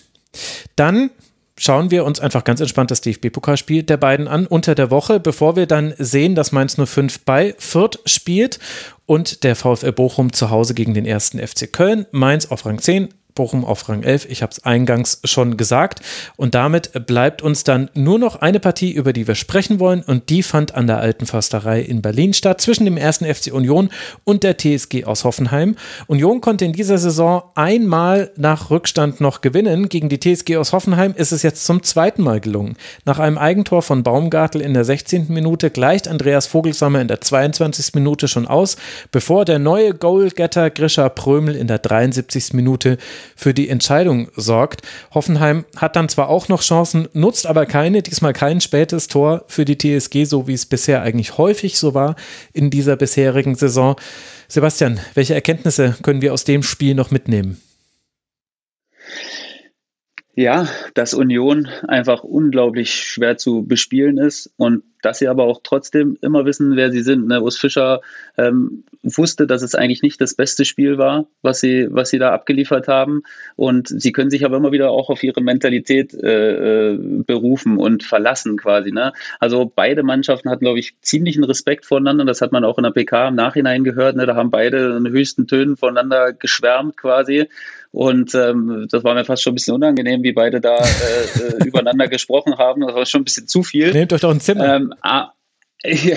dann schauen wir uns einfach ganz entspannt das DFB-Pokalspiel der beiden an unter der Woche, bevor wir dann sehen, dass Mainz 05 bei Fürth spielt und der VfL Bochum zu Hause gegen den ersten FC Köln. Mainz auf Rang 10, Bochum auf Rang 11. Ich habe es eingangs schon gesagt. Und damit bleibt uns dann nur noch eine Partie, über die wir sprechen wollen. Und die fand an der Alten Försterei in Berlin statt, zwischen dem ersten FC Union und der TSG aus Hoffenheim. Union konnte in dieser Saison einmal nach Rückstand noch gewinnen. Gegen die TSG aus Hoffenheim ist es jetzt zum zweiten Mal gelungen. Nach einem Eigentor von Baumgartel in der 16. Minute gleicht Andreas Vogelsammer in der 22. Minute schon aus, bevor der neue Goalgetter Grisha Prömel in der 73. Minute für die Entscheidung sorgt. Hoffenheim hat dann zwar auch noch Chancen, nutzt aber keine, diesmal kein spätes Tor für die TSG, so wie es bisher eigentlich häufig so war in dieser bisherigen Saison. Sebastian, welche Erkenntnisse können wir aus dem Spiel noch mitnehmen? Ja, dass Union einfach unglaublich schwer zu bespielen ist und dass sie aber auch trotzdem immer wissen, wer sie sind. Ne? Urs Fischer ähm, wusste, dass es eigentlich nicht das beste Spiel war, was sie, was sie da abgeliefert haben. Und sie können sich aber immer wieder auch auf ihre Mentalität äh, äh berufen und verlassen quasi. Ne? Also beide Mannschaften hatten, glaube ich, ziemlichen Respekt voneinander. Das hat man auch in der PK im Nachhinein gehört. Ne? Da haben beide in höchsten Tönen voneinander geschwärmt quasi. Und ähm, das war mir fast schon ein bisschen unangenehm, wie beide da äh, äh übereinander gesprochen haben. Das war schon ein bisschen zu viel. Nehmt euch doch ein Zimmer. Ähm, ah, ja,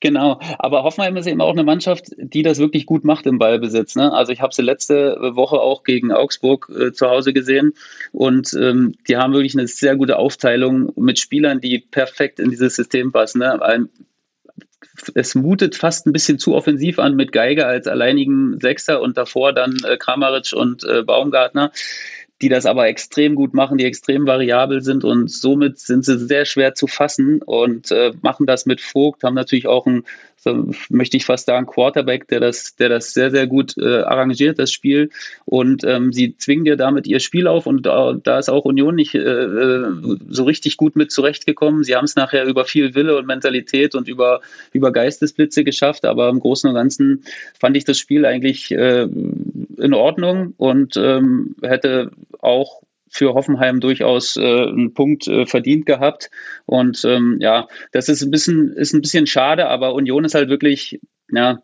genau. Aber Hoffenheim ist eben auch eine Mannschaft, die das wirklich gut macht im Ballbesitz. Ne? Also ich habe sie letzte Woche auch gegen Augsburg äh, zu Hause gesehen und ähm, die haben wirklich eine sehr gute Aufteilung mit Spielern, die perfekt in dieses System passen. Ne? Ein, es mutet fast ein bisschen zu offensiv an mit Geiger als alleinigen Sechser und davor dann äh, Kramaric und äh, Baumgartner die das aber extrem gut machen, die extrem variabel sind und somit sind sie sehr schwer zu fassen und äh, machen das mit Vogt, haben natürlich auch ein möchte ich fast sagen, Quarterback, der das, der das sehr, sehr gut äh, arrangiert, das Spiel. Und ähm, sie zwingen dir damit ihr Spiel auf und da, da ist auch Union nicht äh, äh so richtig gut mit zurechtgekommen. Sie haben es nachher über viel Wille und Mentalität und über, über Geistesblitze geschafft, aber im Großen und Ganzen fand ich das Spiel eigentlich äh, in Ordnung und ähm, hätte auch für Hoffenheim durchaus äh, einen Punkt äh, verdient gehabt. Und ähm, ja, das ist ein bisschen, ist ein bisschen schade, aber Union ist halt wirklich, ja,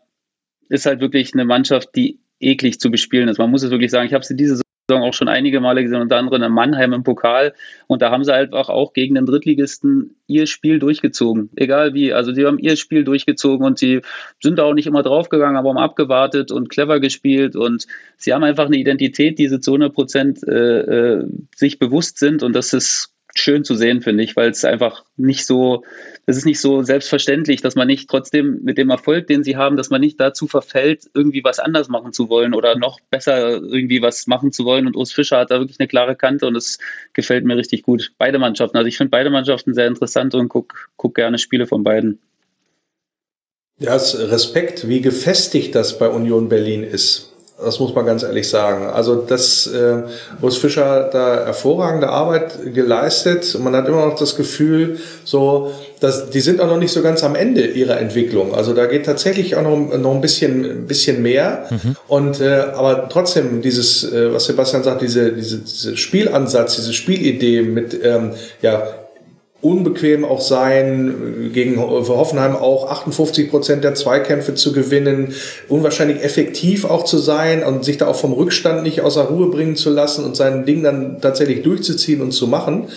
ist halt wirklich eine Mannschaft, die eklig zu bespielen ist. Man muss es wirklich sagen. Ich habe sie diese Saison auch schon einige Male gesehen, unter anderem in Mannheim im Pokal. Und da haben sie einfach auch gegen den Drittligisten ihr Spiel durchgezogen. Egal wie. Also sie haben ihr Spiel durchgezogen und sie sind auch nicht immer draufgegangen, aber haben abgewartet und clever gespielt. Und sie haben einfach eine Identität, die sie zu 100 Prozent äh, äh, sich bewusst sind. Und das ist schön zu sehen, finde ich, weil es einfach nicht so, es ist nicht so selbstverständlich, dass man nicht trotzdem mit dem Erfolg, den sie haben, dass man nicht dazu verfällt, irgendwie was anders machen zu wollen oder noch besser irgendwie was machen zu wollen. Und Urs Fischer hat da wirklich eine klare Kante und es gefällt mir richtig gut. Beide Mannschaften. Also ich finde beide Mannschaften sehr interessant und guck, guck gerne Spiele von beiden. Ja, Respekt, wie gefestigt das bei Union Berlin ist. Das muss man ganz ehrlich sagen. Also das, äh, Urs Fischer da hervorragende Arbeit geleistet. Man hat immer noch das Gefühl, so, dass die sind auch noch nicht so ganz am Ende ihrer Entwicklung. Also da geht tatsächlich auch noch, noch ein bisschen, ein bisschen mehr. Mhm. Und äh, aber trotzdem dieses, äh, was Sebastian sagt, diese, diese, diese Spielansatz, diese Spielidee mit ähm, ja unbequem auch sein, gegen für Hoffenheim auch 58 Prozent der Zweikämpfe zu gewinnen, unwahrscheinlich effektiv auch zu sein und sich da auch vom Rückstand nicht außer Ruhe bringen zu lassen und sein Ding dann tatsächlich durchzuziehen und zu machen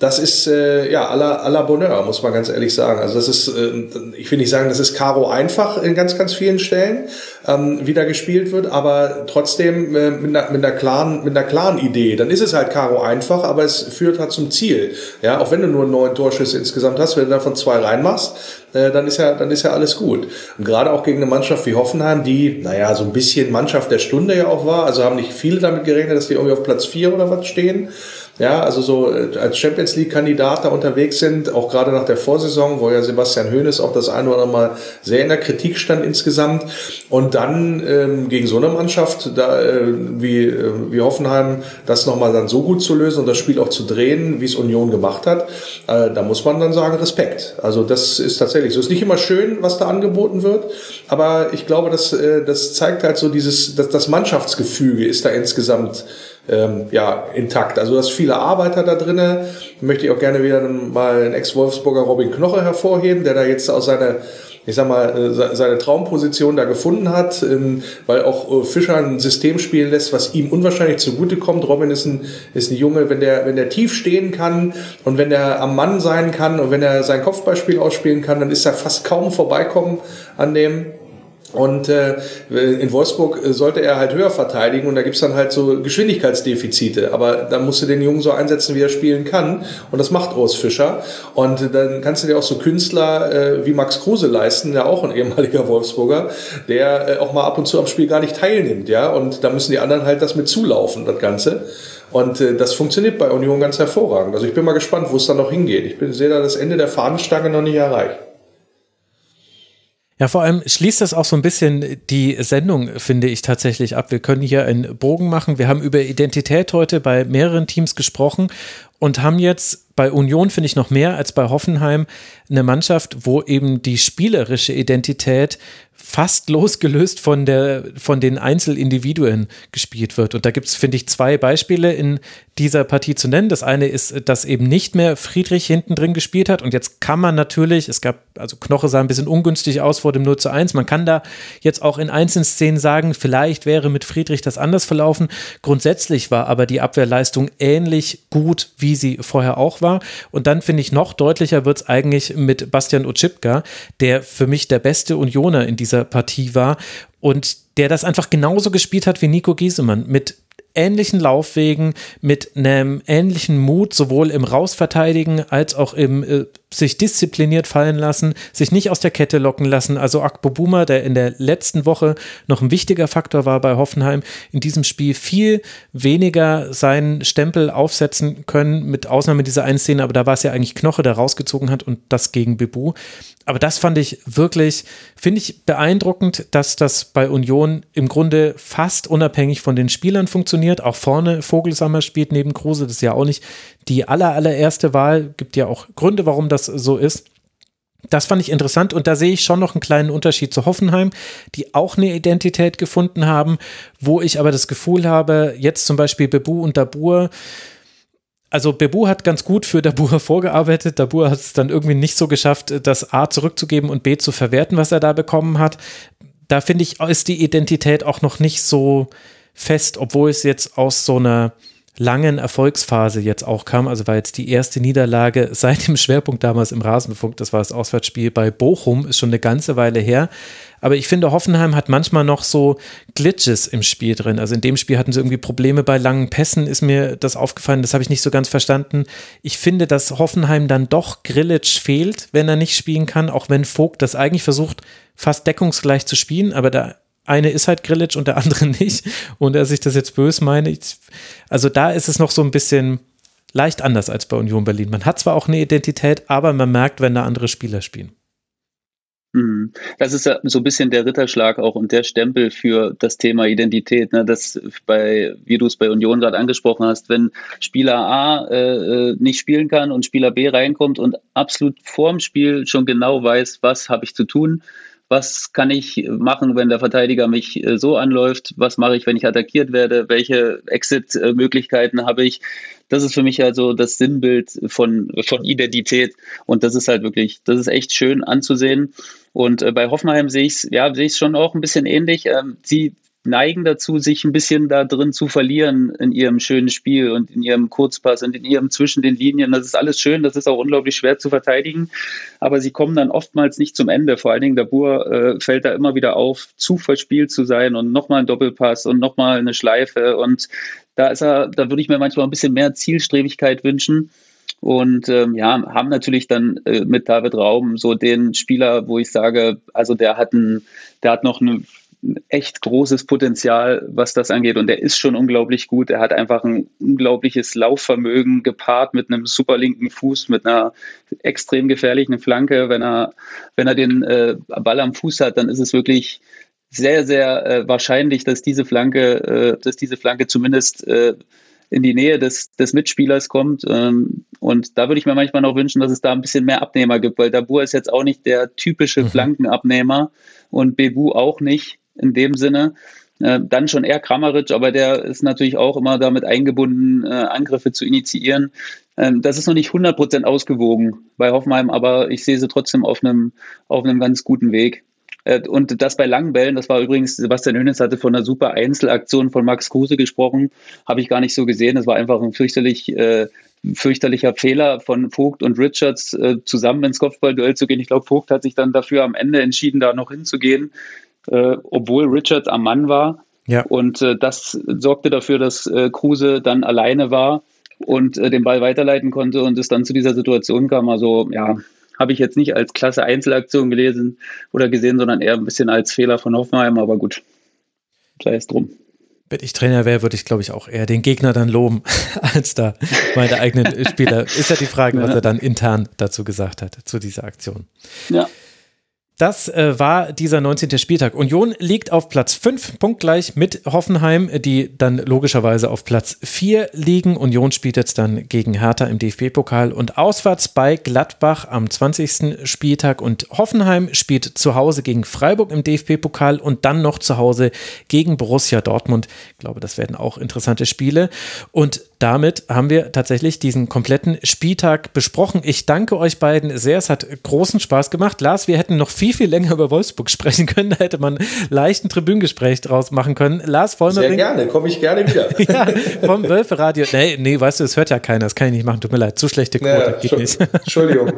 das ist äh, ja aller aller Bonheur, muss man ganz ehrlich sagen. Also das ist, äh, ich will nicht sagen, das ist Karo einfach in ganz ganz vielen Stellen, ähm, wie da gespielt wird, aber trotzdem äh, mit, einer, mit einer klaren mit einer klaren Idee. Dann ist es halt Karo einfach, aber es führt halt zum Ziel. Ja, auch wenn du nur neun Torschüsse insgesamt hast, wenn du davon zwei reinmachst, äh, dann ist ja dann ist ja alles gut. Und gerade auch gegen eine Mannschaft wie Hoffenheim, die naja so ein bisschen Mannschaft der Stunde ja auch war, also haben nicht viele damit gerechnet, dass die irgendwie auf Platz vier oder was stehen. Ja, also so äh, als Champions League-Kandidat da unterwegs sind, auch gerade nach der Vorsaison, wo ja Sebastian Hoeneß auch das eine oder andere Mal sehr in der Kritik stand insgesamt. Und dann ähm, gegen so eine Mannschaft, da, äh, wie, äh, wie Hoffenheim, das nochmal dann so gut zu lösen und das Spiel auch zu drehen, wie es Union gemacht hat, äh, da muss man dann sagen, Respekt. Also das ist tatsächlich so. Ist nicht immer schön, was da angeboten wird, aber ich glaube, das, äh, das zeigt halt so dieses, das, das Mannschaftsgefüge ist da insgesamt ähm, ja, intakt. Also das viele Arbeiter da drinnen. Möchte ich auch gerne wieder mal einen Ex-Wolfsburger Robin Knoche hervorheben, der da jetzt aus seiner ich sag mal, äh, seine Traumposition da gefunden hat, ähm, weil auch äh, Fischer ein System spielen lässt, was ihm unwahrscheinlich zugutekommt. Robin ist ein, ist ein Junge, wenn der, wenn der tief stehen kann und wenn er am Mann sein kann und wenn er sein Kopfballspiel ausspielen kann, dann ist er fast kaum vorbeikommen an dem. Und äh, in Wolfsburg äh, sollte er halt höher verteidigen und da gibt's dann halt so Geschwindigkeitsdefizite. Aber da musst du den Jungen so einsetzen, wie er spielen kann. Und das macht Urs Fischer. Und dann kannst du dir auch so Künstler äh, wie Max Kruse leisten, der auch ein ehemaliger Wolfsburger, der äh, auch mal ab und zu am Spiel gar nicht teilnimmt. ja. Und da müssen die anderen halt das mit zulaufen, das Ganze. Und äh, das funktioniert bei Union ganz hervorragend. Also ich bin mal gespannt, wo es dann noch hingeht. Ich bin, sehe da das Ende der Fahnenstange noch nicht erreicht. Ja, vor allem schließt das auch so ein bisschen die Sendung, finde ich tatsächlich ab. Wir können hier einen Bogen machen. Wir haben über Identität heute bei mehreren Teams gesprochen und haben jetzt bei Union, finde ich, noch mehr als bei Hoffenheim eine Mannschaft, wo eben die spielerische Identität fast losgelöst von, der, von den Einzelindividuen gespielt wird. Und da gibt es, finde ich, zwei Beispiele in dieser Partie zu nennen. Das eine ist, dass eben nicht mehr Friedrich hinten drin gespielt hat. Und jetzt kann man natürlich, es gab, also Knoche sah ein bisschen ungünstig aus vor dem 0 zu 1. Man kann da jetzt auch in einzelnen Szenen sagen, vielleicht wäre mit Friedrich das anders verlaufen. Grundsätzlich war aber die Abwehrleistung ähnlich gut, wie sie vorher auch war. Und dann finde ich noch deutlicher wird es eigentlich mit Bastian Oczipka, der für mich der beste Unioner in dieser Partie war und der das einfach genauso gespielt hat wie Nico Giesemann mit ähnlichen Laufwegen, mit einem ähnlichen Mut, sowohl im Rausverteidigen als auch im äh, sich diszipliniert fallen lassen, sich nicht aus der Kette locken lassen. Also Akpo Buma, der in der letzten Woche noch ein wichtiger Faktor war bei Hoffenheim, in diesem Spiel viel weniger seinen Stempel aufsetzen können, mit Ausnahme dieser einen Szene, aber da war es ja eigentlich Knoche, der rausgezogen hat und das gegen Bebu. Aber das fand ich wirklich, finde ich beeindruckend, dass das bei Union im Grunde fast unabhängig von den Spielern funktioniert. Auch vorne Vogelsammer spielt neben Kruse, das ist ja auch nicht die aller, allererste Wahl. Gibt ja auch Gründe, warum das so ist. Das fand ich interessant und da sehe ich schon noch einen kleinen Unterschied zu Hoffenheim, die auch eine Identität gefunden haben, wo ich aber das Gefühl habe, jetzt zum Beispiel Bebu und Dabur, also Bebu hat ganz gut für Dabur vorgearbeitet. Dabur hat es dann irgendwie nicht so geschafft, das A zurückzugeben und B zu verwerten, was er da bekommen hat. Da finde ich, ist die Identität auch noch nicht so fest, obwohl es jetzt aus so einer langen Erfolgsphase jetzt auch kam. Also war jetzt die erste Niederlage seit dem Schwerpunkt damals im Rasenfunk. Das war das Auswärtsspiel bei Bochum, ist schon eine ganze Weile her. Aber ich finde, Hoffenheim hat manchmal noch so Glitches im Spiel drin. Also in dem Spiel hatten sie irgendwie Probleme bei langen Pässen, ist mir das aufgefallen. Das habe ich nicht so ganz verstanden. Ich finde, dass Hoffenheim dann doch Grillitsch fehlt, wenn er nicht spielen kann, auch wenn Vogt das eigentlich versucht, fast deckungsgleich zu spielen, aber da eine ist halt Grillitsch und der andere nicht. Und er sich das jetzt böse meine. also da ist es noch so ein bisschen leicht anders als bei Union Berlin. Man hat zwar auch eine Identität, aber man merkt, wenn da andere Spieler spielen. Mhm. Das ist ja so ein bisschen der Ritterschlag auch und der Stempel für das Thema Identität. Ne? Das bei, wie du es bei Union gerade angesprochen hast, wenn Spieler A äh, äh, nicht spielen kann und Spieler B reinkommt und absolut vorm Spiel schon genau weiß, was habe ich zu tun, was kann ich machen, wenn der Verteidiger mich äh, so anläuft, was mache ich, wenn ich attackiert werde, welche Exit-Möglichkeiten habe ich. Das ist für mich also das Sinnbild von, von Identität und das ist halt wirklich, das ist echt schön anzusehen. Und äh, bei Hoffenheim sehe ich es ja, sehe ich schon auch ein bisschen ähnlich. Ähm, sie neigen dazu, sich ein bisschen da drin zu verlieren in ihrem schönen Spiel und in ihrem Kurzpass und in ihrem zwischen den Linien. Das ist alles schön, das ist auch unglaublich schwer zu verteidigen, aber sie kommen dann oftmals nicht zum Ende. Vor allen Dingen der Bur äh, fällt da immer wieder auf, zu verspielt zu sein und nochmal ein Doppelpass und nochmal eine Schleife und da ist er, da würde ich mir manchmal ein bisschen mehr Zielstrebigkeit wünschen. Und ähm, ja, haben natürlich dann äh, mit David Raum so den Spieler, wo ich sage, also der hat, ein, der hat noch eine echt großes Potenzial, was das angeht. Und er ist schon unglaublich gut. Er hat einfach ein unglaubliches Laufvermögen gepaart mit einem super linken Fuß, mit einer extrem gefährlichen Flanke. Wenn er, wenn er den äh, Ball am Fuß hat, dann ist es wirklich sehr, sehr äh, wahrscheinlich, dass diese Flanke, äh, dass diese Flanke zumindest äh, in die Nähe des, des Mitspielers kommt. Ähm, und da würde ich mir manchmal noch wünschen, dass es da ein bisschen mehr Abnehmer gibt, weil Dabur ist jetzt auch nicht der typische mhm. Flankenabnehmer und Bebu auch nicht in dem Sinne. Äh, dann schon eher Kramaric, aber der ist natürlich auch immer damit eingebunden, äh, Angriffe zu initiieren. Ähm, das ist noch nicht 100% ausgewogen bei Hoffenheim, aber ich sehe sie trotzdem auf einem, auf ganz guten Weg. Äh, und das bei langen Bällen, das war übrigens, Sebastian Hönes hatte von einer super Einzelaktion von Max Kruse gesprochen, habe ich gar nicht so gesehen. Das war einfach ein fürchterlich, äh, fürchterlicher Fehler von Vogt und Richards, äh, zusammen ins Kopfballduell zu gehen. Ich glaube, Vogt hat sich dann dafür am Ende entschieden, da noch hinzugehen äh, obwohl Richards am Mann war. Ja. Und äh, das sorgte dafür, dass äh, Kruse dann alleine war und äh, den Ball weiterleiten konnte und es dann zu dieser Situation kam. Also ja, habe ich jetzt nicht als klasse Einzelaktion gelesen oder gesehen, sondern eher ein bisschen als Fehler von Hoffenheim, aber gut, sei es drum. Wenn ich Trainer wäre, würde ich, glaube ich, auch eher den Gegner dann loben, als da meine eigenen Spieler. Ist ja die Frage, was er dann intern dazu gesagt hat, zu dieser Aktion. Ja. Das äh, war dieser 19. Spieltag. Union liegt auf Platz 5, punktgleich mit Hoffenheim, die dann logischerweise auf Platz 4 liegen. Union spielt jetzt dann gegen Hertha im DFB-Pokal und auswärts bei Gladbach am 20. Spieltag. Und Hoffenheim spielt zu Hause gegen Freiburg im DFB-Pokal und dann noch zu Hause gegen Borussia Dortmund. Ich glaube, das werden auch interessante Spiele. Und damit haben wir tatsächlich diesen kompletten Spieltag besprochen. Ich danke euch beiden sehr. Es hat großen Spaß gemacht. Lars, wir hätten noch viel, viel länger über Wolfsburg sprechen können. Da hätte man leicht ein Tribünengespräch draus machen können. Lars Vollmering. Sehr gerne, komme ich gerne wieder. ja, vom Wölferadio. Nee, nee, weißt du, das hört ja keiner. Das kann ich nicht machen. Tut mir leid. Zu schlechte Quote. Ja, Geht nicht. Entschuldigung.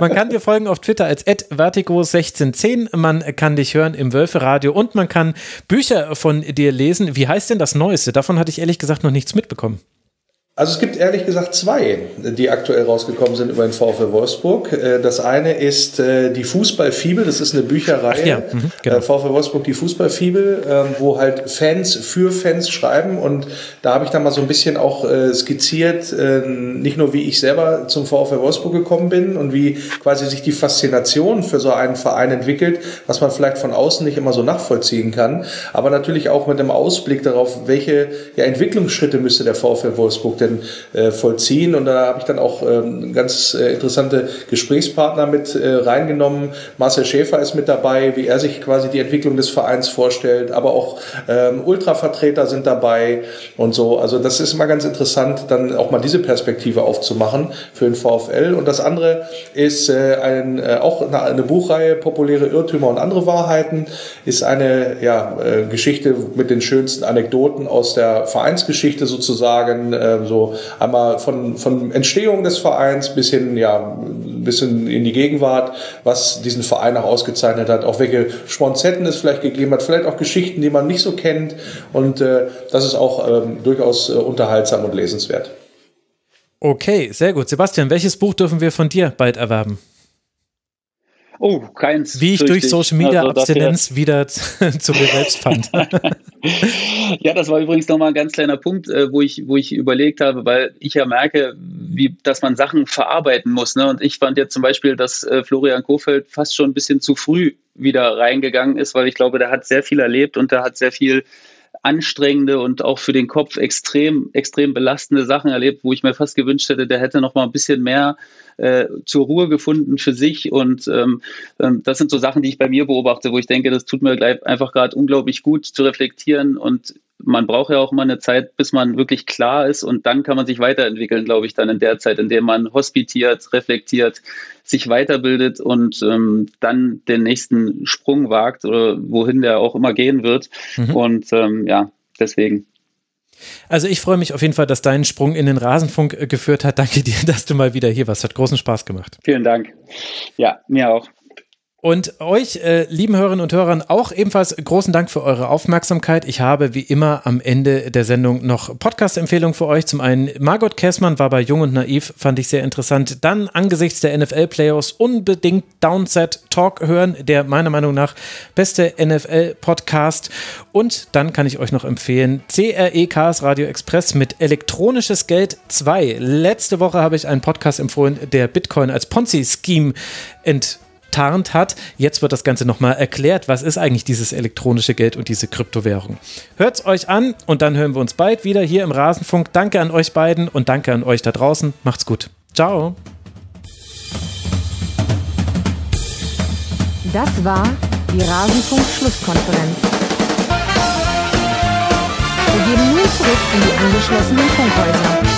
man kann dir folgen auf Twitter als vertigo1610. Man kann dich hören im Wölferadio und man kann Bücher von dir lesen. Wie heißt denn das Neueste? Davon hatte ich ehrlich gesagt noch nichts mitbekommen. Also es gibt ehrlich gesagt zwei, die aktuell rausgekommen sind über den VfL Wolfsburg. Äh, das eine ist äh, die Fußballfibel, das ist eine Bücherei. Ja, mhm, genau. Äh, VfL Wolfsburg die Fußballfibel, ähm, wo halt Fans für Fans schreiben und da habe ich dann mal so ein bisschen auch skizziert, nicht nur wie ich selber zum VfL Wolfsburg gekommen bin und wie quasi sich die Faszination für so einen Verein entwickelt, was man vielleicht von außen nicht immer so nachvollziehen kann, aber natürlich auch mit einem Ausblick darauf, welche ja, Entwicklungsschritte müsste der VfL Wolfsburg denn äh, vollziehen. Und da habe ich dann auch ähm, ganz äh, interessante Gesprächspartner mit äh, reingenommen. Marcel Schäfer ist mit dabei, wie er sich quasi die Entwicklung des Vereins vorstellt, aber auch ähm, Ultravertreter sind dabei und so. Also das ist immer ganz interessant, dann auch mal diese Perspektive aufzumachen für den VfL. Und das andere ist ein, auch eine, Buchreihe, populäre Irrtümer und andere Wahrheiten, ist eine ja, Geschichte mit den schönsten Anekdoten aus der Vereinsgeschichte sozusagen, äh, so so einmal von, von Entstehung des Vereins bis hin, ja, bis in, in die Gegenwart, was diesen Verein auch ausgezeichnet hat, auch welche Sponsetten es vielleicht gegeben hat, vielleicht auch Geschichten, die man nicht so kennt. Und äh, das ist auch ähm, durchaus äh, unterhaltsam und lesenswert. Okay, sehr gut. Sebastian, welches Buch dürfen wir von dir bald erwerben? Oh, keins. Wie ich durch Social Media also, Abstinenz wieder zu mir selbst fand. ja, das war übrigens nochmal ein ganz kleiner Punkt, äh, wo ich, wo ich überlegt habe, weil ich ja merke, wie, dass man Sachen verarbeiten muss. Ne? Und ich fand jetzt zum Beispiel, dass äh, Florian Kofeld fast schon ein bisschen zu früh wieder reingegangen ist, weil ich glaube, der hat sehr viel erlebt und der hat sehr viel anstrengende und auch für den Kopf extrem, extrem belastende Sachen erlebt, wo ich mir fast gewünscht hätte, der hätte noch mal ein bisschen mehr äh, zur Ruhe gefunden für sich. Und ähm, ähm, das sind so Sachen, die ich bei mir beobachte, wo ich denke, das tut mir gleich einfach gerade unglaublich gut zu reflektieren und man braucht ja auch immer eine Zeit, bis man wirklich klar ist und dann kann man sich weiterentwickeln, glaube ich, dann in der Zeit, in der man hospitiert, reflektiert, sich weiterbildet und ähm, dann den nächsten Sprung wagt oder wohin der auch immer gehen wird. Mhm. Und ähm, ja, deswegen. Also ich freue mich auf jeden Fall, dass dein Sprung in den Rasenfunk äh, geführt hat. Danke dir, dass du mal wieder hier warst. Hat großen Spaß gemacht. Vielen Dank. Ja, mir auch. Und euch, äh, lieben Hörerinnen und Hörern, auch ebenfalls großen Dank für eure Aufmerksamkeit. Ich habe wie immer am Ende der Sendung noch Podcast-Empfehlungen für euch. Zum einen Margot Kessmann war bei Jung und Naiv, fand ich sehr interessant. Dann angesichts der NFL-Playoffs unbedingt Downset Talk hören, der meiner Meinung nach beste NFL-Podcast. Und dann kann ich euch noch empfehlen CREKs Radio Express mit Elektronisches Geld 2. Letzte Woche habe ich einen Podcast empfohlen, der Bitcoin als Ponzi-Scheme ent getarnt hat. Jetzt wird das Ganze nochmal erklärt. Was ist eigentlich dieses elektronische Geld und diese Kryptowährung? Hört es euch an und dann hören wir uns bald wieder hier im Rasenfunk. Danke an euch beiden und danke an euch da draußen. Macht's gut. Ciao. Das war die Rasenfunk-Schlusskonferenz. Wir gehen nun zurück in die angeschlossenen Funkhäuser.